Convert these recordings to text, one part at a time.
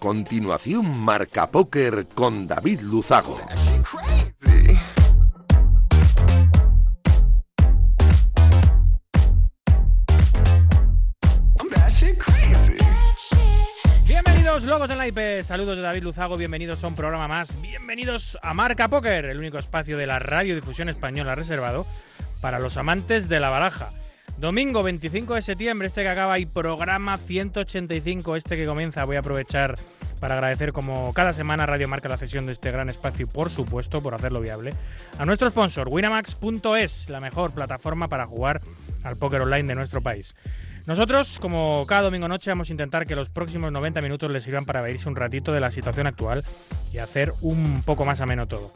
Continuación, Marca Póker con David Luzago. Bienvenidos, logos del naipe. Saludos de David Luzago. Bienvenidos a un programa más. Bienvenidos a Marca Póker, el único espacio de la radiodifusión española reservado para los amantes de la baraja. Domingo 25 de septiembre, este que acaba y programa 185, este que comienza. Voy a aprovechar para agradecer como cada semana Radio Marca la cesión de este gran espacio por supuesto por hacerlo viable a nuestro sponsor Winamax.es, la mejor plataforma para jugar al póker online de nuestro país. Nosotros, como cada domingo noche, vamos a intentar que los próximos 90 minutos les sirvan para verse un ratito de la situación actual y hacer un poco más ameno todo.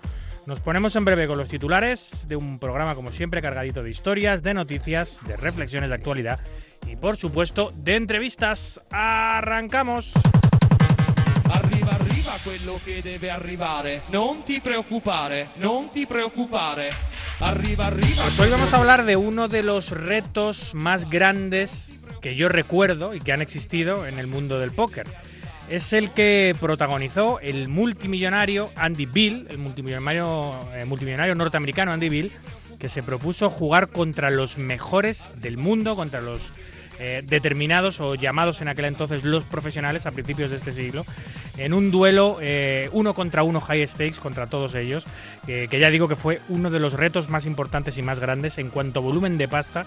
Nos ponemos en breve con los titulares de un programa como siempre cargadito de historias, de noticias, de reflexiones de actualidad y por supuesto de entrevistas. ¡Arrancamos! Arriva, arriva quello che deve arrivare. Non ti preoccupare, non ti preoccupare. Arriva, arriva. Pues hoy vamos a hablar de uno de los retos más grandes que yo recuerdo y que han existido en el mundo del póker. Es el que protagonizó el multimillonario Andy Bill, el multimillonario, eh, multimillonario norteamericano Andy Bill, que se propuso jugar contra los mejores del mundo, contra los eh, determinados o llamados en aquel entonces los profesionales a principios de este siglo, en un duelo eh, uno contra uno high stakes contra todos ellos, que ya digo que fue uno de los retos más importantes y más grandes en cuanto a volumen de pasta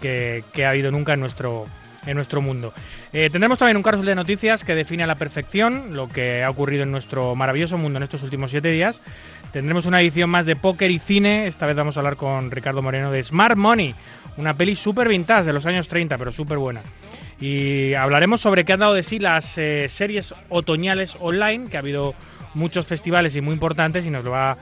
que, que ha habido nunca en nuestro, en nuestro mundo. Eh, tendremos también un carrusel de noticias que define a la perfección lo que ha ocurrido en nuestro maravilloso mundo en estos últimos siete días. Tendremos una edición más de póker y cine. Esta vez vamos a hablar con Ricardo Moreno de Smart Money, una peli súper vintage de los años 30, pero súper buena. Y hablaremos sobre qué han dado de sí las eh, series otoñales online, que ha habido muchos festivales y muy importantes, y nos lo va,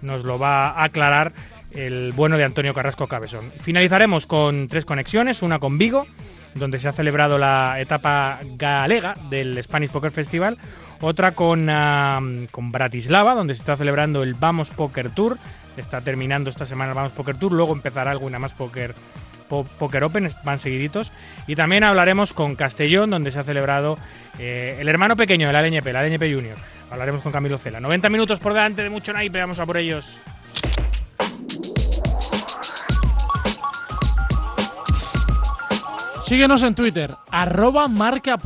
nos lo va a aclarar el bueno de Antonio Carrasco Cabezón. Finalizaremos con tres conexiones, una con Vigo, donde se ha celebrado la etapa galega del Spanish Poker Festival, otra con, uh, con Bratislava, donde se está celebrando el Vamos Poker Tour, está terminando esta semana el Vamos Poker Tour, luego empezará alguna más Poker, po Poker Open, van seguiditos, y también hablaremos con Castellón, donde se ha celebrado eh, el hermano pequeño de la LNP, la LNP Junior. Hablaremos con Camilo Cela. 90 minutos por delante de mucho naipe, vamos a por ellos. Síguenos en Twitter, arroba marca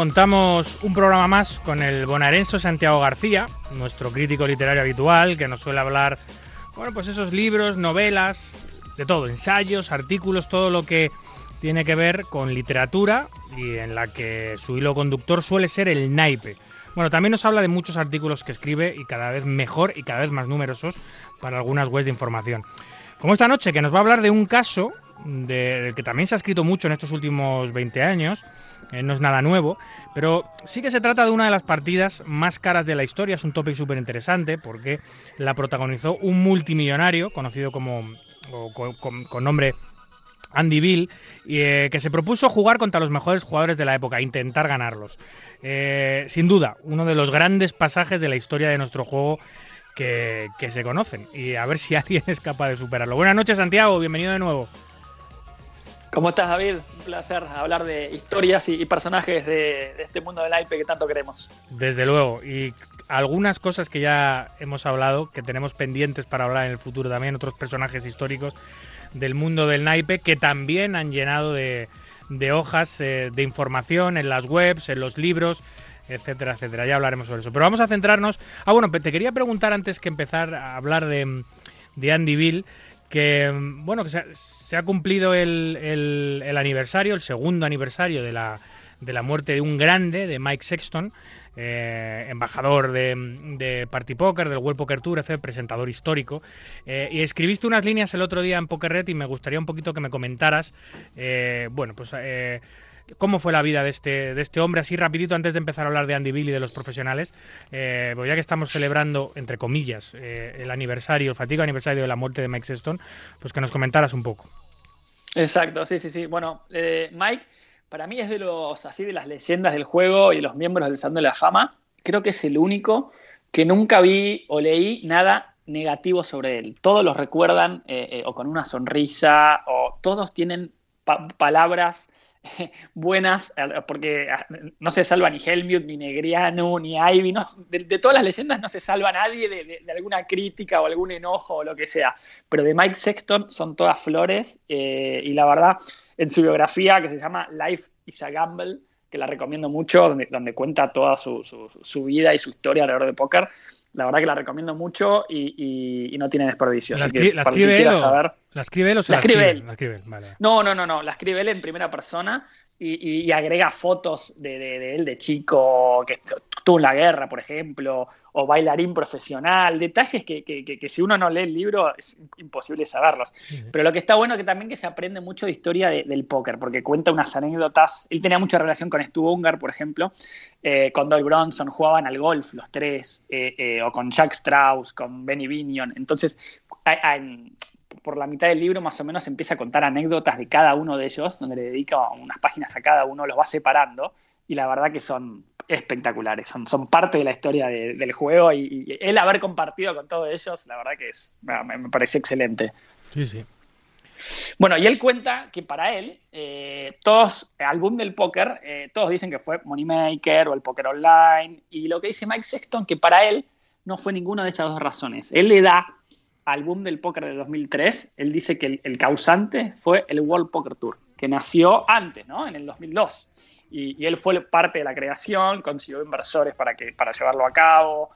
contamos un programa más con el bonaerense Santiago García, nuestro crítico literario habitual, que nos suele hablar, bueno, pues esos libros, novelas, de todo, ensayos, artículos, todo lo que tiene que ver con literatura y en la que su hilo conductor suele ser el naipe. Bueno, también nos habla de muchos artículos que escribe y cada vez mejor y cada vez más numerosos para algunas webs de información. Como esta noche, que nos va a hablar de un caso de, del que también se ha escrito mucho en estos últimos 20 años, eh, no es nada nuevo, pero sí que se trata de una de las partidas más caras de la historia, es un topic súper interesante porque la protagonizó un multimillonario conocido como, o con, nombre Andy Bill, eh, que se propuso jugar contra los mejores jugadores de la época, intentar ganarlos. Eh, sin duda, uno de los grandes pasajes de la historia de nuestro juego que, que se conocen y a ver si alguien es capaz de superarlo. Buenas noches, Santiago, bienvenido de nuevo. ¿Cómo estás, David? Un placer hablar de historias y, personajes de, este mundo del naipe que tanto queremos. Desde luego. Y algunas cosas que ya hemos hablado, que tenemos pendientes para hablar en el futuro también, otros personajes históricos del mundo del naipe que también han llenado de, hojas eh, de información en las webs, en los libros, etcétera, etcétera. Ya hablaremos sobre eso. Pero vamos a centrarnos. Ah, bueno, te quería preguntar antes que empezar a hablar de Andy Bill que bueno que se ha, se ha cumplido el, el, aniversario, el segundo aniversario de la, de la muerte de un grande, de Mike Sexton, eh, embajador de, de, Party Poker, del World Poker Tour, etc., presentador histórico. Eh, y escribiste unas líneas el otro día en Poker y me gustaría un poquito que me comentaras, eh, bueno, pues cómo fue la vida de este, de este hombre, así rapidito antes de empezar a hablar de Andy Bill y de los profesionales, eh, pues ya que estamos celebrando, entre comillas, eh, el aniversario, el fatigo aniversario de la muerte de Mike Sexton, pues que nos comentaras un poco. Exacto, sí, sí, sí. Bueno, eh, Mike, para mí es de los, así, de las leyendas del juego y de los miembros del Salón de la Fama, creo que es el único que nunca vi o leí nada negativo sobre él. Todos los recuerdan o con una sonrisa, o todos tienen pa palabras buenas, porque no se salva ni Helmut, ni Negriano, ni Ivy, no, de, todas las leyendas no se salva nadie de, alguna crítica o algún enojo o lo que sea, pero de Mike Sexton son todas flores eh, y la verdad, en su biografía que se llama Life is a Gamble, que la recomiendo mucho, donde, donde cuenta toda su, su, su, vida y su historia alrededor de póker, la verdad que la recomiendo mucho y, y, y no tiene desperdicio. ¿La, escribe él o, saber, ¿La escribe él o se la, la escribe, él? La escribe él. Vale. No, no, no, no, la escribe él en primera persona y, y agrega fotos de, de, de, él de chico, que estuvo en la guerra, por ejemplo, o bailarín profesional, detalles que, que, que, que si uno no lee el libro es imposible saberlos. Pero lo que está bueno es que también que se aprende mucho de historia del póker, porque cuenta unas anécdotas. Él tenía mucha relación con Stu Ungar, por ejemplo, eh, con Doyle Bronson, jugaban al golf los tres, eh, eh, o con Jack Strauss, con Benny Binion. Entonces, hay, por la mitad del libro más o menos empieza a contar anécdotas de cada uno de ellos, donde le dedica unas páginas a cada uno, los va separando, y la verdad que son espectaculares, son, son parte de la historia de, del juego, y, y, él haber compartido con todos ellos, la verdad que es, me, me pareció excelente. Sí, sí. Bueno, y él cuenta que para él, eh, todos, álbum del póker, eh, todos dicen que fue Moneymaker o el póker online, y lo que dice Mike Sexton, que para él no fue ninguna de esas dos razones. Él le da al boom del póker de 2003, él dice que el, causante fue el World Poker Tour, que nació antes, ¿no? En el 2002. Y, y, él fue parte de la creación, consiguió inversores para, que, para llevarlo a cabo.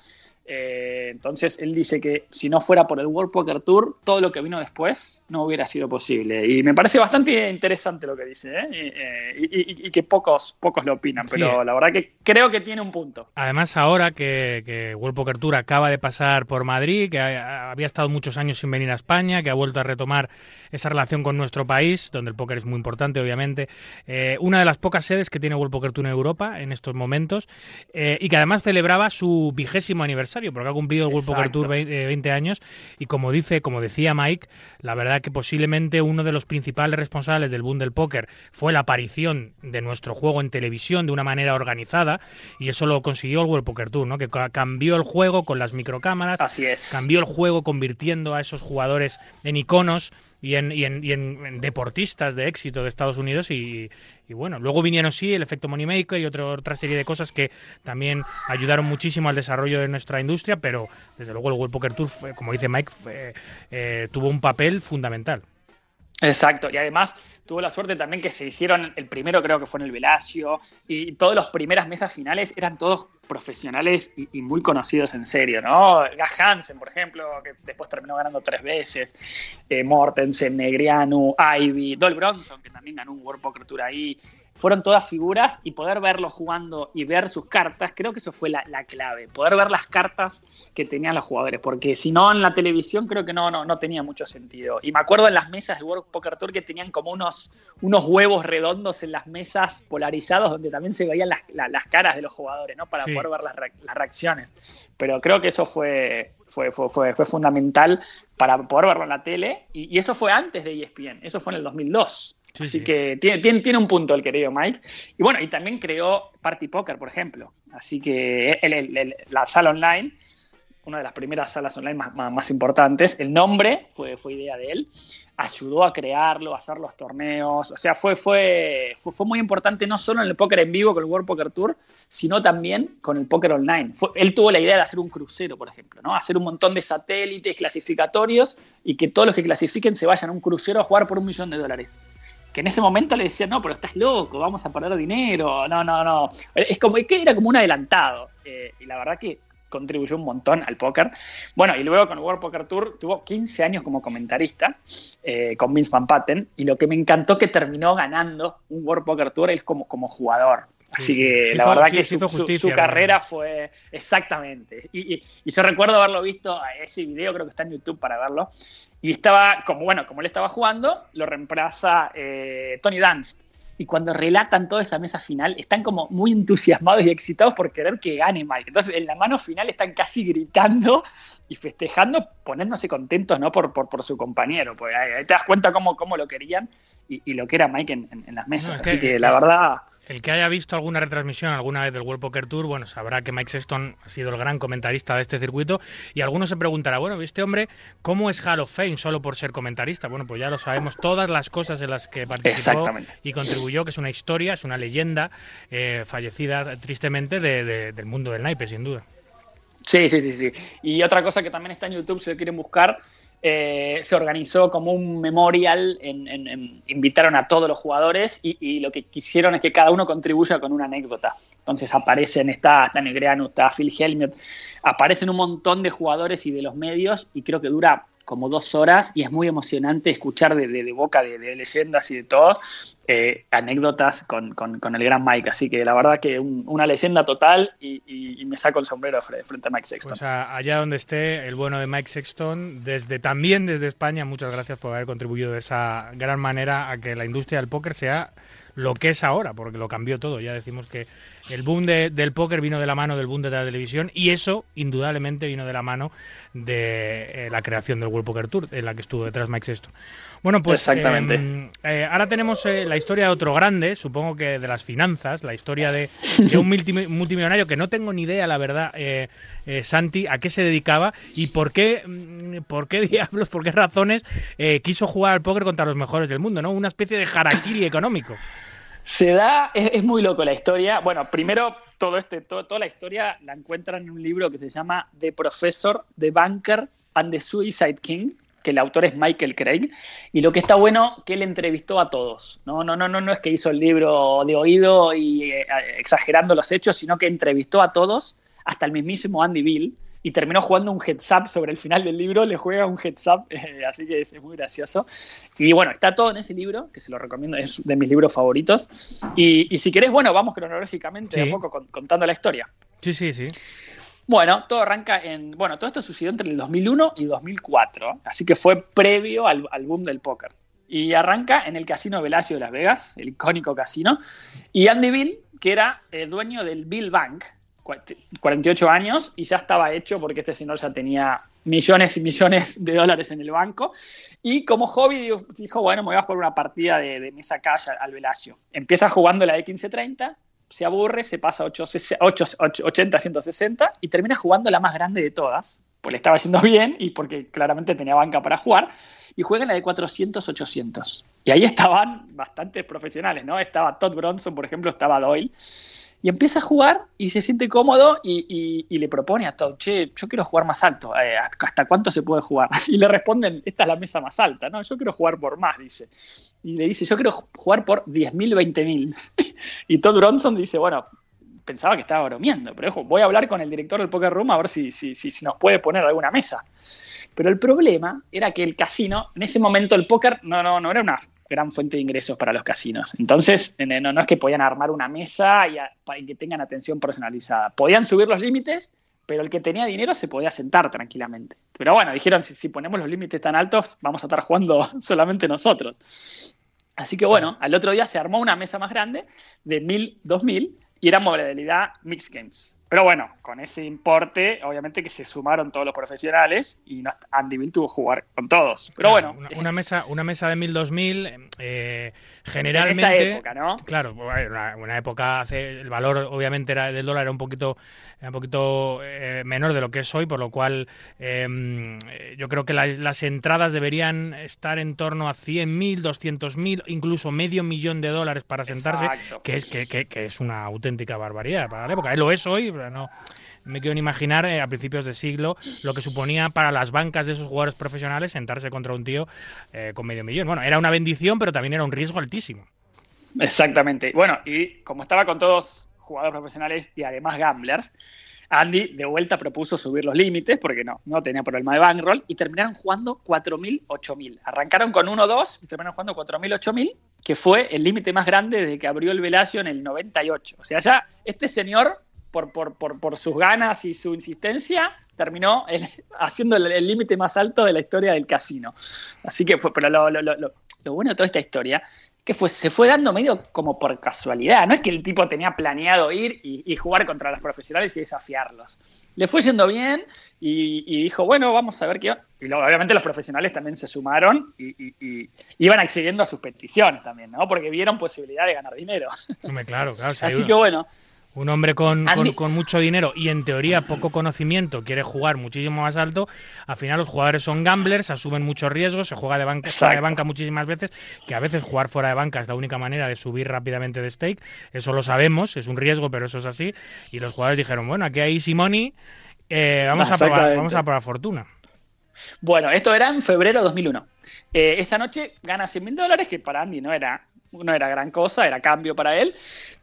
Eh, entonces él dice que si no fuera por el World Poker Tour, todo lo que vino después no hubiera sido posible. Y me parece bastante interesante lo que dice, ¿eh? y, y, y, que pocos, pocos lo opinan, pero sí. la verdad que creo que tiene un punto. Además, ahora que, que World Poker Tour acaba de pasar por Madrid, que había estado muchos años sin venir a España, que ha vuelto a retomar esa relación con nuestro país, donde el póker es muy importante, obviamente. Eh, una de las pocas sedes que tiene World Poker Tour en Europa en estos momentos, eh, y que además celebraba su vigésimo aniversario, porque ha cumplido el World Exacto. Poker Tour 20, 20, años, y como dice, como decía Mike, la verdad que posiblemente uno de los principales responsables del boom del póker fue la aparición de nuestro juego en televisión de una manera organizada, y eso lo consiguió el World Poker Tour, ¿no? Que cambió el juego con las microcámaras, Así es. cambió el juego convirtiendo a esos jugadores en iconos y en, y en, y en deportistas de éxito de Estados Unidos y, bueno, luego vinieron sí el efecto Moneymaker y otra, otra serie de cosas que también ayudaron muchísimo al desarrollo de nuestra industria, pero desde luego el World Poker Tour, como dice Mike, eh, tuvo un papel fundamental. Exacto, y además tuvo la suerte también que se hicieron, el primero creo que fue en el Velasio, y todas las primeras mesas finales eran todos profesionales y, muy conocidos en serio, ¿no? Gas Hansen, por ejemplo, que después terminó ganando tres veces, eh, Mortensen, Negriano, Ivy, Dol Bronson, que también ganó un World Poker Tour ahí, fueron todas figuras y poder verlos jugando y ver sus cartas, creo que eso fue la, la, clave, poder ver las cartas que tenían los jugadores, porque si no en la televisión creo que no, no, no tenía mucho sentido. Y me acuerdo en las mesas del World Poker Tour que tenían como unos, unos huevos redondos en las mesas polarizados donde también se veían las, la, las caras de los jugadores, ¿no? Para sí. poder ver las, re las, reacciones. Pero creo que eso fue, fue, fue, fue, fue fundamental para poder verlo en la tele y, y eso fue antes de ESPN, eso fue en el 2002. Sí, Así sí. que tiene, tiene, tiene, un punto el querido Mike. Y bueno, y también creó Party Poker, por ejemplo. Así que el, el, el, la sala online una de las primeras salas online más, más- más importantes. El nombre fue, fue idea de él. Ayudó a crearlo, a hacer los torneos. O sea, fue, fue, fue, fue muy importante no solo en el póker en vivo con el World Poker Tour, sino también con el póker online. Fue- él tuvo la idea de hacer un crucero, por ejemplo, ¿no? Hacer un montón de satélites clasificatorios y que todos los que clasifiquen se vayan a un crucero a jugar por un millón de dólares que en ese momento le decían, no, pero estás loco, vamos a perder dinero, no, no, no. Es como que era como un adelantado. Eh, y la verdad que contribuyó un montón al póker. Bueno, y luego con World Poker Tour tuvo 15 años como comentarista eh, con Vince Van Patten. Y lo que me encantó que terminó ganando un World Poker Tour es como, como jugador. Así Sí, sí. que la verdad que su, su- justicia, su ¿no? carrera fue exactamente. Y, y- y yo recuerdo haberlo visto, ese video creo que está en YouTube para verlo. Y estaba, como bueno, como él estaba jugando, lo reemplaza eh, Tony Dunst. Y cuando relatan toda esa mesa final, están como muy entusiasmados y excitados por querer que gane Mike. Entonces, en la mano final están casi gritando y festejando, poniéndose contentos ¿no? por, por, por su compañero. Pues ahí, ahí te das cuenta cómo, cómo lo querían y, y lo que era Mike en, en- en las mesas. No, Así que- que, la verdad, El que haya visto alguna retransmisión alguna vez del World Poker Tour, bueno, sabrá que Mike Sexton ha sido el gran comentarista de este circuito y alguno se preguntará, bueno, este hombre, ¿cómo es Hall of Fame solo por ser comentarista? Bueno, pues ya lo sabemos, todas las cosas en las que participó y contribuyó, que es una historia, es una leyenda eh, fallecida tristemente de- de- del mundo del naipe, sin duda. Sí, sí, sí, sí. Y otra cosa que también está en YouTube, si lo quieren buscar, eh, se organizó como un memorial, en, invitaron a todos los jugadores y, lo que quisieron es que cada uno contribuya con una anécdota. Entonces aparecen, está, está está Phil Helmut, aparecen un montón de jugadores y de los medios y creo que dura como dos horas y es muy emocionante escuchar de, boca de, leyendas y de todos eh, anécdotas con, con- el gran Mike. Así que la verdad que un- una leyenda total y, me saco el sombrero fre- frente a Mike Sexton. Pues a- allá donde esté el bueno de Mike Sexton, desde también desde España, muchas gracias por haber contribuido de esa gran manera a que la industria del póker sea lo que es ahora, porque lo cambió todo. Ya decimos que el boom de- del póker vino de la mano del boom de la televisión y eso indudablemente vino de la mano de eh, la creación del World Poker Tour, en la que estuvo detrás Mike Sexton. Bueno, pues Exactamente. em, eh, ahora tenemos eh, la historia de otro grande, supongo que de las finanzas, la historia de, de un multimi- multimillonario que no tengo ni idea, la verdad, eh, Santi, a qué se dedicaba y por qué, mm, por qué diablos, por qué razones eh, quiso jugar al póker contra los mejores del mundo, ¿no? Una especie de harakiri económico. Se da, es, muy loco la historia. Bueno, primero, todo este, todo- toda la historia la encuentran en un libro que se llama The Professor, The Banker and the Suicide King, que el autor es Michael Craig. Y lo que está bueno, que él entrevistó a todos. No, no, no, no, no es que hizo el libro de oído y eh, exagerando los hechos, sino que entrevistó a todos, hasta el mismísimo Andy Bill. Y terminó jugando un heads up sobre el final del libro, le juega un heads up, eh, así que es, es muy gracioso. Y bueno, está todo en ese libro, que se lo recomiendo, es de mis libros favoritos. Y, y si querés, bueno, vamos cronológicamente de Sí. a poco con- contando la historia. Sí, sí, sí. Bueno, todo arranca en. Bueno, todo esto sucedió entre el 2001 y 2004, así que fue previo al, al boom del póker. Y arranca en el Casino Velasio de Las Vegas, el icónico casino. Y Andy Bill, que era eh, dueño del Bill Bank, 48 años, y ya estaba hecho porque este señor ya tenía millones y millones de dólares en el banco. Y como hobby dijo, bueno, me voy a jugar una partida de, de mesa calle al Velasio. Empieza jugando la de 1530, se aburre, se pasa a 8, 80, 160 y termina jugando la más grande de todas, pues le estaba yendo bien y porque claramente tenía banca para jugar, y juega la de 400, 800. Y ahí estaban bastantes profesionales, ¿no? Estaba Todd Bronson, por ejemplo, estaba Doyle. Y empieza a jugar y se siente cómodo y, y- le propone a Todd, che, yo quiero jugar más alto, eh, ¿hasta cuánto se puede jugar? Y le responden, esta es la mesa más alta, ¿no? Yo quiero jugar por más, dice. Y le dice, yo quiero jugar por 10.000, 20.000. y Todd Bronson dice, bueno, pensaba que estaba bromeando, pero voy a hablar con el director del Poker Room a ver si, si, si, si nos puede poner alguna mesa. Pero el problema era que el casino, en ese momento el póker no, no, no era una gran fuente de ingresos para los casinos. Entonces, en- no, es que podían armar una mesa y, que tengan atención personalizada. Podían subir los límites, pero el que tenía dinero se podía sentar tranquilamente. Pero bueno, dijeron, si, ponemos los límites tan altos, vamos a estar jugando solamente nosotros. Así que bueno, al otro día se armó una mesa más grande de 1000, 2000 y era modalidad Mixed Games. Pero bueno, con ese importe, obviamente que se sumaron todos los profesionales y no, Andy Bill tuvo que jugar con todos. Pero Claro, bueno, Una, una mesa, una mesa de 1000-2000, eh, en generalmente. esa época, ¿no? Claro, una, una época hace el valor obviamente era del dólar era un poquito era un poquito eh, menor de lo que es hoy, por lo cual eh, yo creo que la- las entradas deberían estar en torno a 100.000, 200.000, incluso medio millón de dólares para sentarse, Exacto. que es que, que- que es una auténtica barbaridad para la época. Lo es hoy, no me quiero imaginar eh, a principios de siglo lo que suponía para las bancas de esos jugadores profesionales sentarse contra un tío eh, con medio millón. Bueno, era una bendición, pero también era un riesgo altísimo. Exactamente. Bueno, y como estaba con todos jugadores profesionales y además gamblers, Andy de vuelta propuso subir los límites porque no, no tenía problema de bankroll y terminaron jugando 4.000, 8.000. Arrancaron con 1-2 y terminaron jugando 4.000, 8.000, que fue el límite más grande desde que abrió el Velasio en el 98. O sea, ya este señor, por, por, por, por sus ganas y su insistencia, terminó el- haciendo el límite más alto de la historia del casino. Así que fue, pero lo, lo- lo- lo- bueno de toda esta historia que fue, se fue dando medio como por casualidad. No es que el tipo tenía planeado ir y, y jugar contra los profesionales y desafiarlos. Le fue yendo bien y, y dijo, bueno, vamos a ver qué... Y luego, obviamente los profesionales también se sumaron y, y- iban accediendo a sus peticiones también, ¿no? Porque vieron posibilidad de ganar dinero. Claro, claro. Así que bueno, Un hombre con, Andy- con- con mucho dinero y en teoría poco conocimiento quiere jugar muchísimo más alto. Al final los jugadores son gamblers, asumen muchos riesgos, se juega de banca, fuera de banca muchísimas veces, que a veces jugar fuera de banca es la única manera de subir rápidamente de stake. Eso lo sabemos, es un riesgo, pero eso es así. Y los jugadores dijeron, bueno, aquí hay money, eh, vamos, a probar, vamos a probar fortuna. Bueno, esto era en febrero de 2001. Eh, esa noche gana 100 mil dólares, que para Andy no era, no era gran cosa, era cambio para él,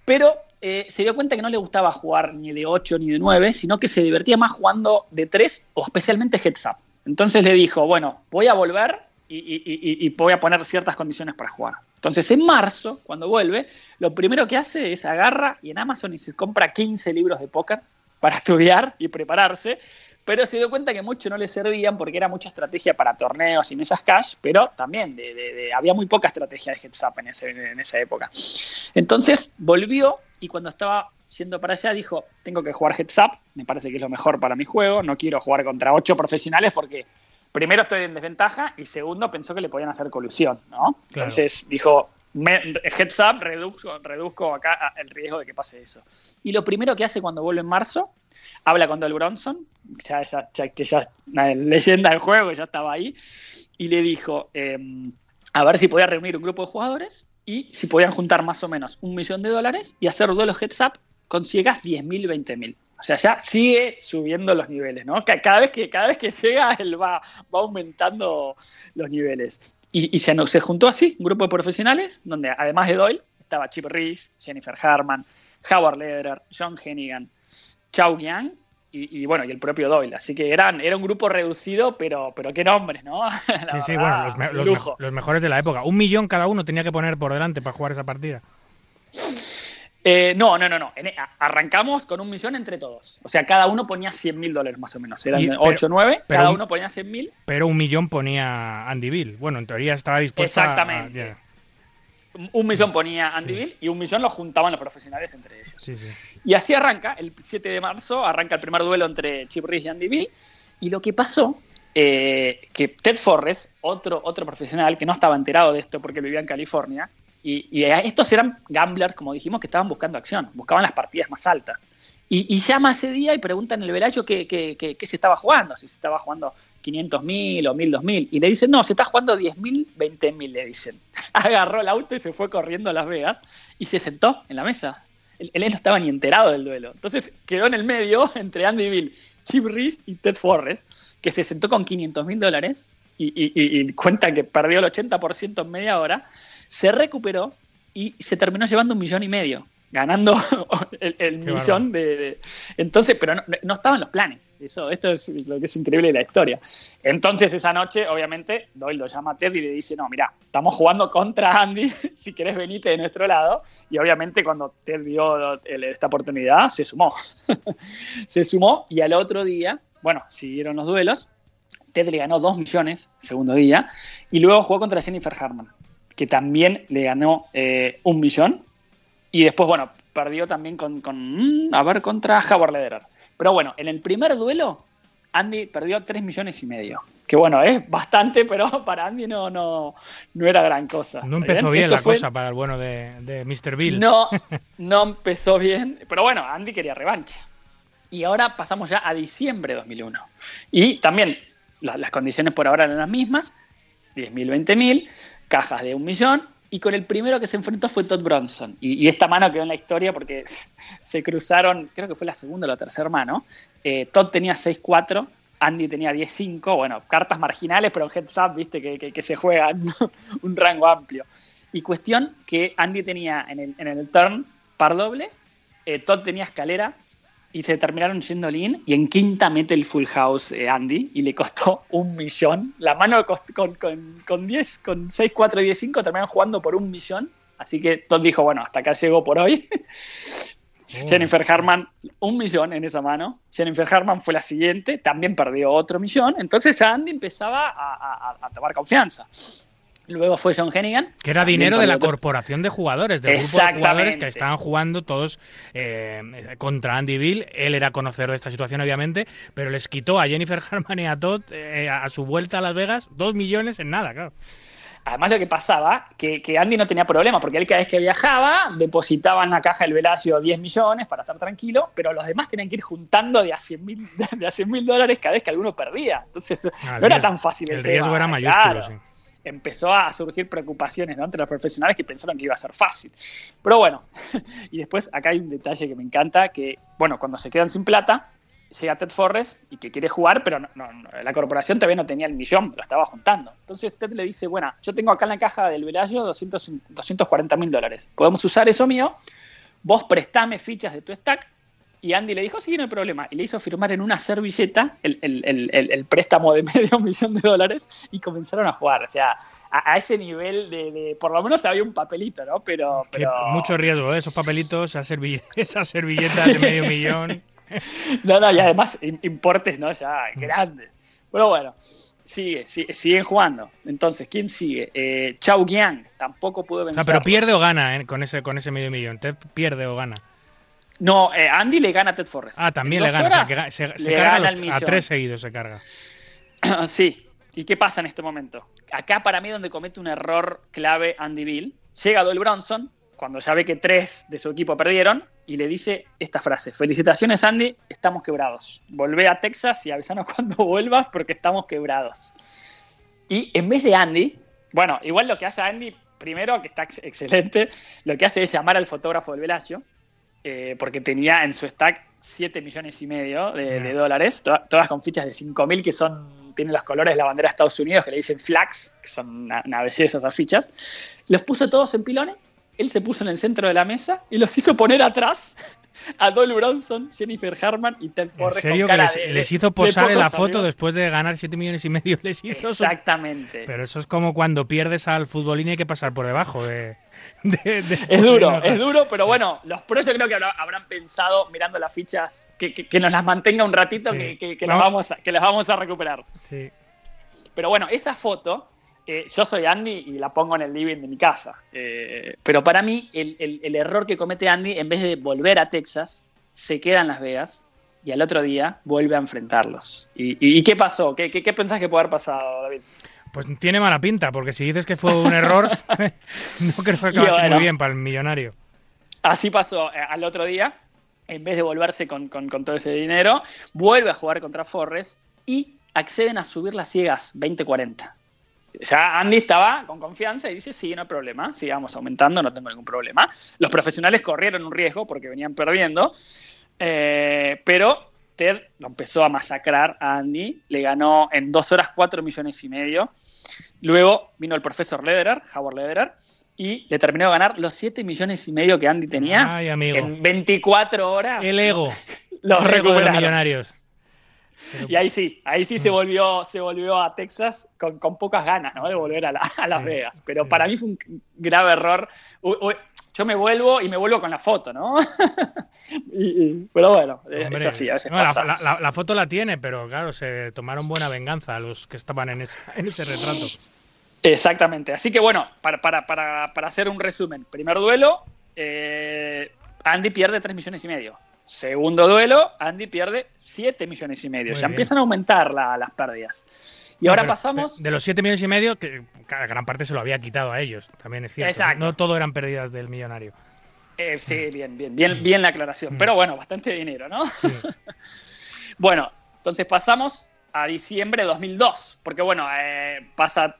pero eh, se dio cuenta que no le gustaba jugar ni de 8 ni de 9, sino que se divertía más jugando de 3 o especialmente heads up. Entonces le dijo, bueno, voy a volver y, voy a poner ciertas condiciones para jugar. Entonces en marzo, cuando vuelve, lo primero que hace es agarra y en Amazon y se compra 15 libros de póker para estudiar y prepararse, pero se dio cuenta que mucho no le servían porque era mucha estrategia para torneos y mesas cash, pero también de- de- de- había muy poca estrategia de heads up en, ese- en esa época. Entonces volvió y cuando estaba yendo para allá dijo, tengo que jugar heads up, me parece que es lo mejor para mi juego, no quiero jugar contra ocho profesionales porque primero estoy en desventaja y segundo pensó que le podían hacer colusión, ¿no? Entonces dijo, me- heads up, reduzco, acá a- el riesgo de que pase eso. Y lo primero que hace cuando vuelve en marzo, habla con Del Bronson, que ya es una leyenda del juego, que ya estaba ahí, y le dijo em, a ver si podía reunir un grupo de jugadores y si podían juntar más o menos un millón de dólares y hacer duelos heads up con ciegas 10.000, 20.000. O sea, ya sigue subiendo los niveles, ¿no? Ca- Cada vez que, cada vez que llega, él va, va aumentando los niveles. Y, y se, se juntó así, un grupo de profesionales, donde además de Doyle, estaba Chip Reese, Jennifer Harman, Howard Lederer, John Hennigan, Chao Yang y, y, bueno, y el propio Doyle. Así que eran, era un grupo reducido, pero, pero qué nombres, ¿no? La Sí, sí, bueno, los, me- los me- los mejores de la época. Un millón cada uno tenía que poner por delante para jugar esa partida. Eh, no, no, no, no. Arrancamos con un millón entre todos. O sea, cada uno ponía 100 mil dólares más o menos. Eran Y- pero- 8 o 9, pero cada un- uno ponía 100 mil. Pero un millón ponía Andy Bill. Bueno, en teoría estaba dispuesto a- Exactamente. a- ya. Un millón ponía Andy Bill y un millón lo juntaban los profesionales entre ellos. Sí, sí. Y así arranca, el 7 de marzo, arranca el primer duelo entre Chip Reese y Andy Bill. Y lo que pasó, eh, que Ted Forrest, otro, otro profesional que no estaba enterado de esto porque vivía en California, y, y estos eran gamblers, como dijimos, que estaban buscando acción, buscaban las partidas más altas. Y, llama ese día y pregunta en el velayo qué, se estaba jugando, si se estaba jugando 500 mil o 1000, 2000. Y le dicen, no, se está jugando 10 mil, 20 mil, le dicen. Agarró el auto y se fue corriendo a Las Vegas y se sentó en la mesa. Él, él no estaba ni enterado del duelo. Entonces quedó en el medio entre Andy Bill, Chip Reese y Ted Forrest, que se sentó con 500 mil dólares y, y- y- y cuenta que perdió el 80% en media hora, se recuperó y se terminó llevando un millón y medio, ganando el, millón de, de- Entonces, pero no, no estaban los planes. Eso, esto es lo que es increíble de la historia. Entonces, esa noche, obviamente, Doyle lo llama a Ted y le dice, no, mira, estamos jugando contra Andy, si querés venite de nuestro lado. Y obviamente cuando Ted vio esta oportunidad, se sumó. se sumó y al otro día, bueno, siguieron los duelos. Ted le ganó 2 millones segundo día y luego jugó contra Jennifer Harman, que también le ganó eh, un millón. Y después, bueno, perdió también con, con mm, a ver, contra Howard Lederer. Pero bueno, en el primer duelo, Andy perdió 3 millones y medio. Que bueno, es bastante, pero para Andy no, no, no era gran cosa. No empezó bien, la cosa para el bueno de, de Mr. Bill. No, no empezó bien. Pero bueno, Andy quería revancha. Y ahora pasamos ya a diciembre de 2001. Y también las condiciones por ahora eran las mismas. 10.000, 20.000, cajas de un millón. Y con el primero que se enfrentó fue Todd Bronson. Y, esta mano quedó en la historia porque se cruzaron, creo que fue la segunda o la tercera mano. Eh, Todd tenía 6-4, Andy tenía 10-5. Bueno, cartas marginales, pero en heads up, viste, que, que, se juega un rango amplio. Y cuestión que Andy tenía en el, en el turn par doble, eh, Todd tenía escalera, y se terminaron yendo Lin y en quinta mete el full house eh, Andy y le costó un millón. La mano con, con, con 10, con 6, 4 y 10, 5 terminaron jugando por un millón. Así que Todd dijo, bueno, hasta acá llegó por hoy. Oh. Jennifer Harman, un millón en esa mano. Jennifer Harman fue la siguiente, también perdió otro millón. Entonces Andy empezaba a, a tomar confianza. Luego fue John Hennigan. Que era dinero de la corporación de jugadores, del grupo de jugadores que estaban jugando todos eh, contra Andy Bill. Él era conocedor de esta situación, obviamente, pero les quitó a Jennifer Harman y a Todd eh, a su vuelta a Las Vegas dos millones en nada, claro. Además, lo que pasaba, que, que, Andy no tenía problema, porque él cada vez que viajaba depositaba en la caja del Velasio 10 millones para estar tranquilo, pero los demás tenían que ir juntando de a 100 mil dólares cada vez que alguno perdía. Entonces, ah, no era tan fácil. El, el riesgo era mayúsculo, sí empezó a surgir preocupaciones entre los profesionales que pensaron que iba a ser fácil. Pero bueno, y después acá hay un detalle que me encanta, que bueno, cuando se quedan sin plata, llega Ted Forrest y que quiere jugar, pero no, la corporación todavía no tenía el millón, lo estaba juntando. Entonces Ted le dice, bueno, yo tengo acá en la caja del Velayo 240 mil dólares, podemos usar eso mío, vos prestame fichas de tu stack y Andy le dijo, sí, no hay problema. Y le hizo firmar en una servilleta el, préstamo de medio millón de dólares y comenzaron a jugar. O sea, a, ese nivel de, Por lo menos había un papelito, ¿no? Pero. pero... mucho riesgo, ¿eh? esos papelitos, esas servilletas, de medio millón. no, no, y además importes, ¿no? Ya grandes. Pero bueno. Sigue, sigue, siguen jugando. Entonces, ¿quién sigue? Eh, Chao Yang tampoco pudo vencer. No, pero pierde o gana ¿eh? con, ese, con ese medio millón. Te pierde o gana. No, eh, Andy le gana a Ted Forrest. Ah, también le gana. Se, carga a tres seguidos se carga. sí. ¿Y qué pasa en este momento? Acá para mí donde comete un error clave Andy Bill. Llega Doyle Bronson, cuando ya ve que tres de su equipo perdieron, y le dice esta frase. Felicitaciones Andy, estamos quebrados. Volvé a Texas y avisanos cuando vuelvas porque estamos quebrados. Y en vez de Andy, bueno, igual lo que hace Andy, primero, que está excelente, lo que hace es llamar al fotógrafo del Velasio eh, porque tenía en su stack 7 millones y medio de, dólares, todas con fichas de 5 mil que son, tienen los colores de la bandera de Estados Unidos, que le dicen flags, que son una, belleza esas fichas. Los puso todos en pilones, él se puso en el centro de la mesa y los hizo poner atrás a Doyle Bronson, Jennifer Harman y Ted Forrest. ¿En serio que les, hizo posar en la foto después de ganar 7 millones y medio? Les hizo Exactamente. Pero eso es como cuando pierdes al futbolín y hay que pasar por debajo de es duro, es duro, pero bueno, los pros yo creo que habrán pensado, mirando las fichas, que, nos las mantenga un ratito, que, que, vamos a, que las vamos a recuperar. Pero bueno, esa foto, eh, yo soy Andy y la pongo en el living de mi casa. Eh, pero para mí, el, error que comete Andy, en vez de volver a Texas, se queda en Las Vegas y al otro día vuelve a enfrentarlos. ¿Y, qué pasó? ¿Qué, qué, qué pensás que puede haber pasado, David? Pues tiene mala pinta, porque si dices que fue un error, no creo que acabase muy bien para el millonario. Así pasó eh, al otro día, en vez de volverse con, todo ese dinero, vuelve a jugar contra Forres y acceden a subir las ciegas 20-40. Ya Andy estaba con confianza y dice, sí, no hay problema, sigamos aumentando, no tengo ningún problema. Los profesionales corrieron un riesgo porque venían perdiendo, eh, pero Ted lo empezó a masacrar a Andy, le ganó en dos horas 4 millones y medio Luego vino el profesor Lederer, Howard Lederer, y le terminó de ganar los 7 millones y medio que Andy tenía Ay, amigo. en 24 horas. El ego. Los el ego de los millonarios. Y ahí sí, ahí sí se mm. volvió, se volvió a Texas con, pocas ganas ¿no? de volver a, Las Vegas. Pero para mí fue un grave error. Yo me vuelvo y me vuelvo con la foto, ¿no? pero bueno, es así, a veces pasa. La, foto la tiene, pero claro, se tomaron buena venganza los que estaban en ese, retrato. Exactamente. Así que bueno, para, para, para, para hacer un resumen, primer duelo, eh, Andy pierde 3 millones y medio. Segundo duelo, Andy pierde 7 millones y medio. Muy ya bien. empiezan a aumentar la- las pérdidas. Y ahora pasamos. De, de los 7 millones y medio, que gran parte se lo había quitado a ellos, también es cierto. Exacto. No todo eran pérdidas del millonario. Eh, sí, bien, bien, bien, bien la aclaración. Mm. Pero bueno, bastante dinero, ¿no? Sí. Bueno, entonces pasamos a diciembre de 2002, porque bueno, eh, pasa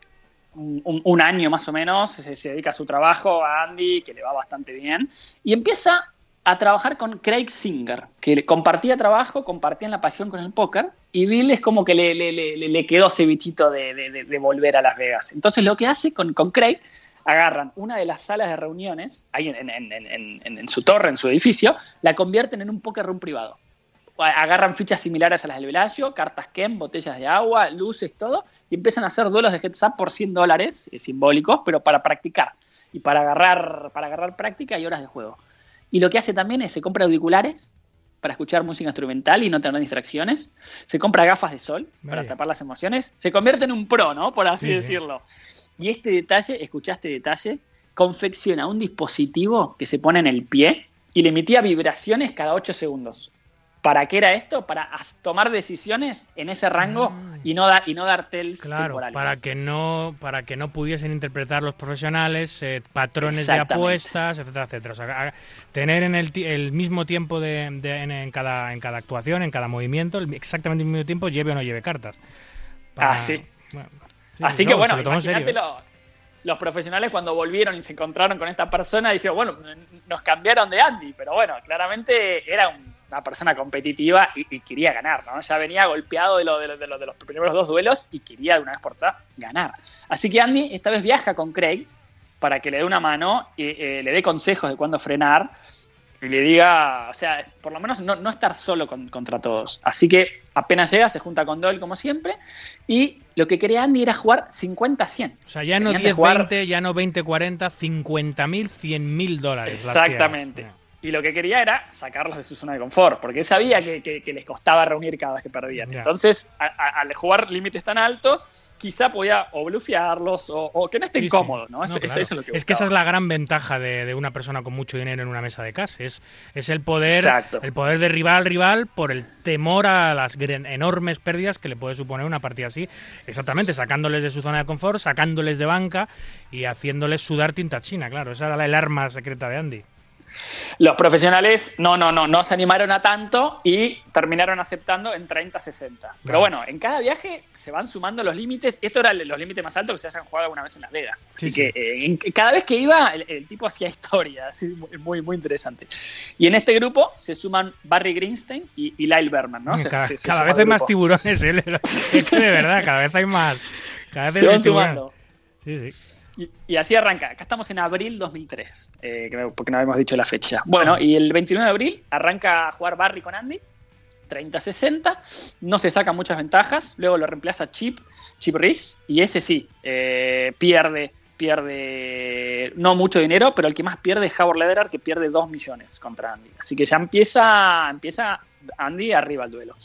un, un- un año más o menos, se, se dedica a su trabajo, a Andy, que le va bastante bien, y empieza a trabajar con Craig Singer, que compartía trabajo, compartían la pasión con el póker, y Bill es como que le, le- le- le- quedó ese bichito de, de- volver a Las Vegas. Entonces lo que hace con, con Craig, agarran una de las salas de reuniones, ahí en, en- en- su torre, en su edificio, la convierten en un poker room privado agarran fichas similares a las del Velasio, cartas Ken, botellas de agua, luces, todo, y empiezan a hacer duelos de heads up por 100 dólares, simbólicos, pero para practicar y para agarrar, para agarrar práctica y horas de juego. Y lo que hace también es se compra auriculares para escuchar música instrumental y no tener distracciones, se compra gafas de sol para tapar las emociones, se convierte en un pro, ¿no? Por así Sí, sí. decirlo. Y este detalle, escuchaste detalle, confecciona un dispositivo que se pone en el pie y le emitía vibraciones cada 8 segundos. ¿Para qué era esto? Para tomar decisiones en ese rango y no dar y no dar tells Claro, temporales. para que no para que no pudiesen interpretar los profesionales eh, patrones de apuestas, etcétera, etcétera. O sea, tener en el, el mismo tiempo de, de- en, en cada en cada actuación, en cada movimiento, exactamente el mismo tiempo, lleve o no lleve cartas. Ah, sí. bueno, sí, Así no, que bueno, ¿eh? lo- los profesionales cuando volvieron y se encontraron con esta persona, dijeron, bueno, nos cambiaron de Andy, pero bueno, claramente era un- una persona competitiva y, y quería ganar, ¿no? Ya venía golpeado de, lo- de lo- de lo- de los primeros dos duelos y quería de una vez por todas ganar. Así que Andy esta vez viaja con Craig para que le dé una mano y eh, le dé consejos de cuándo frenar y le diga, o sea, por lo menos no, no estar solo con- contra todos. Así que apenas llega, se junta con Doyle como siempre y lo que quería Andy era jugar 50-100. O sea, ya no Tenían de jugar- 10-20, ya no 20-40, 50.000, 100.000 dólares. Exactamente. Y lo que quería era sacarlos de su zona de confort, porque él sabía que, que- que les costaba reunir cada vez que perdían. Entonces, a- a- al jugar límites tan altos, quizá podía o blufearlos o, o que no estén Sí, cómodos, ¿no? Eso, eso- claro. eso es lo que Es que esa es la gran ventaja de, de una persona con mucho dinero en una mesa de casa. Es, es el poder Exacto. el poder derribar al rival por el temor a las enormes pérdidas que le puede suponer una partida así. Exactamente, sacándoles de su zona de confort, sacándoles de banca y haciéndoles sudar tinta china, claro. Esa era el arma secreta de Andy. Los profesionales no, no, no, no se animaron a tanto y terminaron aceptando en 30-60. Pero bueno, en cada viaje se van sumando los límites. Esto era los límites más altos que se hayan jugado alguna vez en Las Vegas. Así Sí, que eh, cada vez que iba, el, el tipo hacía historia. Así, muy, muy, interesante. Y en este grupo se suman Barry Greenstein y, y Lyle Berman, ¿no? Se- cada se- se cada suma vez hay más tiburones, ¿eh? Es que de verdad, cada vez hay más. Cada vez Se van sumando. Sí, sí. Y, así arranca. Acá estamos en abril 2003, eh, porque no habíamos dicho la fecha. Bueno, y el 29 de abril arranca a jugar Barry con Andy, 30-60. No se sacan muchas ventajas. Luego lo reemplaza Chip, Chip Reese, y ese sí, eh, pierde, pierde no mucho dinero, pero el que más pierde es Howard Lederer, que pierde 2 millones contra Andy. Así que ya empieza, empieza Andy arriba al duelo.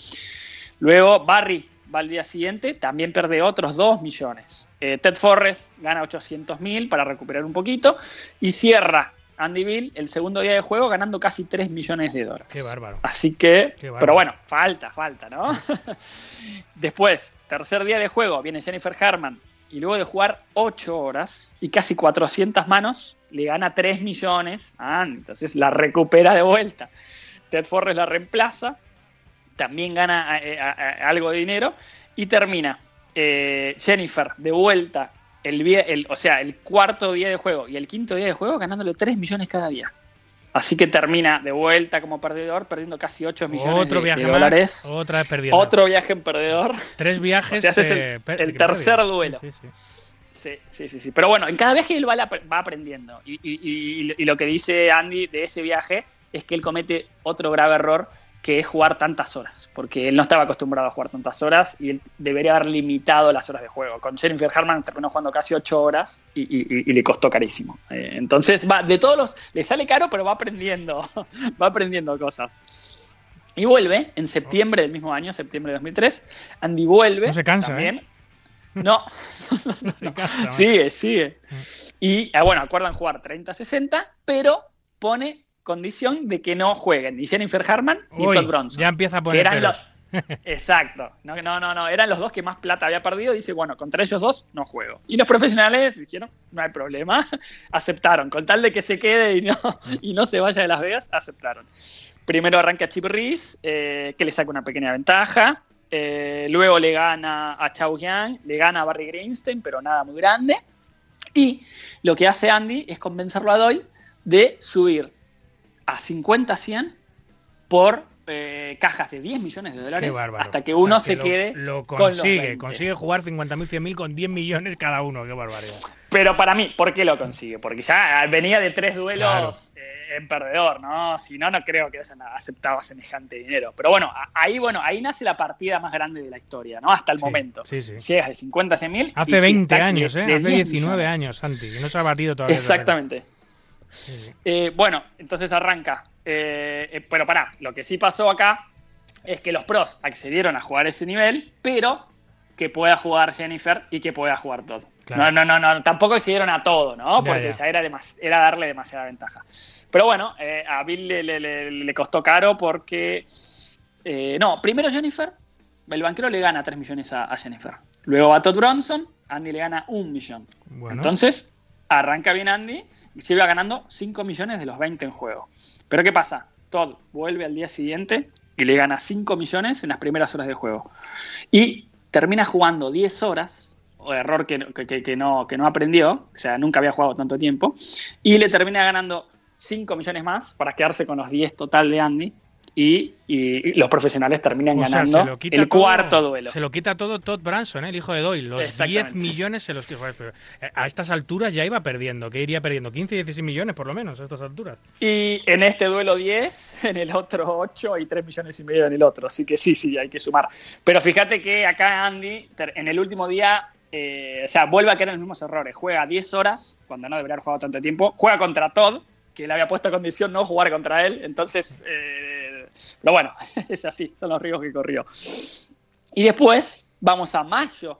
Luego Barry va al día siguiente, también pierde otros 2 millones. Eh, Ted Forrest gana 800 mil para recuperar un poquito y cierra Andy Bill el segundo día de juego ganando casi 3 millones de dólares. Qué bárbaro. Así que, bárbaro. pero bueno, falta, falta, ¿no? Después, tercer día de juego, viene Jennifer Harman y luego de jugar 8 horas y casi 400 manos, le gana 3 millones a Andy. Entonces la recupera de vuelta. Ted Forrest la reemplaza, también gana eh, a- a- algo de dinero y termina eh, Jennifer de vuelta, el, o sea, el cuarto día de juego y el quinto día de juego ganándole 3 millones cada día. Así que termina de vuelta como perdedor, perdiendo casi 8 millones Otro de, viaje de más, dólares. otra vez perdiendo. Otro viaje en perdedor. Tres viajes. O sea, ese es el- eh, el tercer duelo. Sí, sí. Sí, sí, sí, sí. Pero bueno, en cada viaje él va, la- va aprendiendo. Y, y- y- y lo que dice Andy de ese viaje es que él comete otro grave error que es jugar tantas horas, porque él no estaba acostumbrado a jugar tantas horas y él debería haber limitado las horas de juego. Con Jennifer Harman terminó jugando casi 8 horas y, y- y- y le costó carísimo. Eh, entonces, va, de todos los, le sale caro, pero va aprendiendo, va aprendiendo cosas. Y vuelve en septiembre del mismo año, septiembre de 2003. Andy vuelve. No se cansa, también. ¿eh? No, No se cansa, man. sigue, sigue. Mm. Y ah, bueno, acuerdan jugar 30-60, pero pone condición de que no jueguen ni Jennifer Harman ni Uy, Todd Bronson. ya empieza a que poner eran pelos. los- Exacto. No, no, no, no. Eran los dos que más plata había perdido. Dice, bueno, contra ellos dos no juego. Y los profesionales dijeron, no hay problema. Aceptaron. Con tal de que se quede y no, y no se vaya de Las Vegas, aceptaron. Primero arranca Chip Reese, eh, que le saca una pequeña ventaja. Eh, luego le gana a Chao Yang, le gana a Barry Greenstein, pero nada muy grande. Y lo que hace Andy es convencerlo a Doyle de subir a 50-100 por eh, cajas de 10 millones de dólares bárbaro. hasta que O sea, uno se lo- quede Lo con consigue, 20. consigue jugar 50.000, 100.000 con 10 millones cada uno. Qué barbaridad. Pero para mí, ¿por qué lo consigue? Porque ya venía de tres duelos Claro. eh, en perdedor, ¿no? Si no, no creo que hayan aceptado semejante dinero. Pero bueno, ahí, bueno, ahí nace la partida más grande de la historia, ¿no? Hasta el Sí, momento. sí, sí. Llegas de 50 a 100 mil. Hace 20 años, ¿eh? Hace 19 años, Santi. Y no se ha batido todavía. Exactamente. Sí, sí. Eh, bueno, entonces arranca. Eh, eh, pero pará, lo que sí pasó acá es que los pros accedieron a jugar ese nivel, pero que pueda jugar Jennifer y que pueda jugar Todd. Claro. No, no, no, no, tampoco accedieron a todo, ¿no? Porque ya. ya, era, demas- era darle demasiada ventaja. Pero bueno, eh, a Bill le, le- le- le costó caro porque. eh, no, primero Jennifer, el banquero le gana 3 millones a, a Jennifer. Luego a Todd Bronson, Andy le gana 1 millón. Bueno, Entonces, arranca bien Andy se iba ganando 5 millones de los 20 en juego. Pero ¿qué pasa? Todd vuelve al día siguiente y le gana 5 millones en las primeras horas de juego. Y termina jugando 10 horas, o error que, que- no, que no aprendió, o sea, nunca había jugado tanto tiempo, y le termina ganando 5 millones más para quedarse con los 10 total de Andy. Y, y los profesionales terminan o sea, ganando se el todo- cuarto duelo. Se lo quita todo Todd Branson, ¿eh? el hijo de Doyle. Los 10 Exactamente. millones se los eh, A estas alturas ya iba perdiendo. ¿Qué iría perdiendo? 15, 16 millones por lo menos a estas alturas. Y en este duelo 10, en el otro 8 y 3 millones y medio en el otro. Así que sí, sí, hay que sumar. Pero fíjate que acá Andy, en el último día, eh, o sea, vuelve a caer en los mismos errores. Juega 10 horas, cuando no debería haber jugado tanto tiempo. Juega contra Todd, que le había puesto condición no jugar contra él. Entonces, eh, pero bueno, es así, son los riesgos que corrió. Y después, vamos a mayo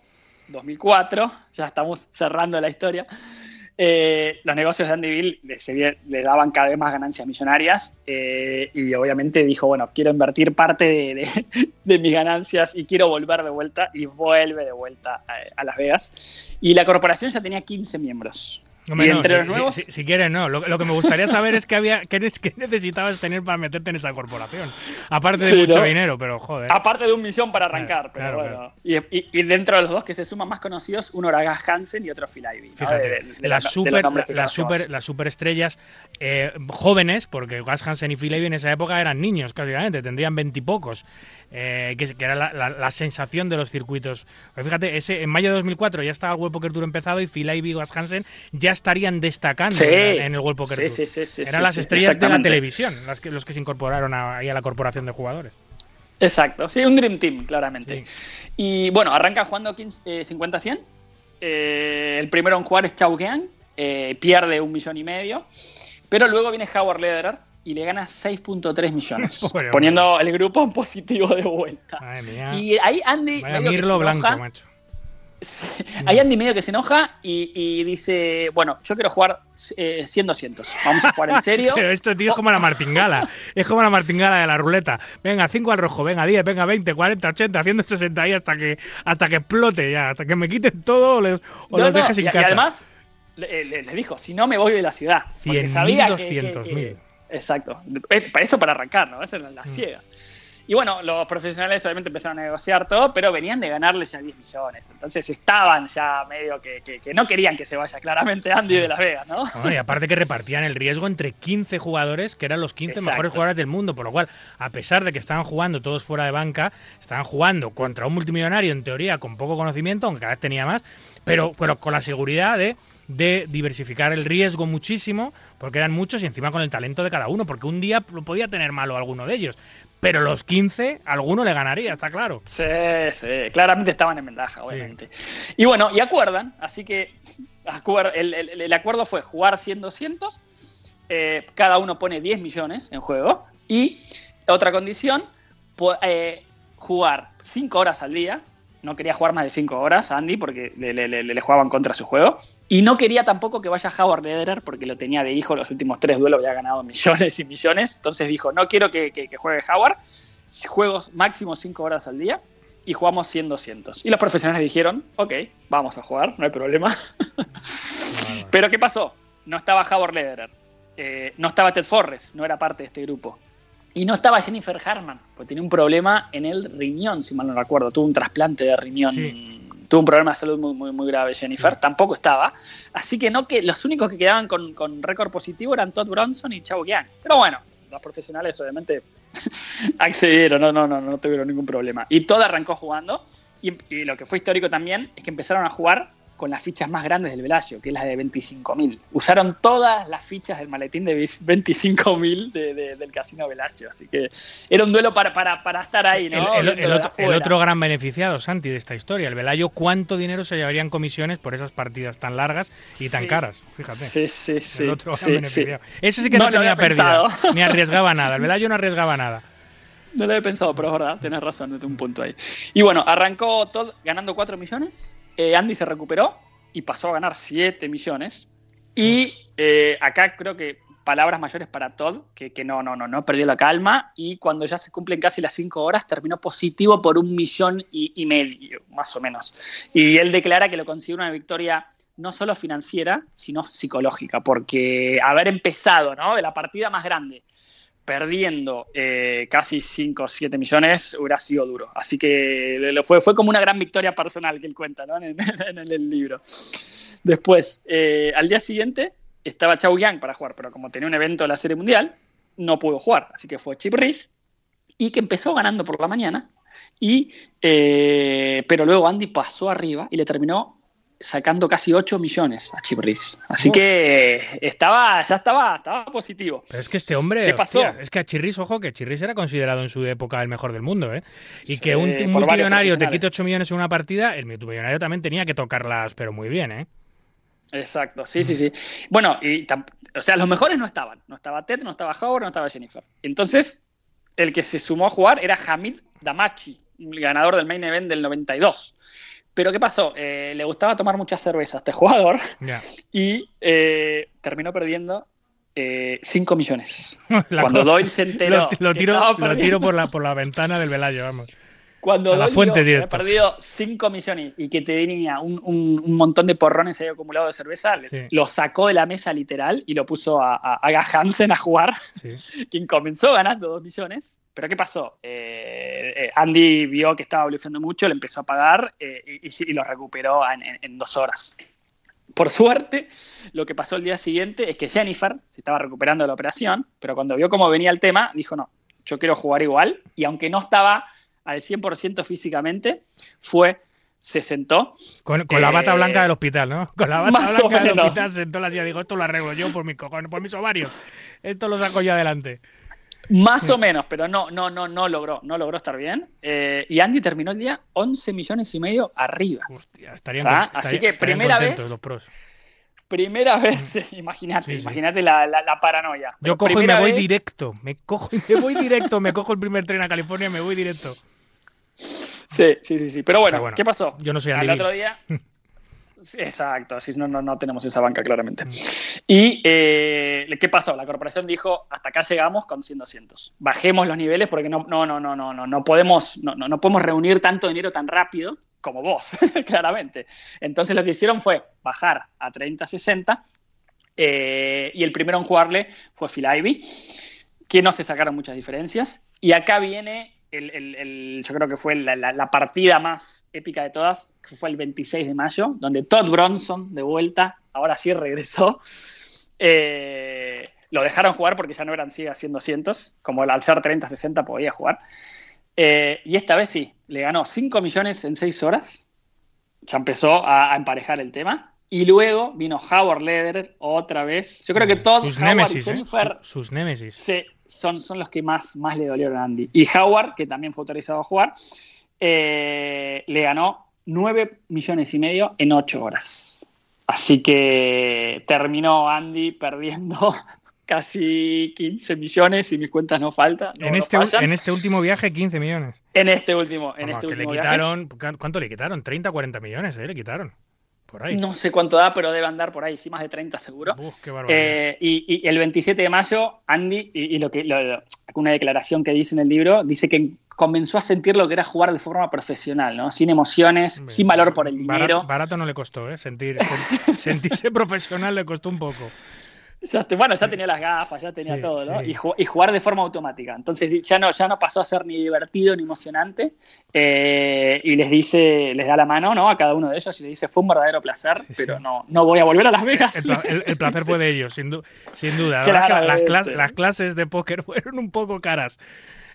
2004, ya estamos cerrando la historia. Eh, los negocios de Andy Bill le, daban cada vez más ganancias millonarias eh, y obviamente dijo, bueno, quiero invertir parte de mis ganancias y quiero volver de vuelta y vuelve de vuelta a, a Las Vegas. Y la corporación ya tenía 15 miembros. Hombre, y no, entre si, los nuevos... si- si quieres, no. Lo, lo que me gustaría saber es que había, qué, qué necesitabas tener para meterte en esa corporación. Aparte de Sí, mucho ¿no? dinero, pero joder. Aparte de un millón para arrancar, Claro, pero claro, bueno. Y, y- y dentro de los dos que se suman más conocidos, uno era Gas Hansen y otro Phil Ivey. ¿no? Fíjate, De- de- de las, super, las, super, las superestrellas eh, jóvenes, porque Gas Hansen y Phil Ivey en esa época eran niños, casualmente, tendrían veintipocos, eh, que, que era la, la- la sensación de los circuitos. Pero fíjate, ese, en mayo de 2004 ya estaba el World Poker Tour empezado y Ivey y Gas Hansen ya estarían destacando Sí. en, en el World Poker Sí, Tour. sí, eran las estrellas de la televisión, las que, los que se incorporaron a- ahí a la corporación de jugadores. Exacto, sí, un Dream Team, claramente. Y bueno, arranca jugando 15, eh, 50-100. Eh, el primero en jugar es Chao eh, pierde un millón y medio. Pero luego viene Howard Lederer y le gana 6.3 millones, Pobre hombre. poniendo el grupo en positivo de vuelta. Madre mía. Y ahí Andy. Vaya medio que mirlo se blanco, enoja. macho. Sí, Ahí Andy medio que se enoja y, y dice: Bueno, yo quiero jugar eh, 100 200. Vamos a jugar en serio. Pero esto, tío, es como la martingala. es como la martingala de la ruleta. Venga, 5 al rojo, venga, 10, venga, 20, 40, 80, haciendo 60 ahí hasta que, hasta que explote ya, hasta que me quiten todo o, les, o No, los no, dejes sin y, y casa. además le, le- le dijo, si no me voy de la ciudad. Porque 100.000, sabía que- que- 200.000. Exacto. Es, para eso para arrancar, ¿no? Esas eran las Mm. ciegas. Y bueno, los profesionales obviamente empezaron a negociar todo, pero venían de ganarle ya 10 millones. Entonces estaban ya medio que, que- que no querían que se vaya claramente Andy de Las Vegas, ¿no? Bueno, y aparte que repartían el riesgo entre 15 jugadores, que eran los 15 Exacto. mejores jugadores del mundo, por lo cual, a pesar de que estaban jugando todos fuera de banca, estaban jugando contra un multimillonario, en teoría, con poco conocimiento, aunque cada vez tenía más, pero, pero con la seguridad de, de diversificar el riesgo muchísimo, porque eran muchos y encima con el talento de cada uno, porque un día lo podía tener malo alguno de ellos, pero los 15, alguno le ganaría, está claro. Sí, sí, claramente estaban en ventaja, obviamente. Y bueno, y acuerdan, así que el, el- el acuerdo fue jugar 100 200, eh, cada uno pone 10 millones en juego, y otra condición, eh, jugar 5 horas al día, no quería jugar más de 5 horas Andy porque le, le- le- le jugaban contra su juego, Y no quería tampoco que vaya Howard Lederer porque lo tenía de hijo los últimos tres duelos, había ganado millones y millones. Entonces dijo, no quiero que, que- juegue Howard, juegos máximo 5 horas al día y jugamos 100, 200. Y los profesionales dijeron, ok, vamos a jugar, no hay problema. Pero ¿qué pasó? No estaba Howard Lederer, eh, no estaba Ted Forrest, no era parte de este grupo. Y no estaba Jennifer Harman, porque tenía un problema en el riñón, si mal no recuerdo. Tuvo un trasplante de riñón. Sí. Tuvo un problema de salud muy, muy, muy grave Jennifer. Tampoco estaba. Así que no que los únicos que quedaban con, con récord positivo eran Todd Bronson y Chao Yang. Pero bueno, los profesionales obviamente accedieron, no, no, no, no tuvieron ningún problema. Y Todd arrancó jugando. Y, y lo que fue histórico también es que empezaron a jugar con las fichas más grandes del Velasio, que es la de 25.000. Usaron todas las fichas del maletín de 25.000 de, de- del Casino Velasio. Así que era un duelo para, para, para estar ahí, ¿no? El, el- el otro, el otro gran beneficiado, Santi, de esta historia, el Velayo, ¿cuánto dinero se llevarían comisiones por esas partidas tan largas y tan Sí. caras? Fíjate. Sí, sí, sí. el otro gran sí, sí. beneficiado. Ese sí que No no, tenía pérdida, ni arriesgaba nada. El Velayo no arriesgaba nada. No lo había pensado, pero es verdad, tenés razón, desde un punto ahí. Y bueno, arrancó ganando 4 millones, eh, Andy se recuperó y pasó a ganar 7 millones. Y eh, acá creo que palabras mayores para Todd, que, que no, no, no, no perdió la calma y cuando ya se cumplen casi las 5 horas terminó positivo por un millón y, y medio, más o menos. Y él declara que lo considera una victoria no solo financiera, sino psicológica, porque haber empezado ¿no? de la partida más grande perdiendo eh, casi 5 o 7 millones hubiera sido duro. Así que fue, fue como una gran victoria personal que él cuenta ¿no? en, el, en el libro. Después, eh, al día siguiente estaba Chao Yang para jugar, pero como tenía un evento de la Serie Mundial, no pudo jugar. Así que fue Chip Reese y que empezó ganando por la mañana. Y, eh, pero luego Andy pasó arriba y le terminó sacando casi 8 millones a Chip. Así Oh. que estaba, ya estaba, estaba positivo. Pero es que este hombre, ¿Qué pasó? hostia, es que a Chirris, ojo, que Chirris era considerado en su época el mejor del mundo, ¿eh? Y Sí, que un, multimillonario te quite 8 millones en una partida, el multimillonario también tenía que tocarlas, pero muy bien, ¿eh? Exacto, sí, sí, sí. Bueno, y o sea, los mejores no estaban. No estaba Ted, no estaba Howard, no estaba Jennifer. Entonces, el que se sumó a jugar era Hamid Damachi, ganador del main event del 92. Pero ¿qué pasó? Eh, le gustaba tomar mucha cerveza a este jugador y eh, terminó perdiendo 5 millones. La Cuando Doyle se enteró. lo, lo tiro, lo por la, por la ventana del Velayo, vamos. Cuando A la Doyle fuente directo. había perdido 5 millones y que tenía un, un- un montón de porrones ahí acumulados de cerveza, Sí. lo sacó de la mesa literal y lo puso a, a, a Gas Hansen a jugar, Sí. quien comenzó ganando 2 millones. Pero ¿qué pasó? Eh, eh, Andy vio que estaba evolucionando mucho, le empezó a pagar eh, y, lo recuperó en, en- en dos horas. Por suerte, lo que pasó el día siguiente es que Jennifer se estaba recuperando de la operación, pero cuando vio cómo venía el tema, dijo, no, yo quiero jugar igual. Y aunque no estaba al 100% físicamente, fue, se sentó. Con, con la bata blanca del hospital, ¿no? Con la bata blanca del hospital sentó la silla y dijo, esto lo arreglo yo por mis cojones, por mis ovarios. Esto lo saco yo adelante. Más o menos, pero no, no, no, no logró, no logró estar bien. Eh, y Andy terminó el día 11 millones y medio arriba. Hostia, estarían, ¿Está? con- Así estarían- que estarían primera vez- los pros. Primera vez, imagínate, Sí, sí. imagínate la, la- la paranoia. Yo Pero cojo y me voy vez- directo. Me cojo y me voy directo. Me cojo el primer tren a California y me voy directo. Sí, sí, sí, sí. Pero bueno, Pero bueno, ¿qué pasó? yo no soy Al Andy otro día. Exacto, sí, no, no, no tenemos esa banca claramente. Y eh, ¿qué pasó? La corporación dijo, hasta acá llegamos con 100 200. Bajemos los niveles porque no, no, no, no, no, no, no podemos, no, no, no podemos reunir tanto dinero tan rápido como vos, claramente. Entonces lo que hicieron fue bajar a 30 60 eh, y el primero en jugarle fue Phil Ivey, que no se sacaron muchas diferencias. Y acá viene el, el- el- yo creo que fue la, la- la partida más épica de todas, que fue el 26 de mayo, donde Todd Bronson, de vuelta, ahora sí regresó. Eh, lo dejaron jugar porque ya no eran sigue haciendo cientos, como al ser 30-60 podía jugar. Eh, y esta vez sí, le ganó 5 millones en 6 horas. Ya empezó a, a emparejar el tema. Y luego vino Howard Lederer otra vez. Yo creo que Todd, Sus Howard némesis, y ¿eh? Jennifer Sus némesis. Sí, son, son los que más, más le dolieron a Andy. Y Howard, que también fue autorizado a jugar, eh, le ganó 9 millones y medio en 8 horas. Así que terminó Andy perdiendo casi 15 millones, si mis cuentas no faltan. no- En este, en este último viaje, 15 millones. En este último, en Vamos, este que último le viaje. quitaron, ¿Cuánto le quitaron? 30, 40 millones, ¿eh? Le quitaron. Por ahí. No sé cuánto da, pero debe andar por ahí, sí, más de 30 seguro. Uf, qué. Eh, y, y el 27 de mayo, Andy, y, y lo que lo- lo- una declaración que dice en el libro, dice que comenzó a sentir lo que era jugar de forma profesional, ¿no? Sin emociones, sin valor por el barato- dinero. Barato, no le costó, ¿eh? Sentir, sen- sentirse profesional le costó un poco. Ya te- bueno, ya tenía las gafas, ya tenía Sí, todo, ¿no? sí. Y, ju- y jugar de forma automática. Entonces ya no, ya no pasó a ser ni divertido ni emocionante. Eh, y les dice, les da la mano, ¿no? A cada uno de ellos y le dice, fue un verdadero placer, Sí, pero no, no voy a volver a Las Vegas. El, pla- el- el placer fue de ellos, sin, du- sin duda. La Claro, las, clas- las clases de póker fueron un poco caras.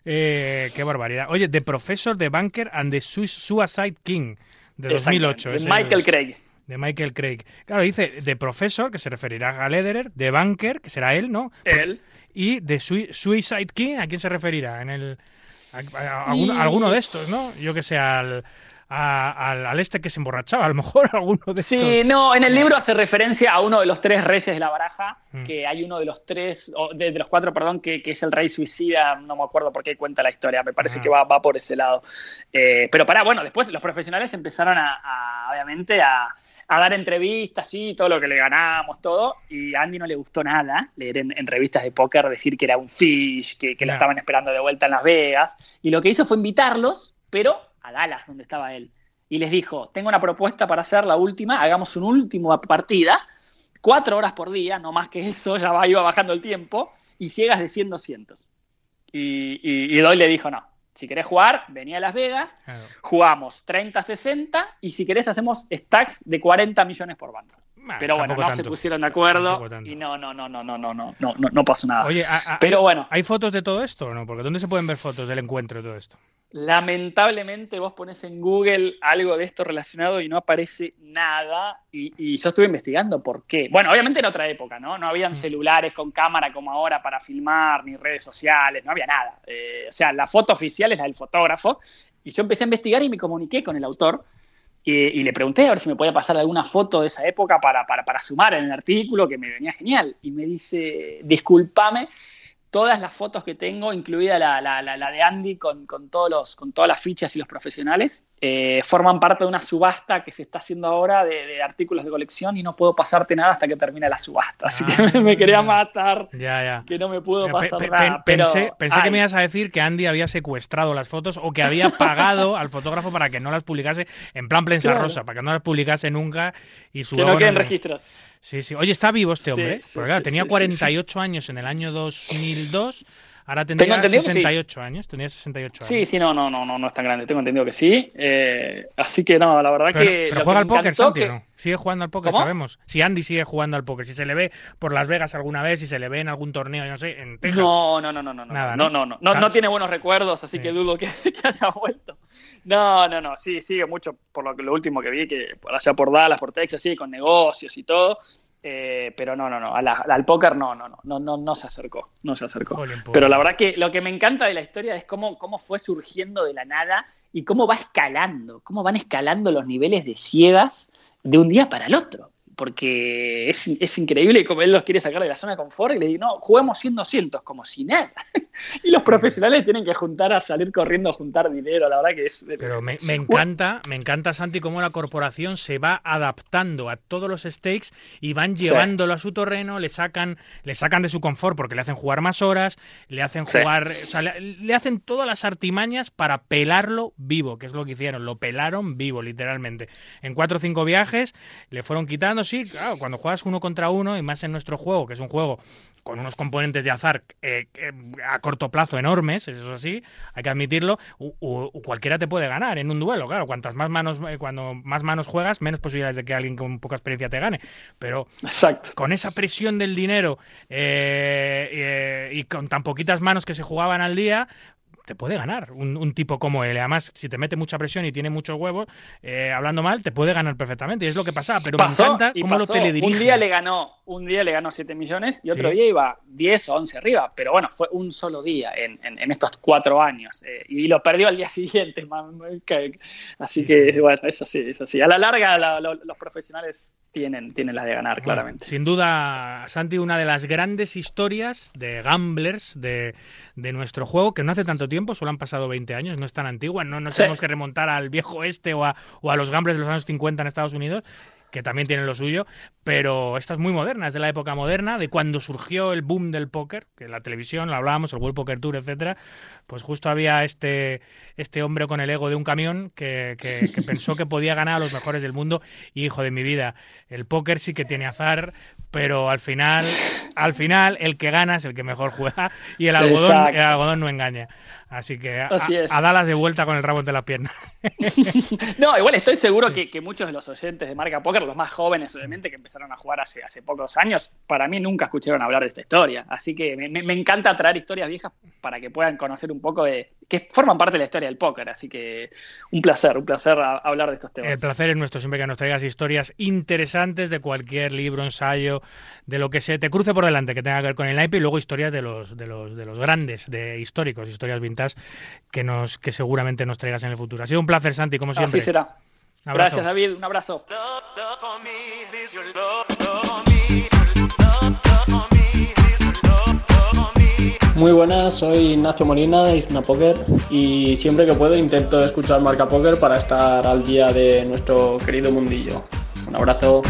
Eh, qué barbaridad. Oye, The Professor, The Banker and the Sui- Suicide King, de 2008. Exactamente, ese- de Michael Craig. De Michael Craig. Claro, dice The Professor, que se referirá a Lederer, The Banker, que será él, ¿no? Él. Y The Sui- Suicide King, ¿a quién se referirá? En el, a, a- a alguno, Y- alguno de estos, ¿no? Yo que sé, al, a- al, al este que se emborrachaba, a lo mejor alguno de Sí, estos. no, en el libro hace referencia a uno de los tres reyes de la baraja, Mm. que hay uno de los tres, o de, de los cuatro, perdón, que, que es el rey suicida, no me acuerdo por qué cuenta la historia, me parece Ah. que va, va por ese lado. Eh, pero para, bueno, después los profesionales empezaron a, a, obviamente, a, a dar entrevistas, sí, todo lo que le ganamos, todo, y a Andy no le gustó nada leer en, en revistas de póker decir que era un fish, que, que lo estaban esperando de vuelta en Las Vegas, y lo que hizo fue invitarlos, pero a Dallas, donde estaba él y les dijo, tengo una propuesta para hacer la última, hagamos una última partida, cuatro horas por día, no más que eso, ya va, iba bajando el tiempo, y ciegas de 100, 200. Y, y, y Doyle le dijo, no, si querés jugar, vení a Las Vegas, Claro. jugamos 30-60, y si querés hacemos stacks de 40 millones por banda. Pero bueno, no se pusieron de acuerdo, y no, no, no, no, no, no, no, no, no, pasó nada. Oye, a- a- Pero ¿hay- bueno. ¿hay fotos de todo esto o no? Porque ¿dónde se pueden ver fotos del encuentro y todo esto? Lamentablemente vos pones en Google algo de esto relacionado y no aparece nada. Y, y yo estuve investigando por qué. Bueno, obviamente en otra época, ¿no? No habían celulares con cámara como ahora para filmar, ni redes sociales, no había nada. Eh, o sea, la foto oficial es la del fotógrafo. Y yo empecé a investigar y me comuniqué con el autor. Y, y le pregunté a ver si me podía pasar alguna foto de esa época para, para, para sumar en el artículo, que me venía genial. Y me dice, discúlpame, todas las fotos que tengo, incluida la, la, la, la de Andy con, con, todos los, con todas las fichas y los profesionales, eh, forman parte de una subasta que se está haciendo ahora de, de, artículos de colección y no puedo pasarte nada hasta que termine la subasta. Así Ah. que me quería matar, Ya, ya. que no me pudo pasar pe- nada. pero, pensé pensé que me ibas a decir que Andy había secuestrado las fotos o que había pagado al fotógrafo para que no las publicase en plan prensa Claro. rosa, para que no las publicase nunca y su que no queden registros. Sí, sí. Oye, está vivo este Sí, hombre. sí, Porque claro, sí, tenía sí, sí, 48 años en el año 2002. Ahora Tengo tendría entendido que sí. 68 años. Tenía 68 Sí, años. sí, no, no, no, no, no es tan grande. Tengo entendido que sí. Eh, así que no, la verdad Pero, que. pero juega que al póker, Santi, que- ¿no? Sigue jugando al póker, ¿Cómo? sabemos. Si Andy sigue jugando al póker, si se le ve por Las Vegas alguna vez, si se le ve en algún torneo, yo no sé, en Texas. No, no, no, no, no, Nada, no, ¿no? no, no, no, tiene buenos recuerdos, así Sí. que dudo que, que haya vuelto. No, no, no, sí, sigue mucho por lo lo último que vi, que allá por Dallas, por Texas, sí, con negocios y todo. Eh, pero no, no, no, a la- al póker no, no, no, no, no, no se acercó, no se acercó. Pero la verdad que lo que me encanta de la historia es cómo, cómo fue surgiendo de la nada y cómo va escalando, cómo van escalando los niveles de ciegas de un día para el otro. Porque es, es increíble como él los quiere sacar de la zona de confort y le dice, no, juguemos 100, 200, como si nada. y los profesionales tienen que juntar a salir corriendo a juntar dinero, la verdad que es... Pero me, me encanta, me encanta, Santi, cómo la corporación se va adaptando a todos los stakes y van Sí. llevándolo a su terreno, le sacan, le sacan de su confort porque le hacen jugar más horas, le hacen Sí. jugar, o sea, le, le hacen todas las artimañas para pelarlo vivo, que es lo que hicieron, lo pelaron vivo, literalmente. En cuatro o cinco viajes le fueron quitando, sí, claro, cuando juegas uno contra uno y más en nuestro juego, que es un juego con unos componentes de azar eh, eh, a corto plazo enormes, eso sí, hay que admitirlo, u- u- cualquiera te puede ganar en un duelo, claro, cuantas más manos, eh, cuando más manos juegas, menos posibilidades de que alguien con poca experiencia te gane, pero Exacto. con esa presión del dinero eh, y con tan poquitas manos que se jugaban al día, te puede ganar un, un tipo como él. Además, si te mete mucha presión y tiene muchos huevos, eh, hablando mal, te puede ganar perfectamente. Y es lo que pasaba, pero Pasó, me encanta cómo lo pasó. teledirige. Un día le ganó, un día le ganó 7 millones y otro Sí. día iba 10 o 11 arriba, pero bueno, fue un solo día en, en- en estos cuatro años eh, y lo perdió al día siguiente. Así Sí, que bueno, es así, es así. A la larga la- lo- los profesionales tienen, tienen las de ganar, claramente. Sin duda, Santi, una de las grandes historias de gamblers de, de nuestro juego, que no hace tanto tiempo, solo han pasado 20 años, no es tan antigua, no nos Sí. tenemos que remontar al viejo oeste o a, o a los gamblers de los años 50 en Estados Unidos. que también tienen lo suyo, pero esta es muy moderna, es de la época moderna, de cuando surgió el boom del póker, que la televisión, lo hablábamos, el World Poker Tour, etcétera, pues justo había este, este hombre con el ego de un camión que, que, que pensó que podía ganar a los mejores del mundo y hijo de mi vida, el póker sí que tiene azar, pero al final, al final el que gana es el que mejor juega y el algodón, Exacto. el algodón no engaña. Así que a, Así a Dallas de vuelta con el rabo de la pierna. No, igual estoy seguro que, que muchos de los oyentes de Marca Póker, los más jóvenes obviamente, que empezaron a jugar hace, hace pocos años, para mí nunca escucharon hablar de esta historia. Así que me encanta traer historias viejas para que puedan conocer un poco de... que forman parte de la historia del póker. Así que un placer, un placer a- hablar de estos temas. El placer es nuestro siempre que nos traigas historias interesantes de cualquier libro, ensayo, de lo que se te cruce por delante que tenga que ver con el naipe y luego historias de los, de los, de los grandes, de históricos, historias vintage que nos que seguramente nos traigas en el futuro. Ha sido un placer, Santi, como siempre. Así será. Gracias, David. Un abrazo. Muy buenas, soy Ignacio Molina de Igna Poker y siempre que puedo intento escuchar Marca Poker para estar al día de nuestro querido mundillo. Un abrazo.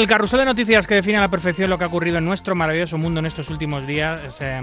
El carrusel de noticias que define a la perfección lo que ha ocurrido en nuestro maravilloso mundo en estos últimos días, eh,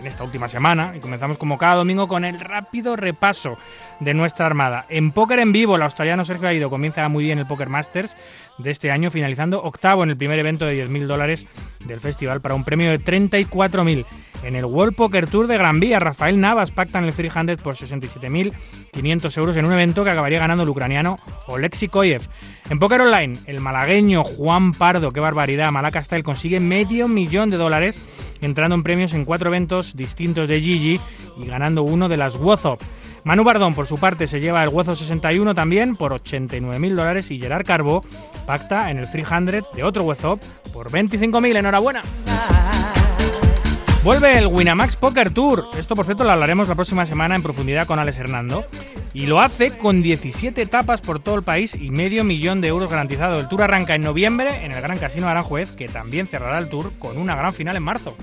en esta última semana. Y comenzamos como cada domingo con el rápido repaso de nuestra armada. En póker en vivo, el australiano Sergio Aido comienza muy bien el Poker Masters de este año, finalizando octavo en el primer evento de 10.000 dólares del festival para un premio de 34.000. En el World Poker Tour de Gran Vía, Rafael Navas pacta en el 300 por 67.500 euros en un evento que acabaría ganando el ucraniano Oleksiy Koyev. En Poker Online, el malagueño Juan Pardo, qué barbaridad, Malaca Style consigue medio millón de dólares entrando en premios en cuatro eventos distintos de Gigi y ganando uno de las WhatsApp. Manu Bardón, por su parte, se lleva el Huezo 61 también por 89.000 dólares y Gerard Carbo pacta en el 300 de otro WhatsApp por 25.000. Enhorabuena. Vuelve el Winamax Poker Tour. Esto, por cierto, lo hablaremos la próxima semana en profundidad con Alex Hernando. Y lo hace con 17 etapas por todo el país y medio millón de euros garantizado. El tour arranca en noviembre en el Gran Casino Aranjuez, que también cerrará el tour con una gran final en marzo.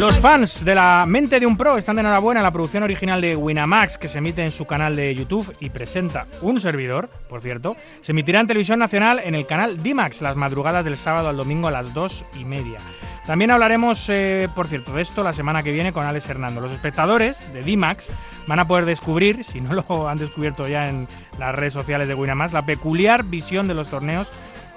Los fans de la mente de un pro están de enhorabuena. La producción original de Winamax, que se emite en su canal de YouTube y presenta un servidor, por cierto, se emitirá en televisión nacional en el canal D-Max las madrugadas del sábado al domingo a las 2 y media. También hablaremos, eh, por cierto, de esto la semana que viene con Alex Hernando. Los espectadores de D-Max van a poder descubrir, si no lo han descubierto ya en las redes sociales de Winamax, la peculiar visión de los torneos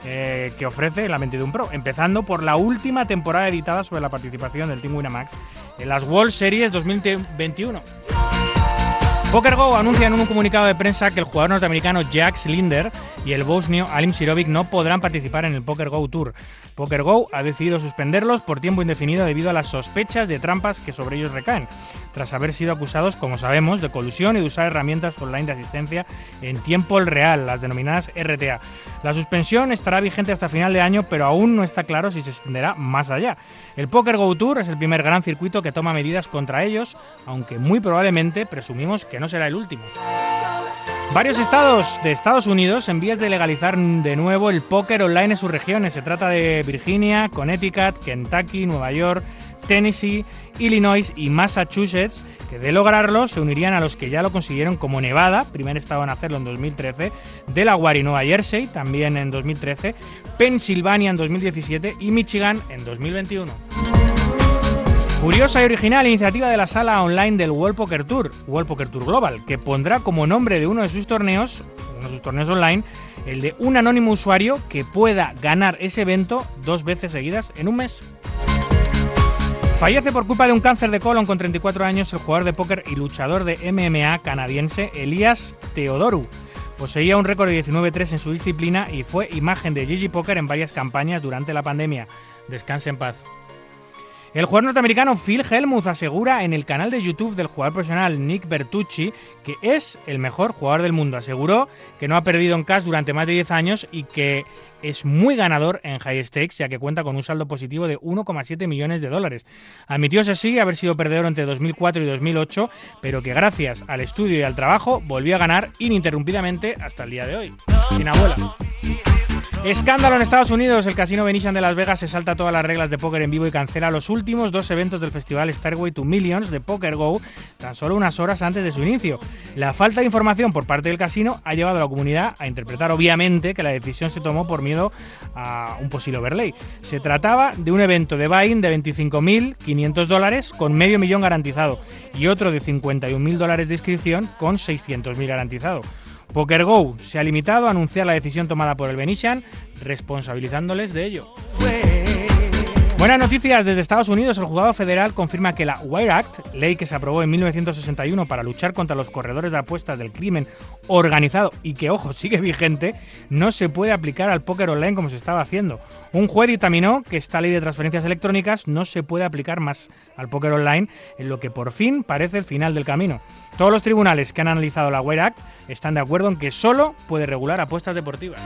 eh, que ofrece la mente de un pro, empezando por la última temporada editada sobre la participación del Team Winamax en las World Series 2021. PokerGo anuncia en un comunicado de prensa que el jugador norteamericano Jack Slinder y el bosnio Alim Sirovic no podrán participar en el PokerGo Tour. PokerGo ha decidido suspenderlos por tiempo indefinido debido a las sospechas de trampas que sobre ellos recaen, tras haber sido acusados, como sabemos, de colusión y de usar herramientas online de asistencia en tiempo real, las denominadas RTA. La suspensión estará vigente hasta final de año, pero aún no está claro si se extenderá más allá. El PokerGo Tour es el primer gran circuito que toma medidas contra ellos, aunque muy probablemente presumimos que no será el último. Varios estados de Estados Unidos en vías de legalizar de nuevo el póker online en sus regiones. Se trata de Virginia, Connecticut, Kentucky, Nueva York, Tennessee, Illinois y Massachusetts, que de lograrlo se unirían a los que ya lo consiguieron como Nevada, primer estado en hacerlo en 2013, Delaware y Nueva Jersey, también en 2013, Pensilvania en 2017 y Michigan en 2021. Curiosa y original iniciativa de la sala online del World Poker Tour, World Poker Tour Global, que pondrá como nombre de uno de sus torneos, uno de sus torneos online, el de un anónimo usuario que pueda ganar ese evento dos veces seguidas en un mes. Fallece por culpa de un cáncer de colon con 34 años el jugador de póker y luchador de MMA canadiense Elias Teodoru. Poseía un récord de 19-3 en su disciplina y fue imagen de GG Poker en varias campañas durante la pandemia. Descanse en paz. El jugador norteamericano Phil Hellmuth asegura en el canal de YouTube del jugador profesional Nick Bertucci que es el mejor jugador del mundo. Aseguró que no ha perdido en cash durante más de 10 años y que es muy ganador en high stakes, ya que cuenta con un saldo positivo de 1,7 millones de dólares. Admitió, eso sí, haber sido perdedor entre 2004 y 2008, pero que gracias al estudio y al trabajo volvió a ganar ininterrumpidamente hasta el día de hoy. Sin abuela. Escándalo en Estados Unidos. El Casino Venetian de Las Vegas se salta todas las reglas de póker en vivo y cancela los últimos dos eventos del festival Starway to Millions de Poker Go tan solo unas horas antes de su inicio. La falta de información por parte del casino ha llevado a la comunidad a interpretar obviamente que la decisión se tomó por miedo a un posible overlay. Se trataba de un evento de buy-in de 25.500 dólares con medio millón garantizado y otro de 51.000 dólares de inscripción con 600.000 garantizado. PokerGo se ha limitado a anunciar la decisión tomada por el Venetian, responsabilizándoles de ello. Buenas noticias desde Estados Unidos. El juzgado federal confirma que la Wire Act, ley que se aprobó en 1961 para luchar contra los corredores de apuestas del crimen organizado y que, ojo, sigue vigente, no se puede aplicar al póker online como se estaba haciendo. Un juez dictaminó que esta ley de transferencias electrónicas no se puede aplicar más al póker online, en lo que por fin parece el final del camino. Todos los tribunales que han analizado la Wire Act están de acuerdo en que solo puede regular apuestas deportivas.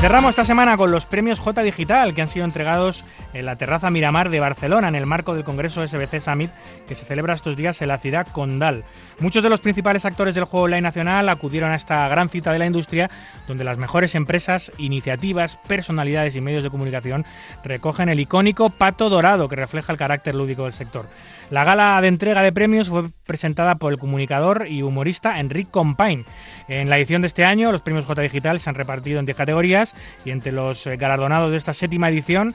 Cerramos esta semana con los premios J Digital que han sido entregados en la terraza Miramar de Barcelona en el marco del Congreso SBC Summit que se celebra estos días en la ciudad condal. Muchos de los principales actores del juego online nacional acudieron a esta gran cita de la industria donde las mejores empresas, iniciativas, personalidades y medios de comunicación recogen el icónico pato dorado que refleja el carácter lúdico del sector. La gala de entrega de premios fue presentada por el comunicador y humorista Enric Compain. En la edición de este año, los premios J Digital se han repartido en 10 categorías y entre los galardonados de esta séptima edición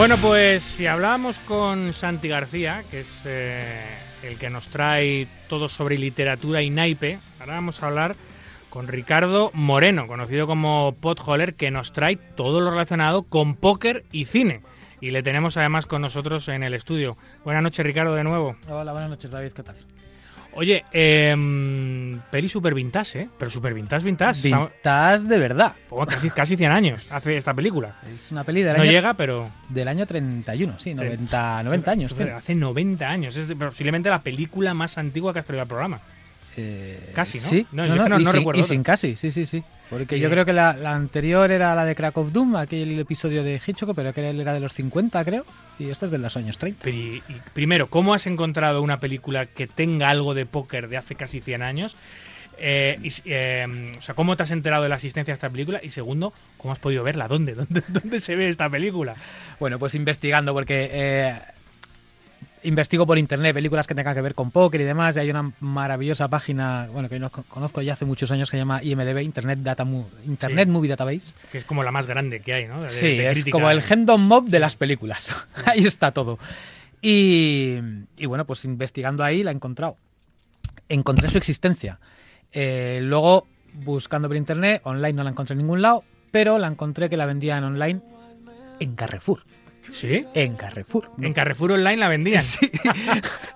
Bueno, pues si hablábamos con Santi García, que es eh, el que nos trae todo sobre literatura y naipe, ahora vamos a hablar con Ricardo Moreno, conocido como Potholer, que nos trae todo lo relacionado con póker y cine. Y le tenemos además con nosotros en el estudio. Buenas noches, Ricardo, de nuevo. Hola, buenas noches, David, ¿qué tal? Oye, eh, peli super vintage, ¿eh? Pero super vintage, vintage. Está- Vintage de verdad. oh, casi, casi 100 años hace esta película. Es una peli del, No año, llega, pero... del año 31, sí, 90, 90 años. Hace 90 años. Es posiblemente la película más antigua que has traído al programa. Eh, Casi, ¿no? Sí, No, yo es que no- y, no sin, recuerdo y sin casi, sí, sí, sí. Porque yo creo que la, la anterior era la de Crack of Doom, aquel episodio de Hitchcock, pero que él era de los 50, creo. Y esta es de los años 30. Pero, y- y primero, ¿cómo has encontrado una película que tenga algo de póker de hace casi 100 años? Eh, eh, o sea, ¿cómo te has enterado de la existencia de esta película? Y segundo, ¿cómo has podido verla? ¿Dónde? ¿Dónde, dónde se ve esta película? Bueno, pues investigando, porque eh, investigo por internet películas que tengan que ver con póker y demás. Y hay una maravillosa página, bueno, que no conozco ya hace muchos años, que se llama IMDb, Internet, Data Mo- Internet Sí. Movie Database. Que es como la más grande que hay, ¿no? De- Sí, de es como el Hendon Mob de las películas. ahí está todo. Y, y bueno, pues investigando ahí la he encontrado. Encontré su existencia. Eh, luego, buscando por internet, online no la encontré en ningún lado, pero la encontré que la vendían online en Carrefour. ¿Sí? En Carrefour. En Carrefour Online la vendían.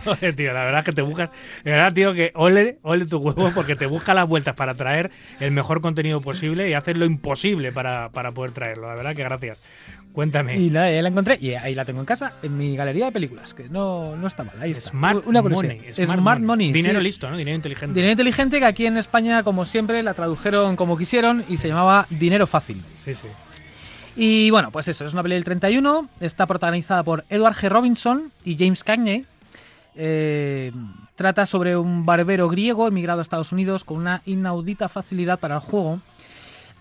Joder, tío, la verdad es que te buscas. De verdad, tío, que ole, ole tu huevo porque te busca las vueltas para traer el mejor contenido posible y haces lo imposible para, para poder traerlo. La verdad que gracias. Cuéntame. Y nada, ahí la encontré y ahí la tengo en casa, en mi galería de películas, que no, no está mal. Ahí está. Smart Una. Money. Smart, money. Dinero sí. listo, ¿no? Dinero inteligente. Dinero inteligente que aquí en España, como siempre, la tradujeron como quisieron y se llamaba Dinero Fácil. Sí, sí. Y bueno, pues eso, es una peli del 31, está protagonizada por Edward G. Robinson y James Cagney. Eh, trata sobre un barbero griego emigrado a Estados Unidos con una inaudita facilidad para el juego,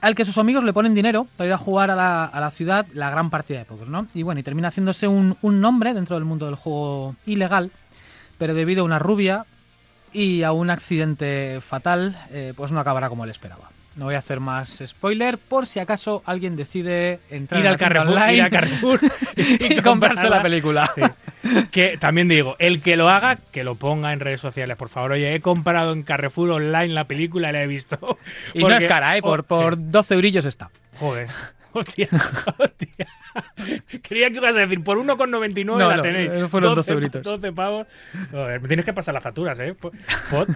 al que sus amigos le ponen dinero para ir a jugar a la, ciudad la gran partida de póker, ¿no? Y bueno, y termina haciéndose un, un nombre dentro del mundo del juego ilegal, pero debido a una rubia y a un accidente fatal, eh, pues no acabará como él esperaba. No voy a hacer más spoiler por si acaso alguien decide entrar Ir en al Carrefour, online ir al Carrefour y, comprarse la película. Sí. Que también digo, el que lo haga, que lo ponga en redes sociales, por favor. Oye, he comprado en Carrefour online la película y la he visto. Y no es cara, ¿eh? Por, por 12 eurillos está. Joder. Hostia, hostia. Creía que ibas a decir, por 1,99 No, la no, tenéis. eh, fueron 12 euritos. 12 pavos. Joder, me tienes que pasar las facturas, ¿eh? Po- Pot.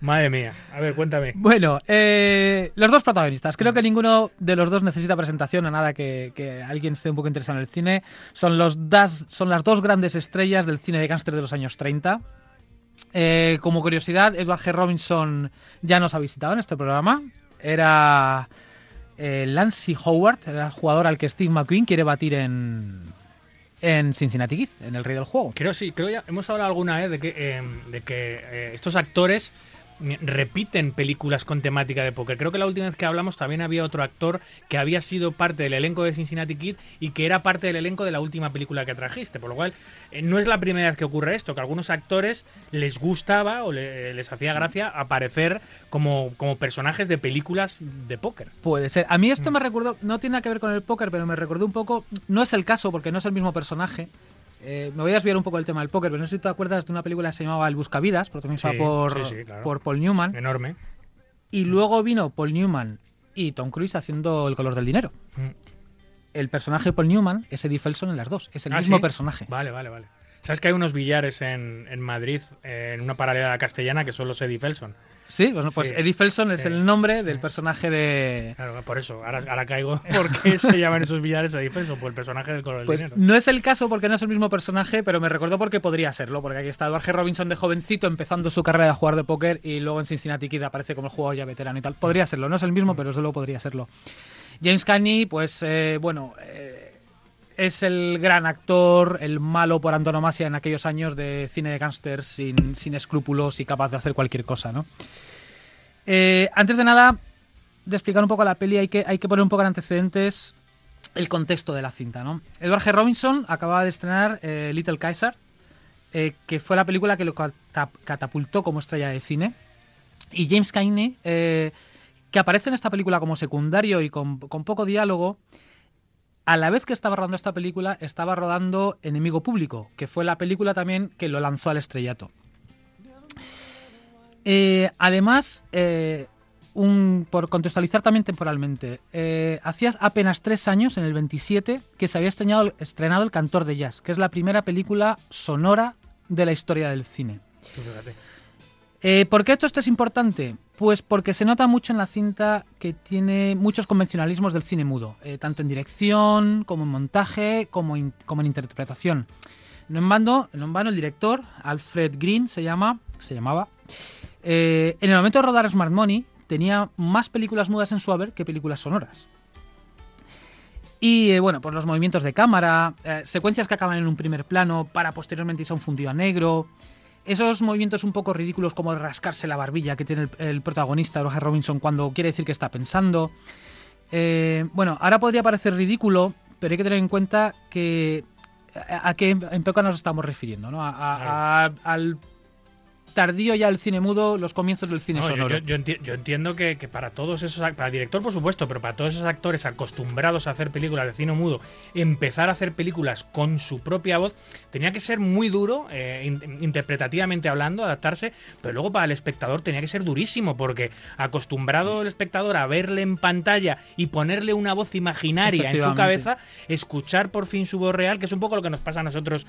Madre mía. A ver, cuéntame. Bueno, eh, los dos protagonistas. Creo que ninguno de los dos necesita presentación a nada que, que alguien esté un poco interesado en el cine. Son, los das, son las dos grandes estrellas del cine de gángster de los años 30. Eh, como curiosidad, Edward G. Robinson ya nos ha visitado en este programa. Era eh, Lancey Howard, era el jugador al que Steve McQueen quiere batir en, en Cincinnati en El Rey del Juego. Creo sí, creo ya hemos hablado alguna vez de que, eh, de que eh, estos actores repiten películas con temática de póker. Creo que la última vez que hablamos también había otro actor que había sido parte del elenco de Cincinnati Kid y que era parte del elenco de la última película que trajiste. Por lo cual, eh, no es la primera vez que ocurre esto, que a algunos actores les gustaba o le- les hacía gracia aparecer como, como personajes de películas de póker. Puede ser. A mí esto Mm. me recordó, no tiene nada que ver con el póker, pero me recordó un poco, no es el caso porque no es el mismo personaje. Eh, me voy a desviar un poco del tema del póker, pero no sé si te acuerdas de una película que se llamaba El Buscavidas, protagonizada Sí, por, sí, sí, claro. por Paul Newman. Enorme. Y luego vino Paul Newman y Tom Cruise haciendo El color del dinero. Mm. El personaje de Paul Newman es Eddie Felson en las dos, es el Ah, mismo personaje. Vale, vale, vale. ¿Sabes que hay unos billares en, en Madrid, eh, en una paralela castellana, que son los Eddie Felson? Sí, pues, no, pues Sí. Eddie Felson es Sí. el nombre del personaje de, Claro, por eso, ahora, ahora caigo. ¿Por qué se llaman esos billares Eddie Felson? Por el personaje del color del Pues dinero. no es el caso porque no es el mismo personaje, pero me recordó porque podría serlo, porque aquí está Edward G. Robinson de jovencito empezando su carrera de jugador de póker y luego en Cincinnati Kid aparece como el jugador ya veterano y tal. Podría serlo, no es el mismo, pero solo podría serlo. James Cagney, pues eh, bueno, eh, es el gran actor, el malo por antonomasia en aquellos años de cine de gángsters sin, sin escrúpulos y capaz de hacer cualquier cosa, ¿no? Eh, antes de nada, de explicar un poco la peli, hay que, hay que poner un poco en antecedentes el contexto de la cinta, ¿no? Edward G. Robinson acababa de estrenar eh, Little Kaiser, eh, que fue la película que lo cata- catapultó como estrella de cine. Y James Cagney, que aparece en esta película como secundario y con, con poco diálogo, a la vez que estaba rodando esta película, estaba rodando Enemigo Público, que fue la película también que lo lanzó al estrellato. Eh, además, eh, por contextualizar también temporalmente, eh, hacía apenas tres años, en el 27, que se había estrenado, El Cantor de Jazz, que es la primera película sonora de la historia del cine. Tú fíjate. Eh, ¿Por qué todo esto es importante? Pues porque se nota mucho en la cinta que tiene muchos convencionalismos del cine mudo, eh, tanto en dirección, como en montaje, como, en interpretación. No en, vano, no en vano, el director, Alfred Green, se, llama, se llamaba, eh, en el momento de rodar Smart Money, tenía más películas mudas en su haber que películas sonoras. Y bueno, pues los movimientos de cámara, secuencias que acaban en un primer plano para posteriormente irse a un fundido a negro, esos movimientos un poco ridículos como rascarse la barbilla que tiene el, el protagonista, Roger Robinson, cuando quiere decir que está pensando. Eh, bueno, ahora podría parecer ridículo, pero hay que tener en cuenta que a, a qué época nos estamos refiriendo, ¿no? A- al tardío ya el cine mudo, los comienzos del cine No, sonoro. yo- yo enti- yo entiendo que, que para todos esos para el director por supuesto, pero para todos esos actores acostumbrados a hacer películas de cine mudo, empezar a hacer películas con su propia voz tenía que ser muy duro, eh, in- interpretativamente hablando, adaptarse, pero luego para el espectador tenía que ser durísimo porque acostumbrado el espectador a verle en pantalla y ponerle una voz imaginaria en su cabeza, escuchar por fin su voz real, que es un poco lo que nos pasa a nosotros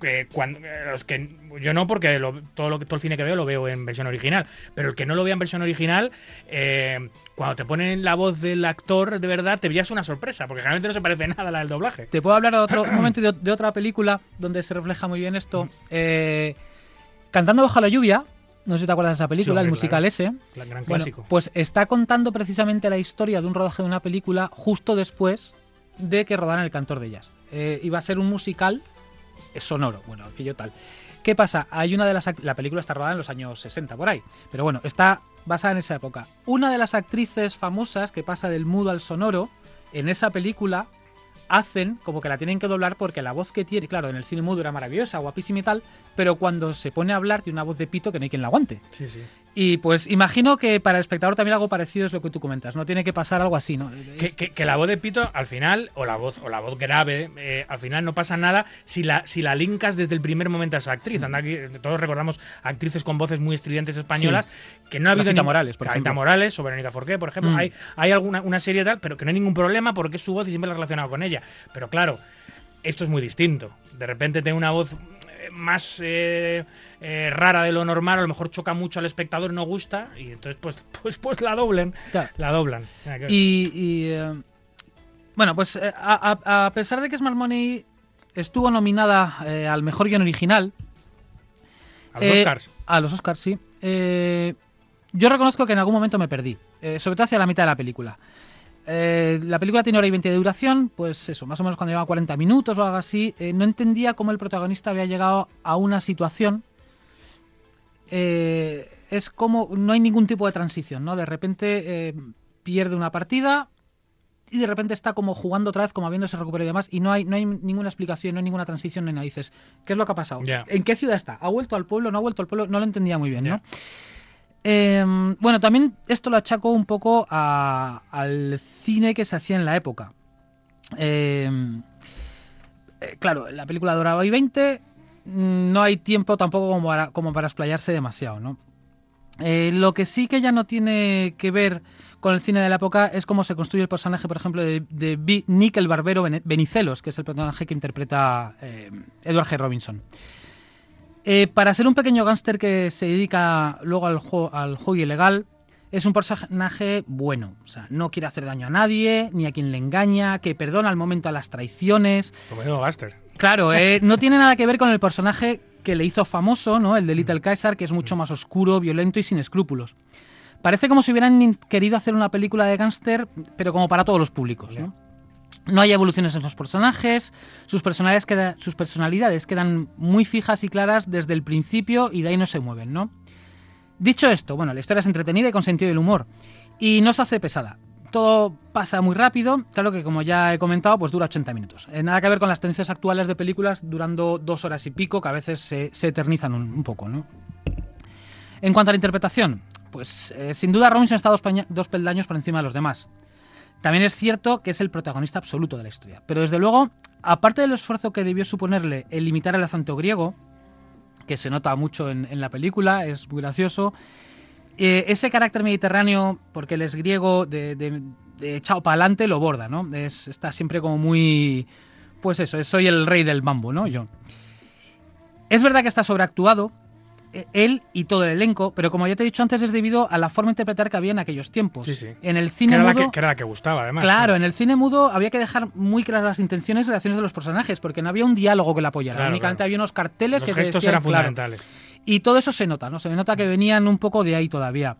que cuando eh, los que yo no porque lo- todo lo que todo el cine que veo lo veo en versión original pero el que no lo vea en versión original eh, cuando te ponen la voz del actor de verdad te pillas una sorpresa porque generalmente no se parece nada a la del doblaje Te puedo hablar de otro un momento de, de otra película donde se refleja muy bien esto. Eh, Cantando bajo la lluvia, no sé si te acuerdas de esa película, Sí, el musical claro. ese. gran Bueno, clásico pues está contando precisamente la historia de un rodaje de una película justo después de que rodaran El Cantor de Jazz. Eh, iba a ser un musical sonoro, bueno, aquello tal. ¿Qué pasa? Hay una de las la película está rodada en los años 60 por ahí, pero bueno, está basada en esa época. Una de las actrices famosas que pasa del mudo al sonoro en esa película hacen como que la tienen que doblar porque la voz que tiene, claro, en el cine mudo era maravillosa, guapísima y tal, pero cuando se pone a hablar tiene una voz de pito que no hay quien la aguante. sí sí Y pues imagino que para el espectador también algo parecido es lo que tú comentas. No tiene que pasar algo así, ¿no? que, Es- que- que la voz de Pito al final o la voz o la voz grave eh, al final no pasa nada si la si la linkas desde el primer momento a esa actriz Anda aquí, todos recordamos actrices con voces muy estridentes españolas que no ha habido ni- Morales, por ejemplo. Morales o Verónica Forqué por ejemplo Mm. hay hay alguna una serie tal pero que no hay ningún problema porque es su voz y siempre la he relacionado con ella pero claro esto es muy distinto de repente tiene una voz más eh, eh, rara de lo normal a lo mejor choca mucho al espectador no gusta y entonces pues pues pues la Claro. la doblan. Y, y, eh, bueno, pues eh, a, a- a pesar de que Smart Money estuvo nominada al mejor guion original, a los Oscars a los Oscars, sí, eh, yo reconozco que en algún momento me perdí, sobre todo hacia la mitad de la película. Eh, la película tiene hora y 20 de duración, pues eso, más o menos cuando llevaba 40 minutos o algo así. eh, no entendía cómo el protagonista había llegado a una situación. eh, es como no hay ningún tipo de transición, ¿no? De repente eh, pierde una partida y de repente está como jugando otra vez, como habiéndose recuperado y demás, y no hay, no hay ninguna explicación, no hay ninguna transición, ni nada. Dices, ¿qué es lo que ha pasado? ¿En qué ciudad está? ¿Ha vuelto al pueblo? ¿No ha vuelto al pueblo? No lo entendía muy bien. ¿no? Eh, bueno, también esto lo achaco un poco al cine que se hacía en la época. Eh, eh, claro, la película duraba y 20, mm, no hay tiempo tampoco como para, como explayarse demasiado, ¿no? Eh, lo que sí que ya no tiene que ver con el cine de la época es cómo se construye el personaje, por ejemplo, de, de Nick el Barbero Benicelos, que es el personaje que interpreta eh, Edward G. Robinson. Eh, para ser un pequeño gángster que se dedica luego al, juego, al juego ilegal, es un personaje bueno. O sea, no quiere hacer daño a nadie, ni a quien le engaña, que perdona al momento a las traiciones. Como digo Gaster. Claro, eh, no tiene nada que ver con el personaje que le hizo famoso, ¿no? El de Little Kaiser, que es mucho más oscuro, violento y sin escrúpulos. Parece como si hubieran querido hacer una película de gángster, pero como para todos los públicos, ¿no? No hay evoluciones en los personajes, sus personalidades, sus personalidades quedan muy fijas y claras desde el principio y de ahí no se mueven, ¿no? Dicho esto, bueno, la historia es entretenida y con sentido del humor. Y no se hace pesada. Todo pasa muy rápido. Claro que, como ya he comentado, pues dura 80 minutos. Eh, nada que ver con las tendencias actuales de películas durando dos horas y pico, que a veces se, eternizan un, poco, ¿no? En cuanto a la interpretación, pues eh, sin duda Robinson está dos, dos peldaños por encima de los demás. También es cierto que es el protagonista absoluto de la historia. Pero desde luego, aparte del esfuerzo que debió suponerle el limitar el acento griego, que se nota mucho en, la película, es muy gracioso, eh, ese carácter mediterráneo, porque él es griego, de, de, de echado para adelante, lo borda, ¿no? Es, está siempre como muy... Pues eso, es- soy el rey del mambo, ¿no? Yo. Es verdad que está sobreactuado, él y todo el elenco, pero como ya te he dicho antes, es debido a la forma de interpretar que había en aquellos tiempos. Sí, sí. En el Que cine la mudo- que, que era la que gustaba, además. Claro, en el cine mudo había que dejar muy claras las intenciones y relaciones de los personajes, porque no había un diálogo que la apoyara. Claro, Únicamente claro. había unos carteles Los que te gestos decían, eran claro. fundamentales. Y todo eso se nota, ¿no? Se nota que venían un poco de ahí todavía.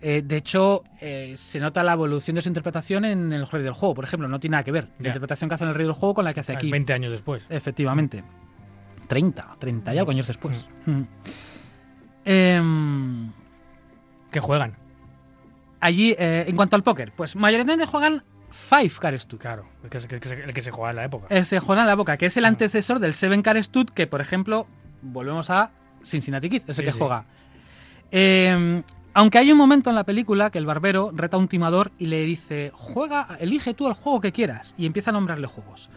Eh, de hecho, eh, se nota la evolución de su interpretación en el rey del juego, por ejemplo. No tiene nada que ver. La interpretación que hace en el rey del juego con la que hace aquí. 20 años después. Efectivamente. 30, 30 y algo años después. Mm. Em, Que juegan. allí, eh, en cuanto al póker, pues mayoritariamente juegan Five Car Stud. Claro, el que, se- el que se- el que se jugaba en la época. Eh, Se juega en la boca, que es el antecesor del Seven Car Stud, que por ejemplo, volvemos a Cincinnati Kid, ese Sí, que sí. juega. Eh, aunque hay un momento en la película que el barbero reta a un timador y le dice, juega, elige tú el juego que quieras, y empieza a nombrarle juegos.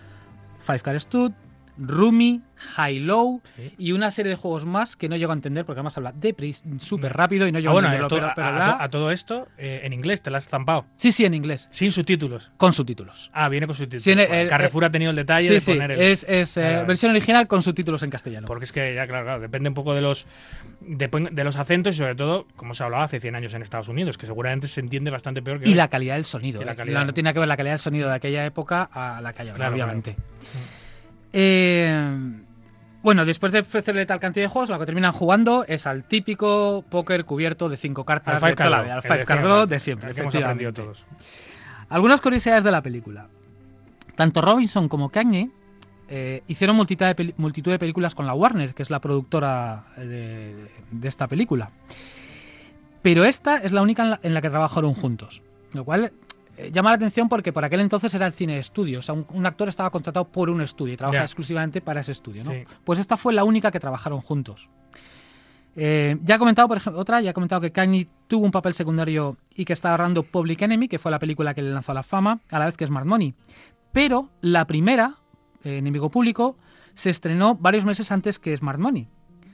Five Car Stud, Rumi, High Low Sí. y una serie de juegos más que no llego a entender porque además habla de súper rápido y no Ah, llego bueno, a a, entenderlo. to- pero, a- pero a todo esto, eh, en inglés te la has zampado. Sí, sí, en inglés, Sin subtítulos. con subtítulos. Ah, viene con subtítulos. Sí, en el- Bueno, el- Carrefour ha tenido el detalle Sí, de poner el. es, es, eh, vale. versión original con subtítulos en castellano. Porque es que ya, claro, claro, depende un poco de los de los acentos y sobre todo, como se hablaba hace 100 años en Estados Unidos, que seguramente se entiende bastante peor que Y hoy. la calidad del sonido. Eh. calidad. No, no tiene que ver la calidad del sonido de aquella época a la que hay ahora, Claro, obviamente. Eh, bueno, después de ofrecerle tal cantidad de juegos, lo que terminan jugando es al típico póker cubierto de cinco cartas Al Five de vida, al Five Card Draw de siempre, el que hemos aprendido efectivamente. todos. Algunas curiosidades de la película. Tanto Robinson como Cagney eh, hicieron multitud de, peli- multitud de películas con la Warner, que es la productora eh, de, de esta película. Pero esta es la única en la, en la que trabajaron juntos. Lo cual eh, llama la atención porque por aquel entonces era el cine de estudio. O sea, un, un actor estaba contratado por un estudio y trabajaba exclusivamente para ese estudio. ¿no? Sí. Pues esta fue la única que trabajaron juntos. Eh, ya he comentado, por ejemplo, otra, ya he comentado que Cagney tuvo un papel secundario y que estaba ahorrando Public Enemy, que fue la película que le lanzó a la fama, a la vez que Smart Money. Pero la primera, eh, Enemigo Público, se estrenó varios meses antes que Smart Money,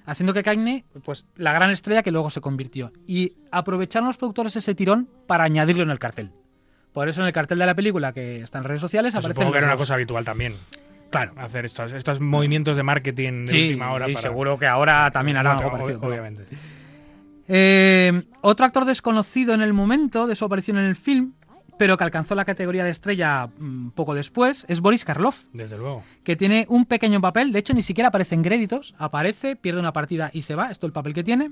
haciendo que Cagney, pues la gran estrella que luego se convirtió. Y aprovecharon los productores ese tirón para añadirlo en el cartel. Por eso en el cartel de la película que está en redes sociales Pues aparecen supongo que era una cosa habitual también. Claro. Hacer estos, estos movimientos de marketing de Sí, última hora. y para- seguro que ahora también Otro, algo parecido. pero- Obviamente. Eh, otro actor desconocido en el momento de su aparición en el film, pero que alcanzó la categoría de estrella mm, poco después, es Boris Karloff, Desde luego. que tiene un pequeño papel, de hecho ni siquiera aparece en créditos, aparece, pierde una partida y se va, esto es el papel que tiene.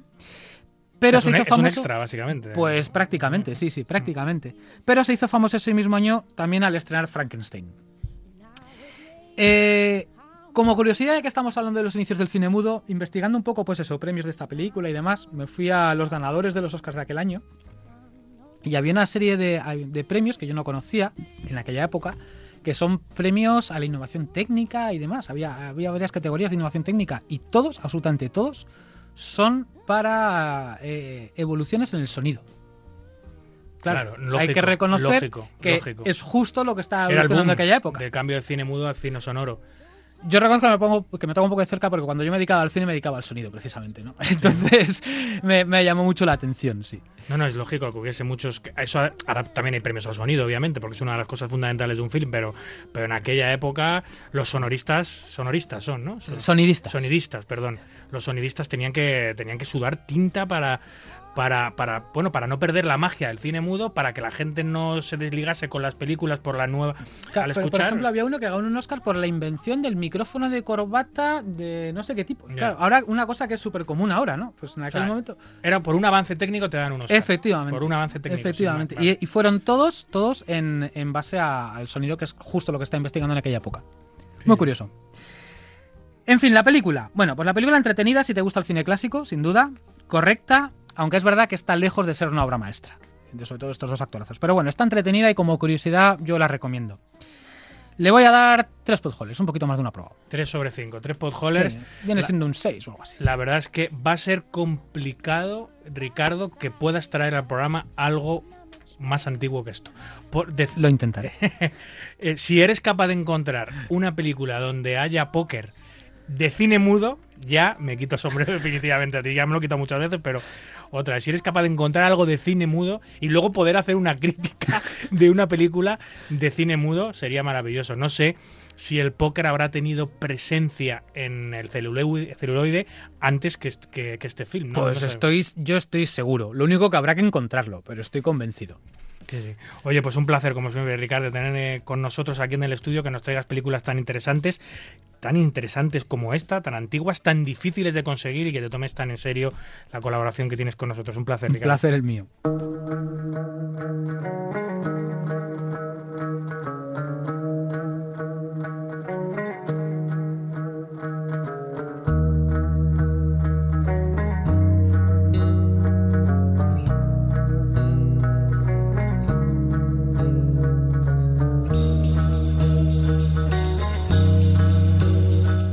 Pero es se un, hizo es un famoso. extra, básicamente. Pues prácticamente, sí, sí, prácticamente. Pero se hizo famoso ese mismo año también al estrenar Frankenstein. Eh, como curiosidad, ya que estamos hablando de los inicios del cine mudo, investigando un poco, pues eso, premios de esta película y demás, me fui a los ganadores de los Oscars de aquel año. Y había una serie de, de premios que yo no conocía en aquella época, que son premios a la innovación técnica y demás. Había, había varias categorías de innovación técnica y todos, absolutamente todos, son para eh, evoluciones en el sonido. Claro, Claro, hay que lógico, reconocer lógico, que lógico. es justo lo que el evolucionando en aquella época. del cambio del cine mudo al cine sonoro. Yo reconozco que me, pongo, que me toco un poco de cerca porque cuando yo me dedicaba al cine me dedicaba al sonido, precisamente, ¿no? Entonces me, me llamó mucho la atención, sí. No, no, es lógico que hubiese muchos. que- Eso ahora también hay premios al sonido, obviamente, porque es una de las cosas fundamentales de un film, pero, pero en aquella época los sonoristas, sonoristas son, ¿no? Son- Sonidista. sonidistas, perdón. Los sonidistas tenían que, tenían que sudar tinta para, para, para, bueno, para no perder la magia del cine mudo, para que la gente no se desligase con las películas por la nueva. Claro, al pero, por escuchar. ejemplo, había uno que ganó un Oscar por la invención del micrófono de corbata de no sé qué tipo. Claro, ahora una cosa que es súper común ahora, ¿no? Pues en aquel sea, momento. Era por un avance técnico te dan unos. Efectivamente. Por un avance técnico. Efectivamente. y fueron todos, todos en, en base a- al sonido, que es justo lo que está investigando en aquella época. Muy curioso. En fin, la película. Bueno, pues la película entretenida si te gusta el cine clásico, sin duda. Correcta, aunque es verdad que está lejos de ser una obra maestra. De sobre todo estos dos actorazos. Pero bueno, está entretenida y como curiosidad yo la recomiendo. Le voy a dar tres podholes, un poquito más de una prueba. 3 sobre 5. 3 podholders. Sí, viene La- siendo un 6 o algo así. La verdad es que va a ser complicado, Ricardo, que puedas traer al programa algo más antiguo que esto. Por, de- Lo intentaré. eh, si eres capaz de encontrar una película donde haya póker de cine mudo, ya me quito sombrero definitivamente a ti. Ya me lo he quitado muchas veces, pero otra. Si eres capaz de encontrar algo de cine mudo y luego poder hacer una crítica de una película de cine mudo, sería maravilloso. No sé si el póker habrá tenido presencia en el celuloide, antes que, est- que- que este film. ¿no? Pues No estoy, yo estoy seguro. Lo único que habrá que encontrarlo, pero estoy convencido. Sí, sí. Oye, pues un placer, como siempre, Ricardo, tener eh, con nosotros aquí en el estudio que nos traigas películas tan interesantes, tan interesantes como esta, tan antiguas, tan difíciles de conseguir y que te tomes tan en serio la colaboración que tienes con nosotros. Un placer, Un Ricardo. placer el mío.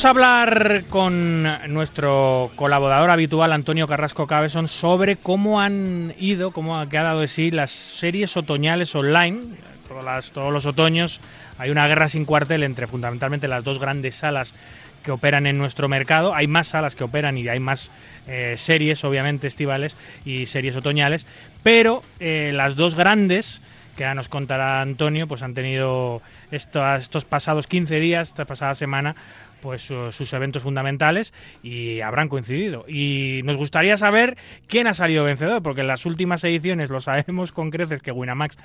Vamos a hablar con nuestro colaborador habitual, Antonio Carrasco Cabezón, sobre cómo han ido, cómo ha quedado de sí las series otoñales online. Todos los otoños hay una guerra sin cuartel entre fundamentalmente las dos grandes salas que operan en nuestro mercado. Hay más salas que operan y hay más eh, series, obviamente, estivales y series otoñales, pero eh, las dos grandes que ya nos contará Antonio, pues han tenido estos, estos pasados 15 días, esta pasada semana, pues su- sus eventos fundamentales y habrán coincidido. Y nos gustaría saber quién ha salido vencedor, porque en las últimas ediciones lo sabemos con creces que Winamax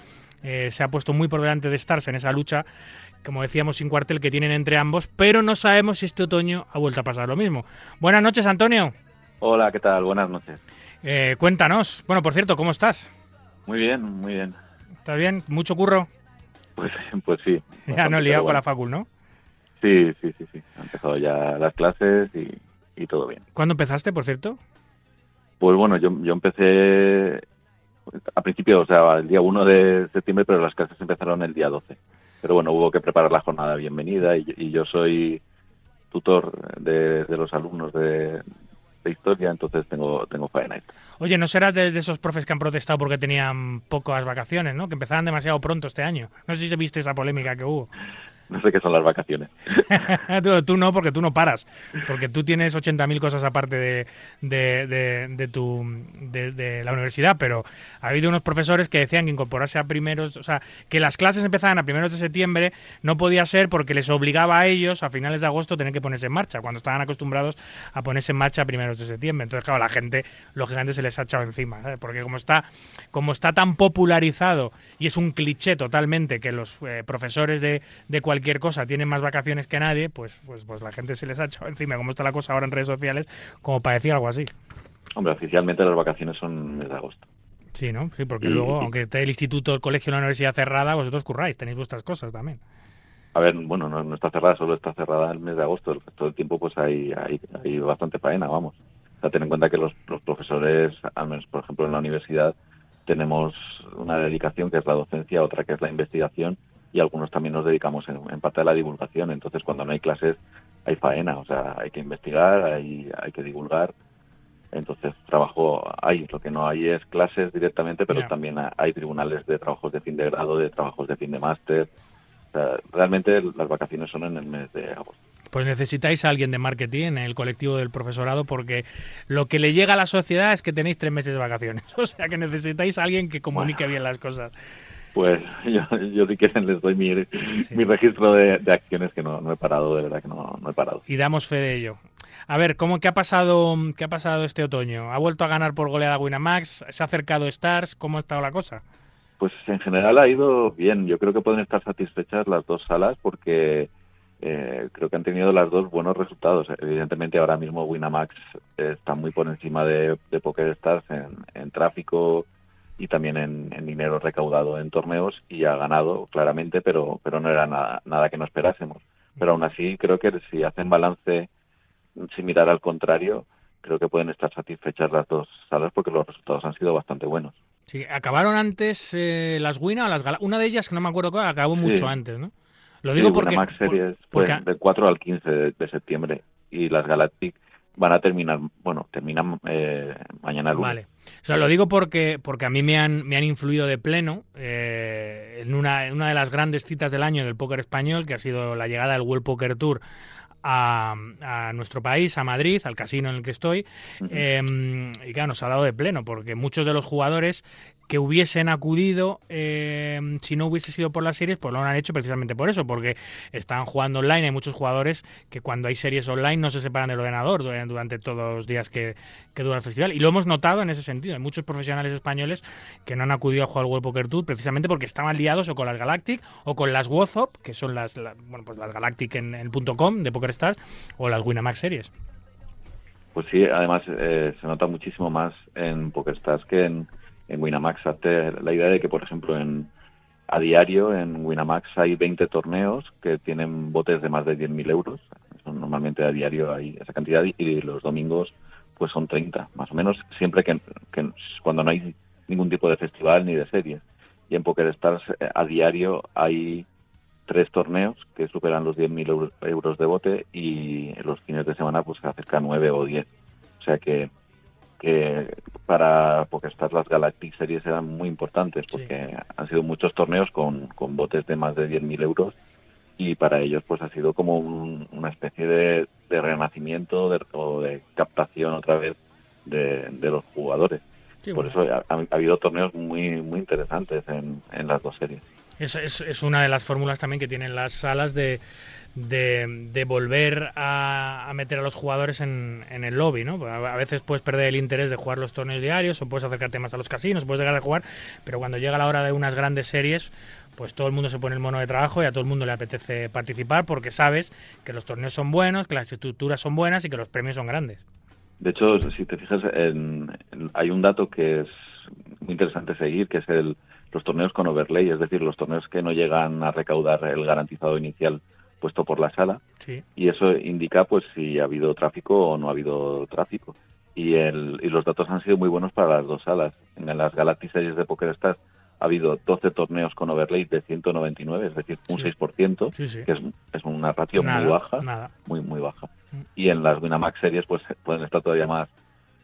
eh, se ha puesto muy por delante de Stars en esa lucha, como decíamos, sin cuartel que tienen entre ambos, pero no sabemos si este otoño ha vuelto a pasar lo mismo. Buenas noches, Antonio. Hola, ¿qué tal? Buenas noches. Eh, cuéntanos. Bueno, por cierto, ¿cómo estás? Muy bien, muy bien. ¿Estás bien? ¿Mucho curro? Pues, pues sí. Ya no he liado con la facul, ¿no? Sí, sí, sí, sí. Han empezado ya las clases y, y todo bien. ¿Cuándo empezaste, por cierto? Pues bueno, yo, yo empecé a principio, o sea, el día 1 de septiembre, pero las clases empezaron el día 12. Pero bueno, hubo que preparar la jornada de bienvenida y, y yo soy tutor de, de los alumnos de, de historia, entonces tengo, tengo faena. Oye, ¿no serás de, de esos profes que han protestado porque tenían pocas vacaciones, ¿no? Que empezaban demasiado pronto este año. No sé si viste esa polémica que hubo. No sé qué son las vacaciones. tú, no, porque tú no paras. Porque tú tienes 80.000 cosas aparte de, de, de- tu, de, la universidad, pero ha habido unos profesores que decían que incorporarse a primeros, o sea, que las clases empezaban a primeros de septiembre, no podía ser porque les obligaba a ellos a finales de agosto tener que ponerse en marcha, cuando estaban acostumbrados a ponerse en marcha a primeros de septiembre. Entonces, claro, la gente, lógicamente, se les ha echado encima, porque como está, como está tan popularizado y es un cliché totalmente que los eh, profesores de, de cosa tienen más vacaciones que nadie, pues, pues, pues la gente se les ha echado encima, como está la cosa ahora en redes sociales, como para decir algo así. Hombre, oficialmente las vacaciones son mes de agosto. Sí, ¿no? Sí, porque Sí, luego, sí. aunque esté el instituto, el colegio, la universidad cerrada, vosotros curráis, tenéis vuestras cosas también. A ver, bueno, no, no está cerrada, solo está cerrada el mes de agosto. El resto del tiempo, pues hay, hay, hay bastante faena, vamos. O sea, ten en cuenta que los, los profesores, al menos, por ejemplo, en la universidad, tenemos una dedicación que es la docencia, otra que es la investigación, y algunos también nos dedicamos en, en parte a la divulgación. Entonces, cuando no hay clases, hay faena, o sea, hay que investigar, hay, hay que divulgar. Entonces, trabajo hay. Lo que no hay es clases directamente, pero también hay tribunales de trabajos de fin de grado, de trabajos de fin de máster. O sea, realmente las vacaciones son en el mes de agosto. Pues necesitáis a alguien de marketing en el colectivo del profesorado porque lo que le llega a la sociedad es que tenéis tres meses de vacaciones. O sea que necesitáis a alguien que comunique Bueno. bien las cosas. Pues yo, yo si quieren les doy mi, mi registro de, de acciones que no, no he parado, de verdad que no, no he parado. Y damos fe de ello. A ver, ¿cómo, qué, ha pasado, ¿qué ha pasado este otoño? ¿Ha vuelto a ganar por goleada Winamax? ¿Se ha acercado Stars? ¿Cómo ha estado la cosa? Pues en general ha ido bien. Yo creo que pueden estar satisfechas las dos salas porque eh, creo que han tenido las dos buenos resultados. Evidentemente ahora mismo Winamax está muy por encima de, de Poker Stars en, en tráfico y también en, en dinero recaudado en torneos y ha ganado claramente, pero, pero no era nada, nada que no esperásemos. Pero aún así creo que si hacen balance sin mirar al contrario, creo que pueden estar satisfechas las dos salas porque los resultados han sido bastante buenos. Sí, ¿Acabaron antes eh, las Wina o las Gala? Una de ellas, que no me acuerdo cuál, acabó Sí. mucho antes, ¿no? Lo Sí, digo porque... Winamax por- Series porque- fue del 4 al 15 de, de septiembre y las Galactic van a terminar, bueno, terminan eh, mañana lunes. Vale. O sea, lo digo porque, porque a mí me han, me han influido de pleno eh, en, una, en una de las grandes citas del año del póker español, que ha sido la llegada del World Poker Tour a, a nuestro país, a Madrid, al casino en el que estoy. Eh, y claro, nos ha dado de pleno, porque muchos de los jugadores que hubiesen acudido eh, si no hubiese sido por las series, pues lo han hecho precisamente por eso, porque están jugando online. Hay muchos jugadores que cuando hay series online no se separan del ordenador durante, todos los días que, dura el festival. Y lo hemos notado en ese sentido. Hay muchos profesionales españoles que no han acudido a jugar al World Poker Tour precisamente porque estaban liados o con las Galactic o con las WhatsApp, que son las, la- bueno, pues las Galactic en punto .com de PokerStars o las Winamax series. Pues sí, además eh, se nota muchísimo más en PokerStars que en, en Winamax. La idea de que, por ejemplo, en a diario en Winamax hay 20 torneos que tienen botes de más de 10.000 euros. Normalmente a diario hay esa cantidad y- los domingos pues son 30, más o menos, siempre que, cuando no hay ningún tipo de festival ni de series. Y en PokerStars eh, a diario hay tres torneos que superan los 10.000 euros, de bote y los fines de semana pues se acerca a 9 o 10. O sea que, que para PokerStars las Galactic Series eran muy importantes porque han sido muchos torneos con, con botes de más de 10.000 euros y para ellos pues ha sido como un- una especie de, de renacimiento de- o de captación otra vez de, de los jugadores. Sí, Por eso ha, ha habido torneos muy muy interesantes en, en las dos series. Es, es, es una de las fórmulas también que tienen las salas de, de, de volver a, a meter a los jugadores en, el lobby, ¿no? A a veces puedes perder el interés de jugar los torneos diarios o puedes acercarte más a los casinos, puedes dejar de jugar, pero cuando llega la hora de unas grandes series, pues todo el mundo se pone el mono de trabajo y a todo el mundo le apetece participar porque sabes que los torneos son buenos, que las estructuras son buenas y que los premios son grandes. De hecho, si te fijas, en- hay un dato que es muy interesante seguir, que es el, los torneos con overlay, es decir, los torneos que no llegan a recaudar el garantizado inicial puesto por la sala. Sí. Y eso indica pues si ha habido tráfico o no ha habido tráfico. Y, el, y los datos han sido muy buenos para las dos salas. En las Galactic Series de PokerStars ha habido 12 torneos con overlay de 199, es decir, un Sí. 6%, Sí, sí. que es, es una ratio Nada, muy baja nada. muy muy baja y en las Winamax series pues pueden estar todavía más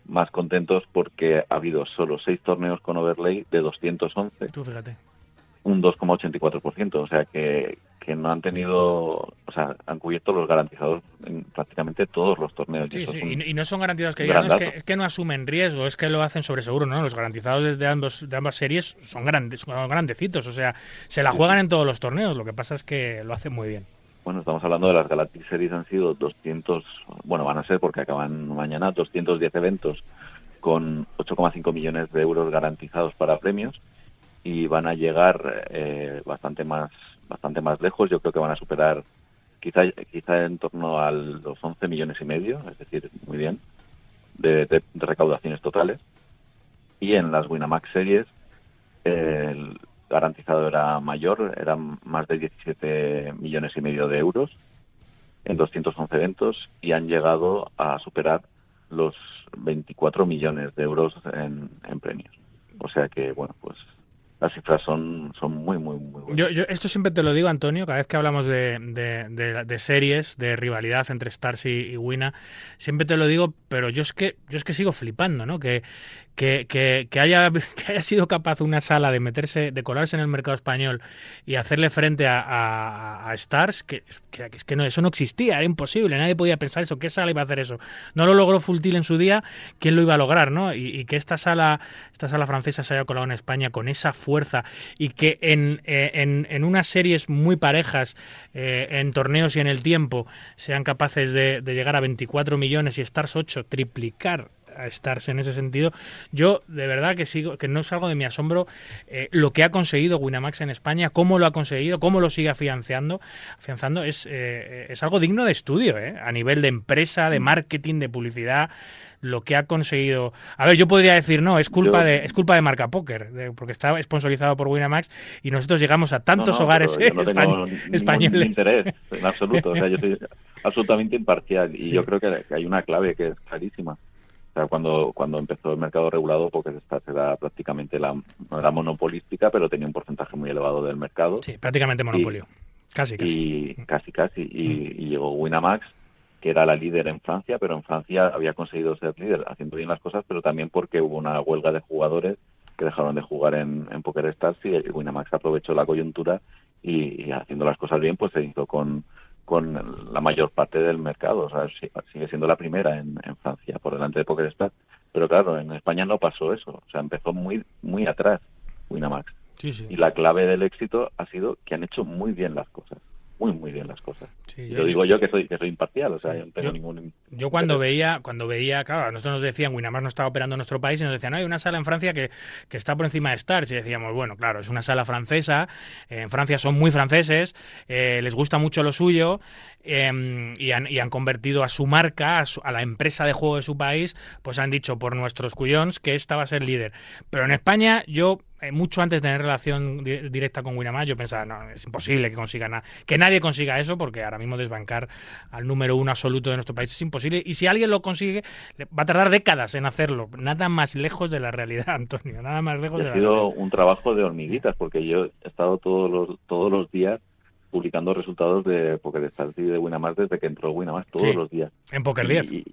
más contentos porque ha habido solo seis torneos con overlay de 211 Tú fíjate. un 2,84% o sea que, que no han tenido o sea han cubierto los garantizados en prácticamente todos los torneos Y Sí, eso sí, y, no- y no son garantizados que digan, gran "No, es, que, es que no asumen riesgo, es que lo hacen sobre seguro, ¿no? Los garantizados de, de ambos, de ambas series son grandes, son grandecitos, o sea, se la juegan en todos los torneos, lo que pasa es que lo hacen muy bien. Bueno, estamos hablando de las Galactic Series, han sido 200, bueno, van a ser porque acaban mañana, 210 eventos con 8,5 millones de euros garantizados para premios y van a llegar eh, bastante más bastante más lejos. Yo creo que van a superar quizá quizá en torno a los 11 millones y medio, es decir, muy bien, de, de- de recaudaciones totales. Y en las Winamax Series el garantizado era mayor, eran más de 17 millones y medio de euros en 211 eventos y han llegado a superar los 24 millones de euros en, en premios. O sea que, bueno, pues las cifras son, son muy, muy, muy buenas. Yo, yo esto siempre te lo digo, Antonio, cada vez que hablamos de, de- de- de series, de rivalidad entre Stars y, y Wina, siempre te lo digo, pero yo es que yo es que sigo flipando, ¿no? Que, que, que, que haya, que haya sido capaz una sala de meterse, de colarse en el mercado español y hacerle frente a, a- Stars, que, que, que no, eso no existía, era imposible, nadie podía pensar eso, ¿qué sala iba a hacer eso? No lo logró Fultil en su día, ¿quién lo iba a lograr, no? Y, que esta sala, esta sala francesa se haya colado en España con esa fuerza y que en, eh, en unas series muy parejas, eh, en torneos y en el tiempo, sean capaces de, de llegar a 24 millones y Stars 8, triplicar a Stars en ese sentido. Yo de verdad que sigo, que no salgo de mi asombro eh, lo que ha conseguido Winamax en España, cómo lo ha conseguido, cómo lo sigue afianzando, afianzando es, eh, es algo digno de estudio, eh, a nivel de empresa, de marketing, de publicidad lo que ha conseguido. A ver, yo podría decir, no, es culpa Yo- de es culpa de Marca Póker, de- porque está sponsorizado por Winamax y nosotros llegamos a tantos No, no, hogares yo no eh, tengo españoles. interés en absoluto. O sea, yo soy absolutamente imparcial y yo creo que hay una clave que es clarísima. O sea, cuando, cuando empezó el mercado regulado, porque esta era prácticamente la, monopolística, pero tenía un porcentaje muy elevado del mercado. Sí, prácticamente monopolio. Casi, casi. Y casi, casi. Y, y llegó Winamax que era la líder en Francia, pero en Francia había conseguido ser líder haciendo bien las cosas, pero también porque hubo una huelga de jugadores que dejaron de jugar en, en Poker Stars y Winamax aprovechó la coyuntura y, y haciendo las cosas bien, pues se hizo con, con la mayor parte del mercado. O sea, sigue siendo la primera en, en Francia por delante de Poker Stars. Pero claro, en España no pasó eso. O sea, empezó muy, muy atrás Winamax. Sí, sí. Y la clave del éxito ha sido que han hecho muy bien las cosas. Muy, muy bien las cosas. Sí, Y yo- lo digo yo que soy, que soy imparcial, o sea, yo no tengo Yo- ningún... Yo cuando veía, cuando veía, claro, a nosotros nos decían, Winamar no estaba operando en nuestro país y nos decían, no, hay una sala en Francia que, que está por encima de Stars. Y decíamos, bueno, claro, es una sala francesa, en Francia son muy franceses, eh, les gusta mucho lo suyo eh, y, han, y han convertido a su marca, a, su- a la empresa de juego de su país, pues han dicho por nuestros cuyons que esta va a ser líder. Pero en España yo eh, mucho antes de tener relación di- directa con Winamar, yo pensaba, no, es imposible que consiga nada, que nadie consiga eso, porque ahora mismo desbancar al número uno absoluto de nuestro país es imposible. Y si alguien lo consigue, va a tardar décadas en hacerlo. Nada más lejos de la realidad, Antonio, nada más lejos de ha la sido realidad. un trabajo de hormiguitas, porque yo he estado todos los, todos los días publicando resultados de Poker Stars y de Winamax desde que entró Winamax, todos Sí. los días. En Poker 10. Y, y-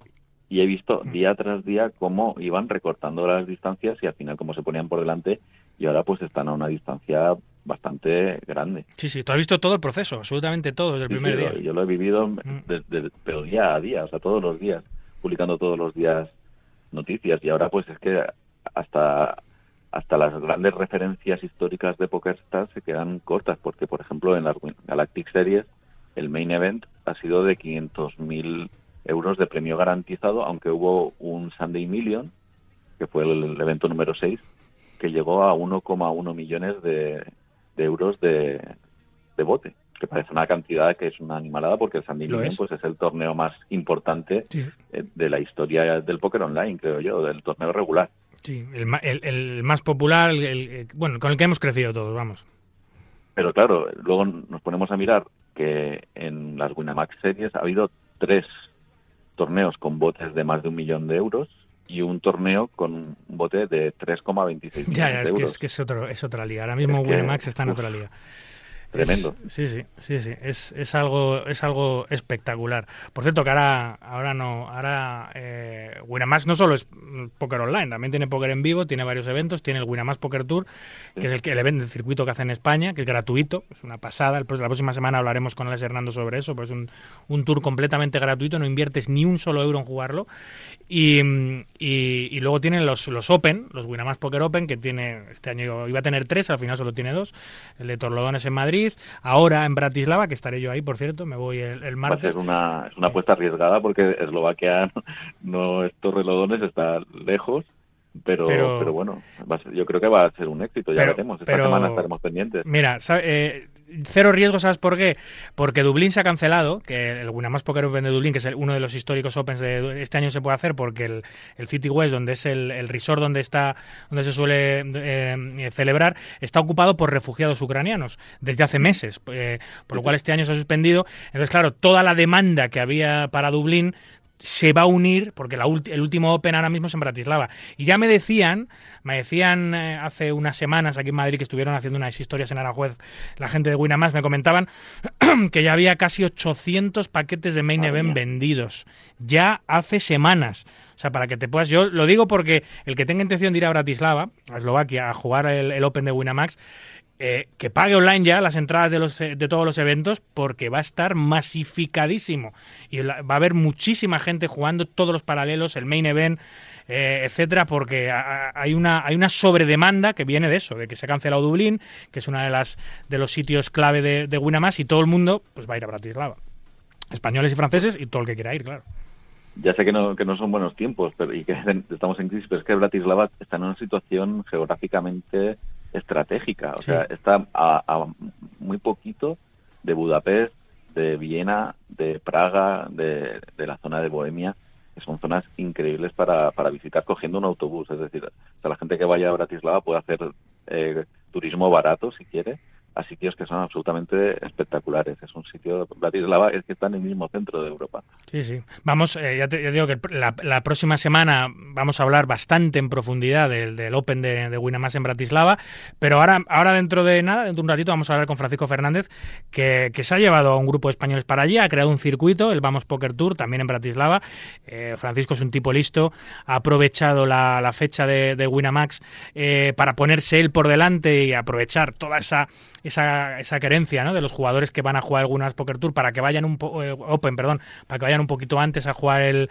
y he visto Mm. día tras día cómo iban recortando las distancias y al final cómo se ponían por delante y ahora pues están a una distancia bastante grande. Sí, sí, tú has visto todo el proceso, absolutamente todo, desde el Sí, primer sí, día. Yo, yo lo he vivido Mm. desde, pero día a día, o sea, todos los días, publicando todos los días noticias y ahora pues es que hasta hasta las grandes referencias históricas de PokerStars se quedan cortas porque por ejemplo en las Galactic Series el main event ha sido de 500.000 euros de premio garantizado aunque hubo un Sunday Million que fue el, el evento número 6 que llegó a 1,1 millones de, de euros de, de bote que parece una cantidad que es una animalada porque el Million es. pues es el torneo más importante Sí, eh, de la historia del póker online, creo yo, del torneo regular. sí, el, el- el más popular, el- el- bueno, con el que hemos crecido todos, vamos. Pero claro, luego nos ponemos a mirar que en las Winamax Series ha habido tres torneos con botes de más de un millón de euros y un torneo con un bote de 3,26 millones Ya, ya, de es que, euros. es que es, otro, es otra liga. Ahora mismo Es que, está en uf, otra liga. Tremendo. Sí, sí, sí, sí. Es, es algo, es algo espectacular. Por cierto, que ahora, ahora no, ahora eh, no solo es mm, póker online, también tiene póker en vivo, tiene varios eventos, tiene el Winamax Poker Tour, que es el, el evento, el circuito que hace en España, que es gratuito, es una pasada. El la próxima semana hablaremos con Alex Hernando sobre eso, pues es un, un tour completamente gratuito, no inviertes ni un solo euro en jugarlo. Y, mm, y, y luego tienen los, los Open, los Winamax Poker Open, que tiene este año iba a tener tres, al final solo tiene dos. El de Torlodones en Madrid, ahora en Bratislava, que estaré yo ahí, por cierto, me voy el, el Va a martes. ser una, es una apuesta arriesgada porque Eslovaquia no es Torrelodones, está lejos. Pero, Pero- pero, bueno, va yo creo que va a ser un éxito, ya Pero- veremos. Esta pero- semana estaremos pendientes. Mira, eh, cero riesgo, ¿sabes por qué? Porque Dublín se ha cancelado, que el Winamax Poker Open de Dublín, que es el- uno de los históricos Opens de este año se puede hacer porque el, el City West, donde es el, el resort donde está, donde se suele eh, celebrar, está ocupado por refugiados ucranianos desde hace meses, eh, por lo cual este año se ha suspendido. Entonces, claro, toda la demanda que había para Dublín se va a unir, porque la el último Open ahora mismo es en Bratislava. Y ya me decían, me decían eh, hace unas semanas aquí en Madrid que estuvieron haciendo unas historias en Aranjuez, la gente de Winamax me comentaban que ya había casi 800 paquetes de Main Event vendidos. Ya hace semanas. O sea, para que te puedas... Yo lo digo porque el que tenga intención de ir a Bratislava, a Eslovaquia, a jugar el, el Open de Winamax, eh, que pague online ya las entradas de, los, eh, de todos los eventos porque va a estar masificadísimo y va a haber muchísima gente jugando todos los paralelos, el main event, eh, etcétera, porque hay una, hay una sobredemanda que viene de eso, de que se ha cancelado Dublín, que es uno de, las, de los sitios clave de, de y todo el mundo pues va a ir a Bratislava. Españoles y franceses y todo el que quiera ir, claro. Ya sé que no, que no son buenos tiempos pero, y que estamos en crisis, pero es que Bratislava está en una situación geográficamente estratégica. O Sí. sea, está a, a muy poquito de Budapest, de Viena, de Praga, de, de la zona de Bohemia, que son zonas increíbles para, para visitar cogiendo un autobús. Es decir, o sea, la gente que vaya a Bratislava puede hacer eh, turismo barato si quiere sitios que son absolutamente espectaculares. Es un sitio, Bratislava es que está en el mismo centro de Europa. Sí, sí. Vamos, eh, ya te digo que la, próxima semana vamos a hablar bastante en profundidad del, del Open de, de Winamax en Bratislava, pero ahora, ahora dentro de nada, dentro de un ratito, vamos a hablar con Francisco Fernández, que, que se ha llevado a un grupo de españoles para allí, ha creado un circuito, el Vamos Poker Tour, también en Bratislava. Eh, Francisco es un tipo listo, ha aprovechado la, la fecha de, de Winamax eh, para ponerse él por delante y aprovechar toda esa, esa, esa querencia ¿no? de los jugadores que van a jugar algunas Poker Tour para que vayan un po- eh, Open, perdón, para que vayan un poquito antes a jugar el,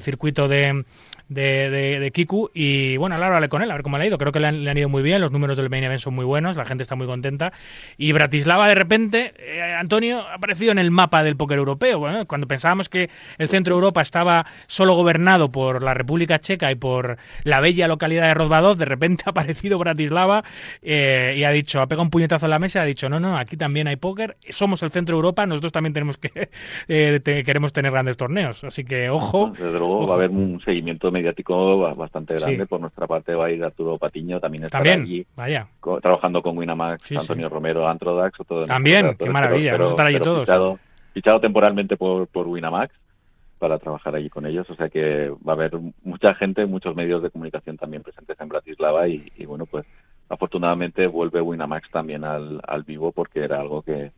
circuito de, de, de- de Kiku. Y bueno, ahora hablaré con él, a ver cómo le ha ido. Creo que le han, ido muy bien, los números del main event son muy buenos, la gente está muy contenta. Y Bratislava, de repente, eh, Antonio, ha aparecido en el mapa del póker europeo. Cuando pensábamos que el centro de Europa estaba solo gobernado por la República Checa y por la bella localidad de Rozvadov, de repente ha aparecido Bratislava eh, y ha dicho, ha pegado un puñetazo en la mesa ha dicho, no, no, aquí también hay póker, somos el centro de Europa, nosotros también tenemos que eh, te- queremos tener grandes torneos. Así que, ojo, Desde luego ojo. va a haber un seguimiento mediático ba- bastante Sí. grande. Por nuestra parte va a ir Arturo Patiño, también estará también, allí vaya. co- trabajando con Winamax, Sí, Antonio Romero, Antrodax. o todo También, qué maravilla, vamos a estar allí pero todos. Fichado, fichado temporalmente por, por Winamax para trabajar allí con ellos, o sea que va a haber mucha gente, muchos medios de comunicación también presentes en Bratislava y, y bueno, pues afortunadamente vuelve Winamax también al, al vivo porque era algo que,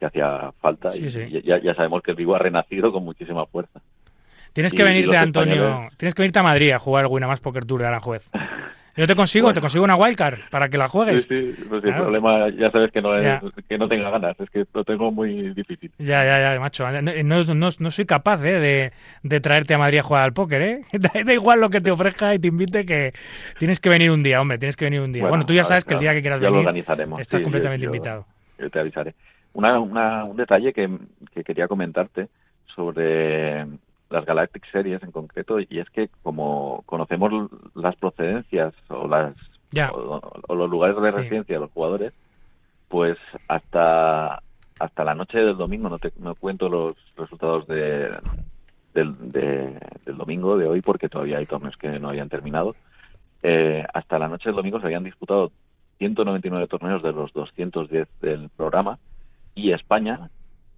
que hacía falta Sí, y, sí. ya, ya sabemos que el vivo ha renacido con muchísima fuerza. Tienes Y- que venirte, Antonio. españoles- Tienes que venirte a Madrid a jugar Winamax Poker Tour de Aranjuez. Yo te consigo, te consigo una wildcard para que la Sí, juegues. sí, pues Claro. el problema ya sabes que no es Ya. que no tenga ganas, es que lo tengo muy difícil. Ya, ya, ya, macho. No, no- no- no soy capaz ¿eh? de, de traerte a Madrid a jugar al póker, ¿eh? Da, igual lo que te ofrezca y te invite que tienes que venir un día, hombre, tienes que venir un día. Bueno, tú ya sabes ver, que el día que quieras ya lo venir organizaremos. estás sí, completamente yo- yo- invitado. Yo te avisaré. Una, una- un detalle que, que quería comentarte sobre las Galactic Series en concreto, y es que como conocemos las procedencias o las o, o los lugares de Sí. residencia de los jugadores, pues hasta hasta la noche del domingo, no te no cuento los resultados de, del, de- del domingo de hoy porque todavía hay torneos que no habían terminado. Eh, hasta la noche del domingo se habían disputado 199 torneos de los 210 del programa y España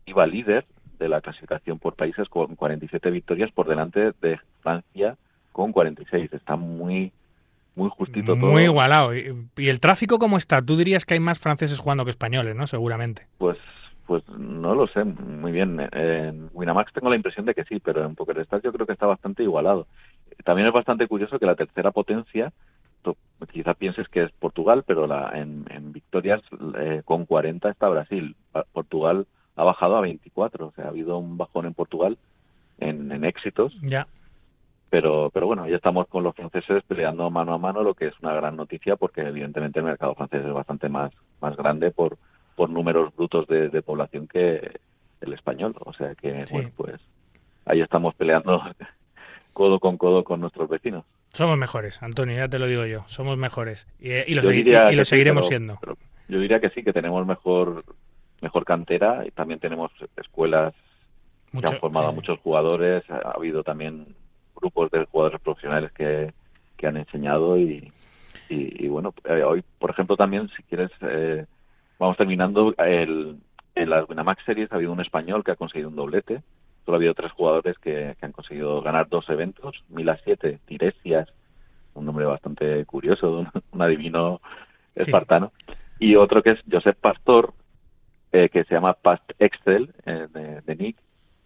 iba líder de la clasificación por países con 47 victorias por delante de Francia con 46. Está muy muy justito todo. Muy igualado. ¿Y, y el tráfico cómo está? Tú dirías que hay más franceses jugando que españoles, ¿no? Seguramente. Pues pues no lo sé muy bien. En Winamax tengo la impresión de que sí, pero en PokerStars yo creo que está bastante igualado. También es bastante curioso que la tercera potencia, to- quizá pienses que es Portugal, pero la, en, en victorias eh, con 40 está Brasil. Portugal ha bajado a 24, o sea, ha habido un bajón en Portugal en, en éxitos, Ya. pero pero bueno, ya estamos con los franceses peleando mano a mano, lo que es una gran noticia porque evidentemente el mercado francés es bastante más más grande por por números brutos de, de población que el español, o sea que Sí. bueno, pues ahí estamos peleando codo con codo con nuestros vecinos. Somos mejores, Antonio, ya te lo digo yo. Somos mejores. Y, y lo, diría y lo sí, seguiremos pero- siendo. pero yo diría que sí, que tenemos mejor mejor cantera y también tenemos escuelas que han formado a muchos jugadores, ha habido también grupos de jugadores profesionales que, que han enseñado y, y, y bueno, eh, hoy, por ejemplo, también, si quieres, eh, vamos terminando, el, en las Winamax Series ha habido un español que ha conseguido un doblete, solo ha habido tres jugadores que, que han conseguido ganar dos eventos, Mila 7, Tiresias, un nombre bastante curioso, un, un adivino Sí. espartano, y otro que es Josep Pastor, eh, que se llama Past Excel, eh, de, de Nick,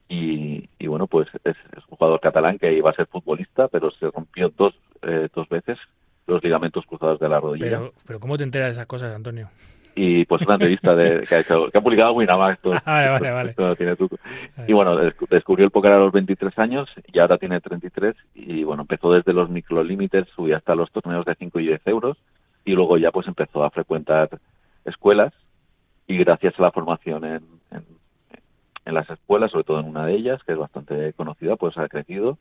y, y bueno, pues es, es un jugador catalán que iba a ser futbolista, pero se rompió dos, eh, dos veces los ligamentos cruzados de la rodilla. Pero, pero ¿cómo te enteras de esas cosas, Antonio? Y pues una entrevista de, que, ha hecho, que ha publicado Winamax. todo- Vale, vale, vale. esto no tiene truco. Y bueno, descu- descubrió el póker a los 23 años y ahora tiene 33. Y bueno, empezó desde los microlímites, subió hasta los torneos de 5 y 10 euros. Y luego ya pues empezó a frecuentar escuelas. Y gracias a la formación en, en, en las escuelas, sobre todo en una de ellas, que es bastante conocida, pues ha crecido.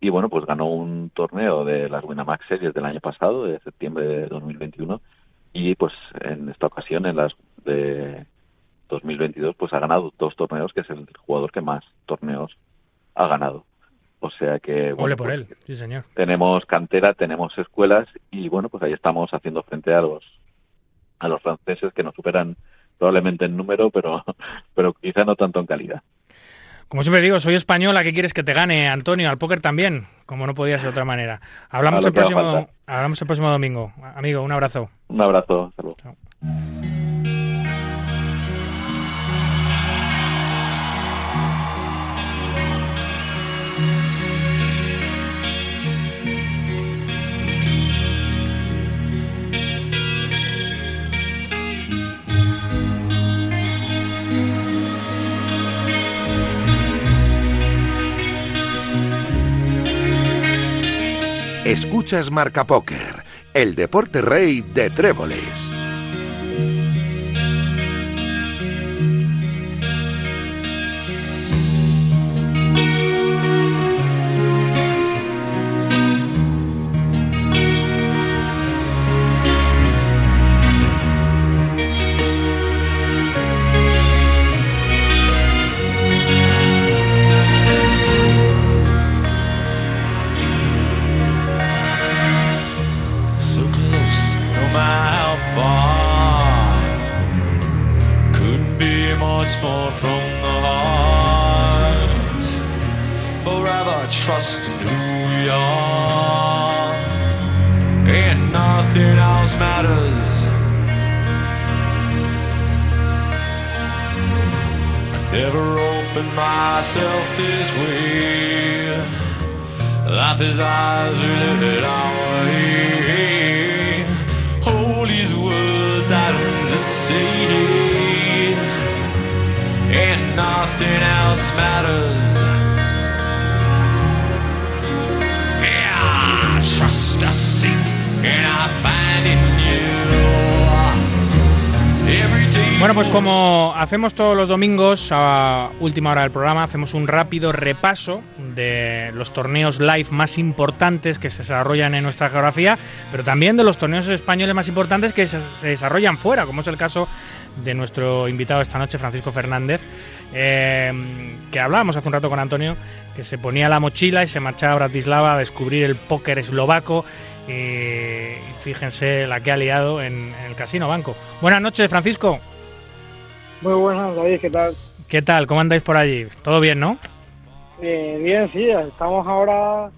Y bueno, pues ganó un torneo de las Winamax Series del año pasado, de septiembre de 2021. Y pues en esta ocasión, en las de 2022, pues ha ganado dos torneos, que es el jugador que más torneos ha ganado. O sea que... Ole bueno, por pues, él, sí, señor. tenemos cantera, tenemos escuelas y bueno, pues ahí estamos haciendo frente a los a los franceses que nos superan probablemente en número, pero, pero quizá no tanto en calidad. Como siempre digo, soy española, ¿qué quieres que te gane, Antonio? Al póker también, como no podía ser de otra manera. Hablamos el próximo, falta. hablamos el próximo domingo. Amigo, un abrazo. Un abrazo, luego. Escuchas Marca Póker, el deporte rey de tréboles. Opened myself this way. Life is ours, we live it our way. These words I don't just say, and nothing else matters. Yeah, trust I seek, and I find in you. Bueno, pues como hacemos todos los domingos a última hora del programa, hacemos un rápido repaso de los torneos live más importantes que se desarrollan en nuestra geografía, pero también de los torneos españoles más importantes que se desarrollan fuera, como es el caso de nuestro invitado esta noche, Francisco Fernández, eh, que hablábamos hace un rato con Antonio, que se ponía la mochila y se marchaba a Bratislava a descubrir el póker eslovaco. Y fíjense la que ha liado en, en el Casino Banco. Buenas noches, Francisco. Muy buenas, David, ¿qué tal? ¿Qué tal? ¿Cómo andáis por allí? ¿Todo bien, no? Eh, bien, sí, estamos ahora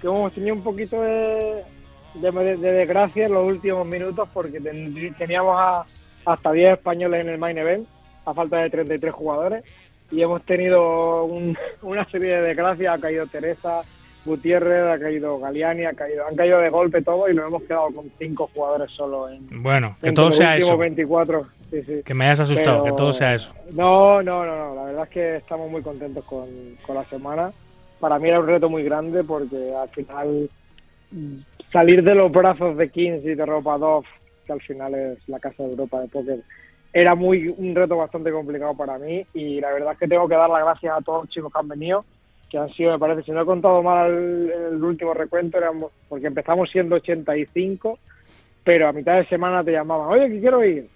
que hemos tenido un poquito de, de, de desgracia en los últimos minutos porque ten- teníamos a- hasta 10 españoles en el main event a falta de 33 jugadores y hemos tenido un- una serie de desgracias, ha caído Teresa Gutiérrez, ha caído Galiani, ha caído, han caído de golpe todo y nos hemos quedado con cinco jugadores solo en Bueno, que todo sea eso. 24. Sí, sí. Que me hayas asustado, Pero- que todo sea eso. No, no, no, no. La verdad es que estamos muy contentos con, con la semana. Para mí era un reto muy grande porque al final mm, salir de los brazos de Kings y de Ropadov, que al final es la casa de Europa de póker, era muy un reto bastante complicado para mí y la verdad es que tengo que dar las gracias a todos los chicos que han venido, que han sido, me parece, si no he contado mal el, último recuento, éramos, porque empezamos siendo 85, pero a mitad de semana te llamaban, oye, que quiero ir.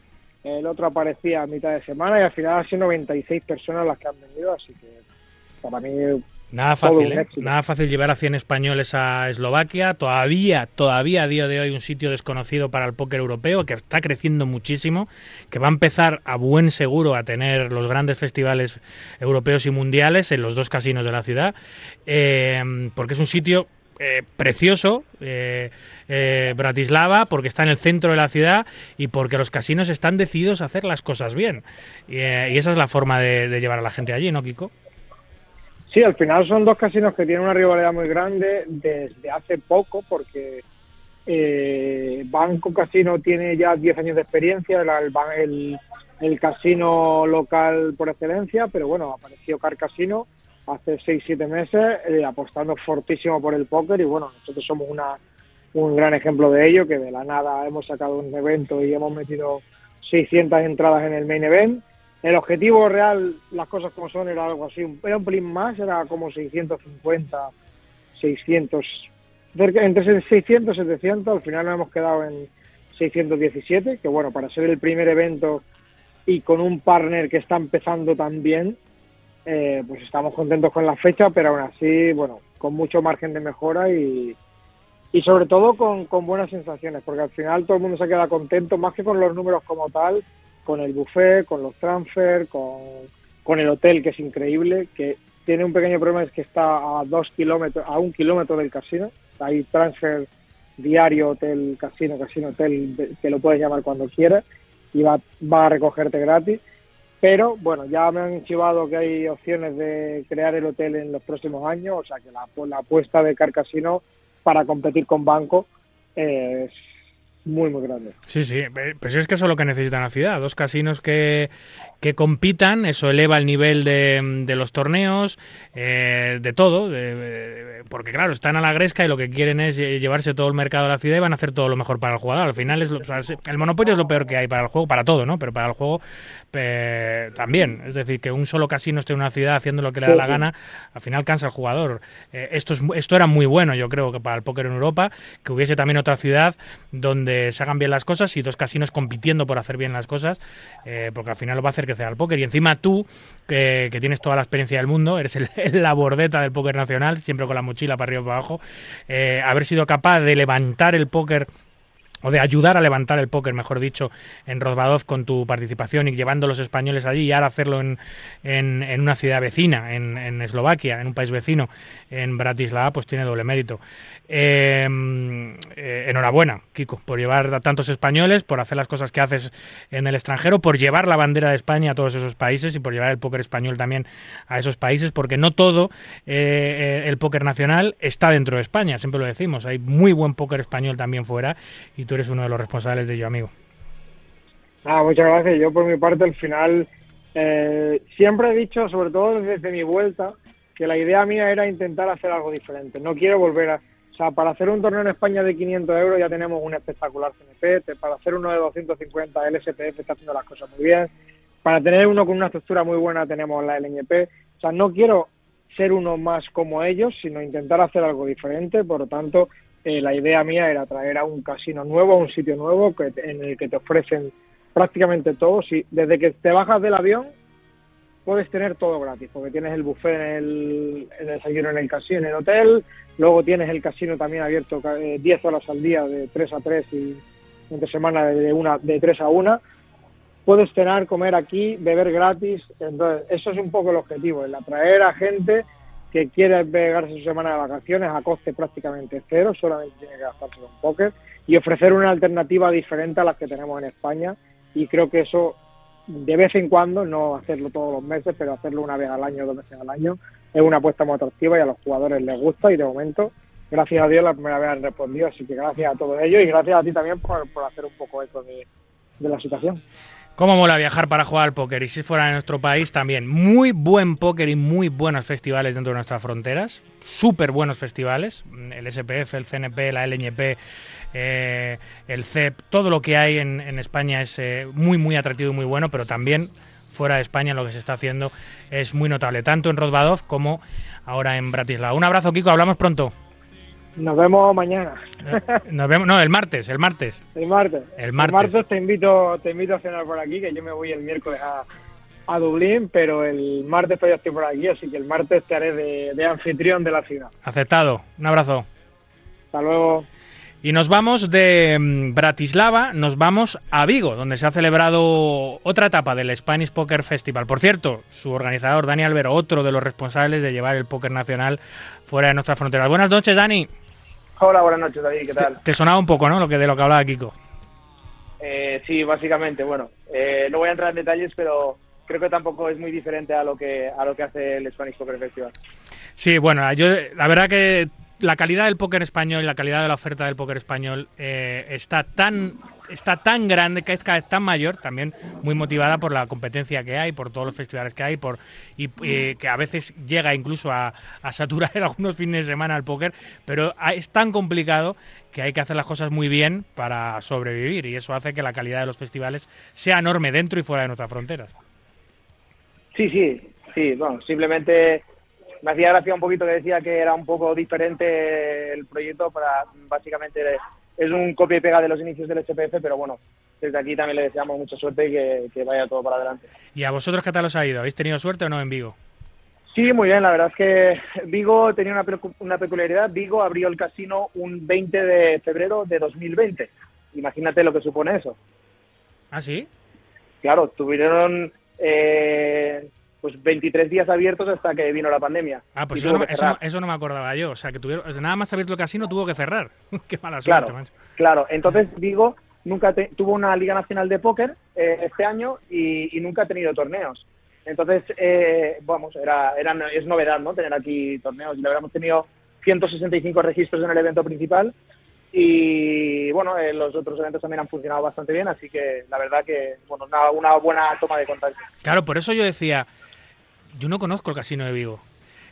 El otro aparecía a mitad de semana y al final han sido 96 personas las que han venido, así que para mí Nada fácil, ¿eh? Nada fácil llevar a 100 españoles a Eslovaquia. Todavía, todavía a día de hoy un sitio desconocido para el póker europeo que está creciendo muchísimo, que va a empezar a buen seguro a tener los grandes festivales europeos y mundiales en los dos casinos de la ciudad, eh, porque es un sitio eh, precioso, eh, eh, Bratislava, porque está en el centro de la ciudad y porque los casinos están decididos a hacer las cosas bien. Y, eh, y esa es la forma de, de llevar a la gente allí, ¿no, Kiko? Sí, al final son dos casinos que tienen una rivalidad muy grande desde hace poco, porque eh, Banco Casino tiene ya 10 años de experiencia, el, el, el casino local por excelencia, pero bueno, apareció Car Casino hace 6-7 meses, eh, apostando fortísimo por el póker y bueno, nosotros somos una, un gran ejemplo de ello, que de la nada hemos sacado un evento y hemos metido 600 entradas en el main event. El objetivo real, las cosas como son, era algo así, era un pelín más, era como 650, 600, cerca, entre 600 y 700, al final nos hemos quedado en 617, que bueno, para ser el primer evento y con un partner que está empezando tan bien, eh, pues estamos contentos con la fecha, pero aún así, bueno, con mucho margen de mejora y, y sobre todo con, con buenas sensaciones, porque al final todo el mundo se queda contento, más que con los números como tal, con el buffet, con los transfer, con, con el hotel que es increíble, que tiene un pequeño problema es que está a dos kilómetros, a un kilómetro del casino, hay transfer diario, hotel, casino, casino, hotel, que lo puedes llamar cuando quieras y va, va a recogerte gratis. Pero bueno, ya me han chivado que hay opciones de crear el hotel en los próximos años, o sea que la, la apuesta de Car Casino para competir con Banco es muy, muy grande. Sí, sí, eh, pues es que eso es lo que necesita la ciudad. Dos casinos que, que compitan, eso eleva el nivel de, de los torneos, eh, de todo, porque claro, están a la gresca y lo que quieren es lle- llevarse todo el mercado a la ciudad y van a hacer todo lo mejor para el jugador. Al final, es lo- o el monopolio es lo peor que hay para el juego, para todo, ¿no? Pero para el juego también. Es decir, que un solo casino esté en una ciudad haciendo lo que le da la gana, al final cansa al jugador. Eh, esto, es, esto era muy bueno, yo creo, que para el póker en Europa, que hubiese también otra ciudad donde se hagan bien las cosas y dos casinos compitiendo por hacer bien las cosas, eh, porque al final lo va a hacer al póker. Y encima tú, que, que tienes toda la experiencia del mundo, eres el, la bordeta del póker nacional, siempre con la mochila para arriba y para abajo, eh, haber sido capaz de levantar el póker o de ayudar a levantar el póker, mejor dicho, en Rozvadov con tu participación y llevando a los españoles allí y ahora hacerlo en, en, una ciudad vecina, en, en Eslovaquia, en un país vecino, en Bratislava, pues tiene doble mérito. Eh, eh, enhorabuena, Kiko, por llevar a tantos españoles, por hacer las cosas que haces en el extranjero, por llevar la bandera de España a todos esos países y por llevar el póker español también a esos países, porque no todo eh, eh, el póker nacional está dentro de España, siempre lo decimos, hay muy buen póker español también fuera y tú eres uno de los responsables de ello, amigo. Ah, muchas gracias. Yo por mi parte al final eh, siempre he dicho, sobre todo desde mi vuelta, que la idea mía era intentar hacer algo diferente. No quiero volver a... O sea, para hacer un torneo en España de 500 euros ya tenemos un espectacular CNP. Para hacer uno de 250 el SPF está haciendo las cosas muy bien. Para tener uno con una estructura muy buena tenemos la LNP. O sea, no quiero ser uno más como ellos, sino intentar hacer algo diferente. Por lo tanto, eh, la idea mía era traer a un casino nuevo, a un sitio nuevo que, en el que te ofrecen prácticamente todo. Si, desde que te bajas del avión puedes tener todo gratis, porque tienes el buffet en el, el desayuno en el casino, en el hotel, luego tienes el casino también abierto eh, 10 horas al día de 3 a 3 y entre semana de, una, de 3 a 1. Puedes cenar, comer aquí, beber gratis. Entonces, eso es un poco el objetivo, el atraer a gente que quiere pegarse su semana de vacaciones a coste prácticamente cero, solamente tiene que gastarse con póker y ofrecer una alternativa diferente a las que tenemos en España. Y creo que eso, de vez en cuando, no hacerlo todos los meses, pero hacerlo una vez al año, dos veces al año, es una apuesta muy atractiva y a los jugadores les gusta. Y de momento, gracias a Dios, la primera vez han respondido. Así que gracias a todos ellos y gracias a ti también por, por hacer un poco eco de la situación. ¿Cómo mola viajar para jugar al póker? Y si fuera de nuestro país también. Muy buen póker y muy buenos festivales dentro de nuestras fronteras. Súper buenos festivales. El SPF, el CNP, la LNP, eh, el CEP. Todo lo que hay en, España es eh, muy, muy atractivo y muy bueno, pero también fuera de España lo que se está haciendo es muy notable, tanto en Rozvadov como ahora en Bratislava. Un abrazo, Kiko. Hablamos pronto. Nos vemos mañana, Nos vemos, no, el martes, el martes. el martes. El martes. te invito, te invito a cenar por aquí, que yo me voy el miércoles a, a Dublín, pero el martes todavía estoy por aquí, así que el martes te haré de, de anfitrión de la ciudad. Aceptado. Un abrazo. Hasta luego. Y nos vamos de mm, Bratislava, nos vamos a Vigo, donde se ha celebrado otra etapa del Spanish Poker Festival. Por cierto, su organizador, Dani Albero, otro de los responsables de llevar el póker nacional fuera de nuestras fronteras. Buenas noches, Dani. Hola, buenas noches, David, ¿qué tal? Te sonaba un poco, ¿no? Lo que de lo que hablaba Kiko. Eh, sí, básicamente, bueno, eh, no voy a entrar en detalles, pero creo que tampoco es muy diferente a lo que a lo que hace el Spanish Poker Festival. Sí, bueno, yo la verdad que la calidad del póker español y la calidad de la oferta del póker español eh, está tan está tan grande que es cada vez tan mayor, también muy motivada por la competencia que hay, por todos los festivales que hay, por y, que a veces llega incluso a, a saturar algunos fines de semana al póker, pero es tan complicado que hay que hacer las cosas muy bien para sobrevivir y eso hace que la calidad de los festivales sea enorme dentro y fuera de nuestras fronteras. Sí, sí, sí, bueno, simplemente me hacía gracia un poquito que decía que era un poco diferente el proyecto para básicamente es un copia y pega de los inicios del SPF, pero bueno, desde aquí también le deseamos mucha suerte y que, que vaya todo para adelante. ¿Y a vosotros qué tal os ha ido? ¿Habéis tenido suerte o no en Vigo? Sí, muy bien. La verdad es que Vigo tenía una, una peculiaridad. Vigo abrió el casino un 20 de febrero de 2020. Imagínate lo que supone eso. ¿Ah, sí? claro, tuvieron eh, pues 23 días abiertos hasta que vino la pandemia. Ah, pues eso no, eso, no, eso no me acordaba yo. O sea, que tuvieron, o sea, nada más abierto el casino tuvo que cerrar. Qué mala suerte, Claro, claro. Entonces Vigo nunca te- tuvo una Liga Nacional de Póker eh, este año y, y nunca ha tenido torneos. Entonces, eh, vamos, era, era, es novedad, ¿no? Tener aquí torneos. Y la verdad, hemos tenido 165 registros en el evento principal y, bueno, eh, los otros eventos también han funcionado bastante bien, así que la verdad que, bueno, una, una buena toma de contacto. Claro, por eso yo decía, yo no conozco el casino de Vigo.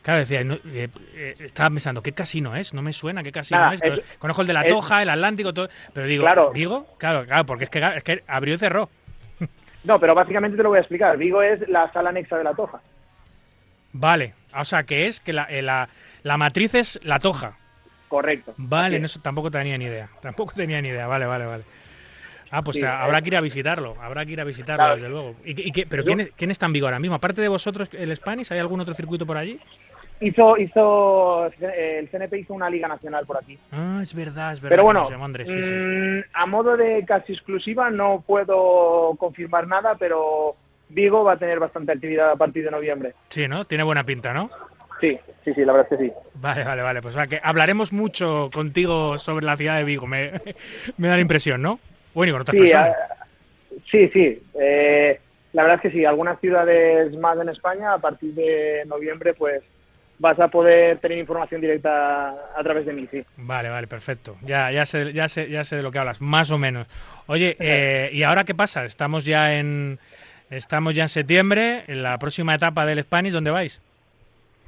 Claro, decía, no, eh, eh, estaba pensando, ¿qué casino es? No me suena, ¿qué casino Nada, es? es- Conozco el de la es- Toja, el Atlántico, todo. Pero digo, Claro. ¿Vigo? Claro, claro, porque es que, es que abrió y cerró. No, pero básicamente te lo voy a explicar. Vigo es la sala anexa de la Toja. Vale, o sea, que es que la, eh, la, la matriz es la Toja. Correcto. Vale, no, es. eso tampoco tenía ni idea. Tampoco tenía ni idea. Vale, vale, vale. Ah, pues Sí, eh. habrá que ir a visitarlo. Habrá que ir a visitarlo, Claro. desde luego. ¿Y, qué- y qué- ¿Pero ¿quién, quién está en Vigo ahora mismo? Aparte de vosotros, el Spanish, ¿hay algún otro circuito por allí? Hizo, hizo, eh, el CNP hizo una liga nacional por aquí. Ah, es verdad, es verdad. Pero bueno, nos llamó Andrés, sí, sí. mm, a modo de casi exclusiva no puedo confirmar nada, pero Vigo va a tener bastante actividad a partir de noviembre. Sí, ¿no? Tiene buena pinta, ¿no? Sí, sí, sí, la verdad es que sí. Vale, vale, vale. Pues o sea, que hablaremos mucho contigo sobre la ciudad de Vigo, me, me da la impresión, ¿no? Bueno, y con otras Sí, personas. sí, sí. eh, la verdad es que sí, algunas ciudades más en España, a partir de noviembre, pues vas a poder tener información directa a través de mí, sí. Vale, vale, perfecto. Ya, ya, sé, ya, sé, ya sé de lo que hablas, más o menos. Oye, eh, ¿y ahora qué pasa? Estamos ya en estamos ya en septiembre, en la próxima etapa del Spanish, ¿dónde vais?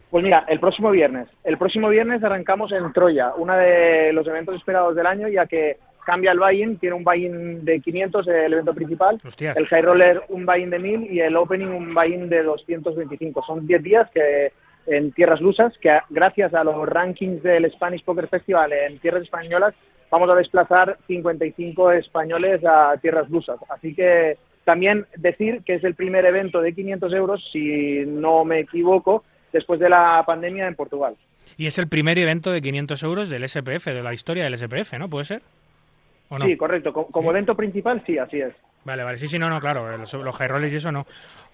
Pues mira, el próximo viernes. El próximo viernes arrancamos en Troya, uno de los eventos esperados del año, ya que cambia el buy-in, tiene un buy-in de 500, el evento principal, Hostias. el high roller un buy-in de 1000 y el opening un buy-in de 225. Son 10 días que en tierras lusas, que gracias a los rankings del Spanish Poker Festival en tierras españolas, vamos a desplazar 55 españoles a tierras lusas. Así que también decir que es el primer evento de 500 euros, si no me equivoco, después de la pandemia en Portugal. Y es el primer evento de 500 euros del SPF, de la historia del SPF, ¿no? ¿Puede ser? ¿O no? Sí, correcto. Co- Como, evento principal, sí, así es. Vale, vale. Sí, sí, no, no, claro. eh, Los, los high rollers y eso no.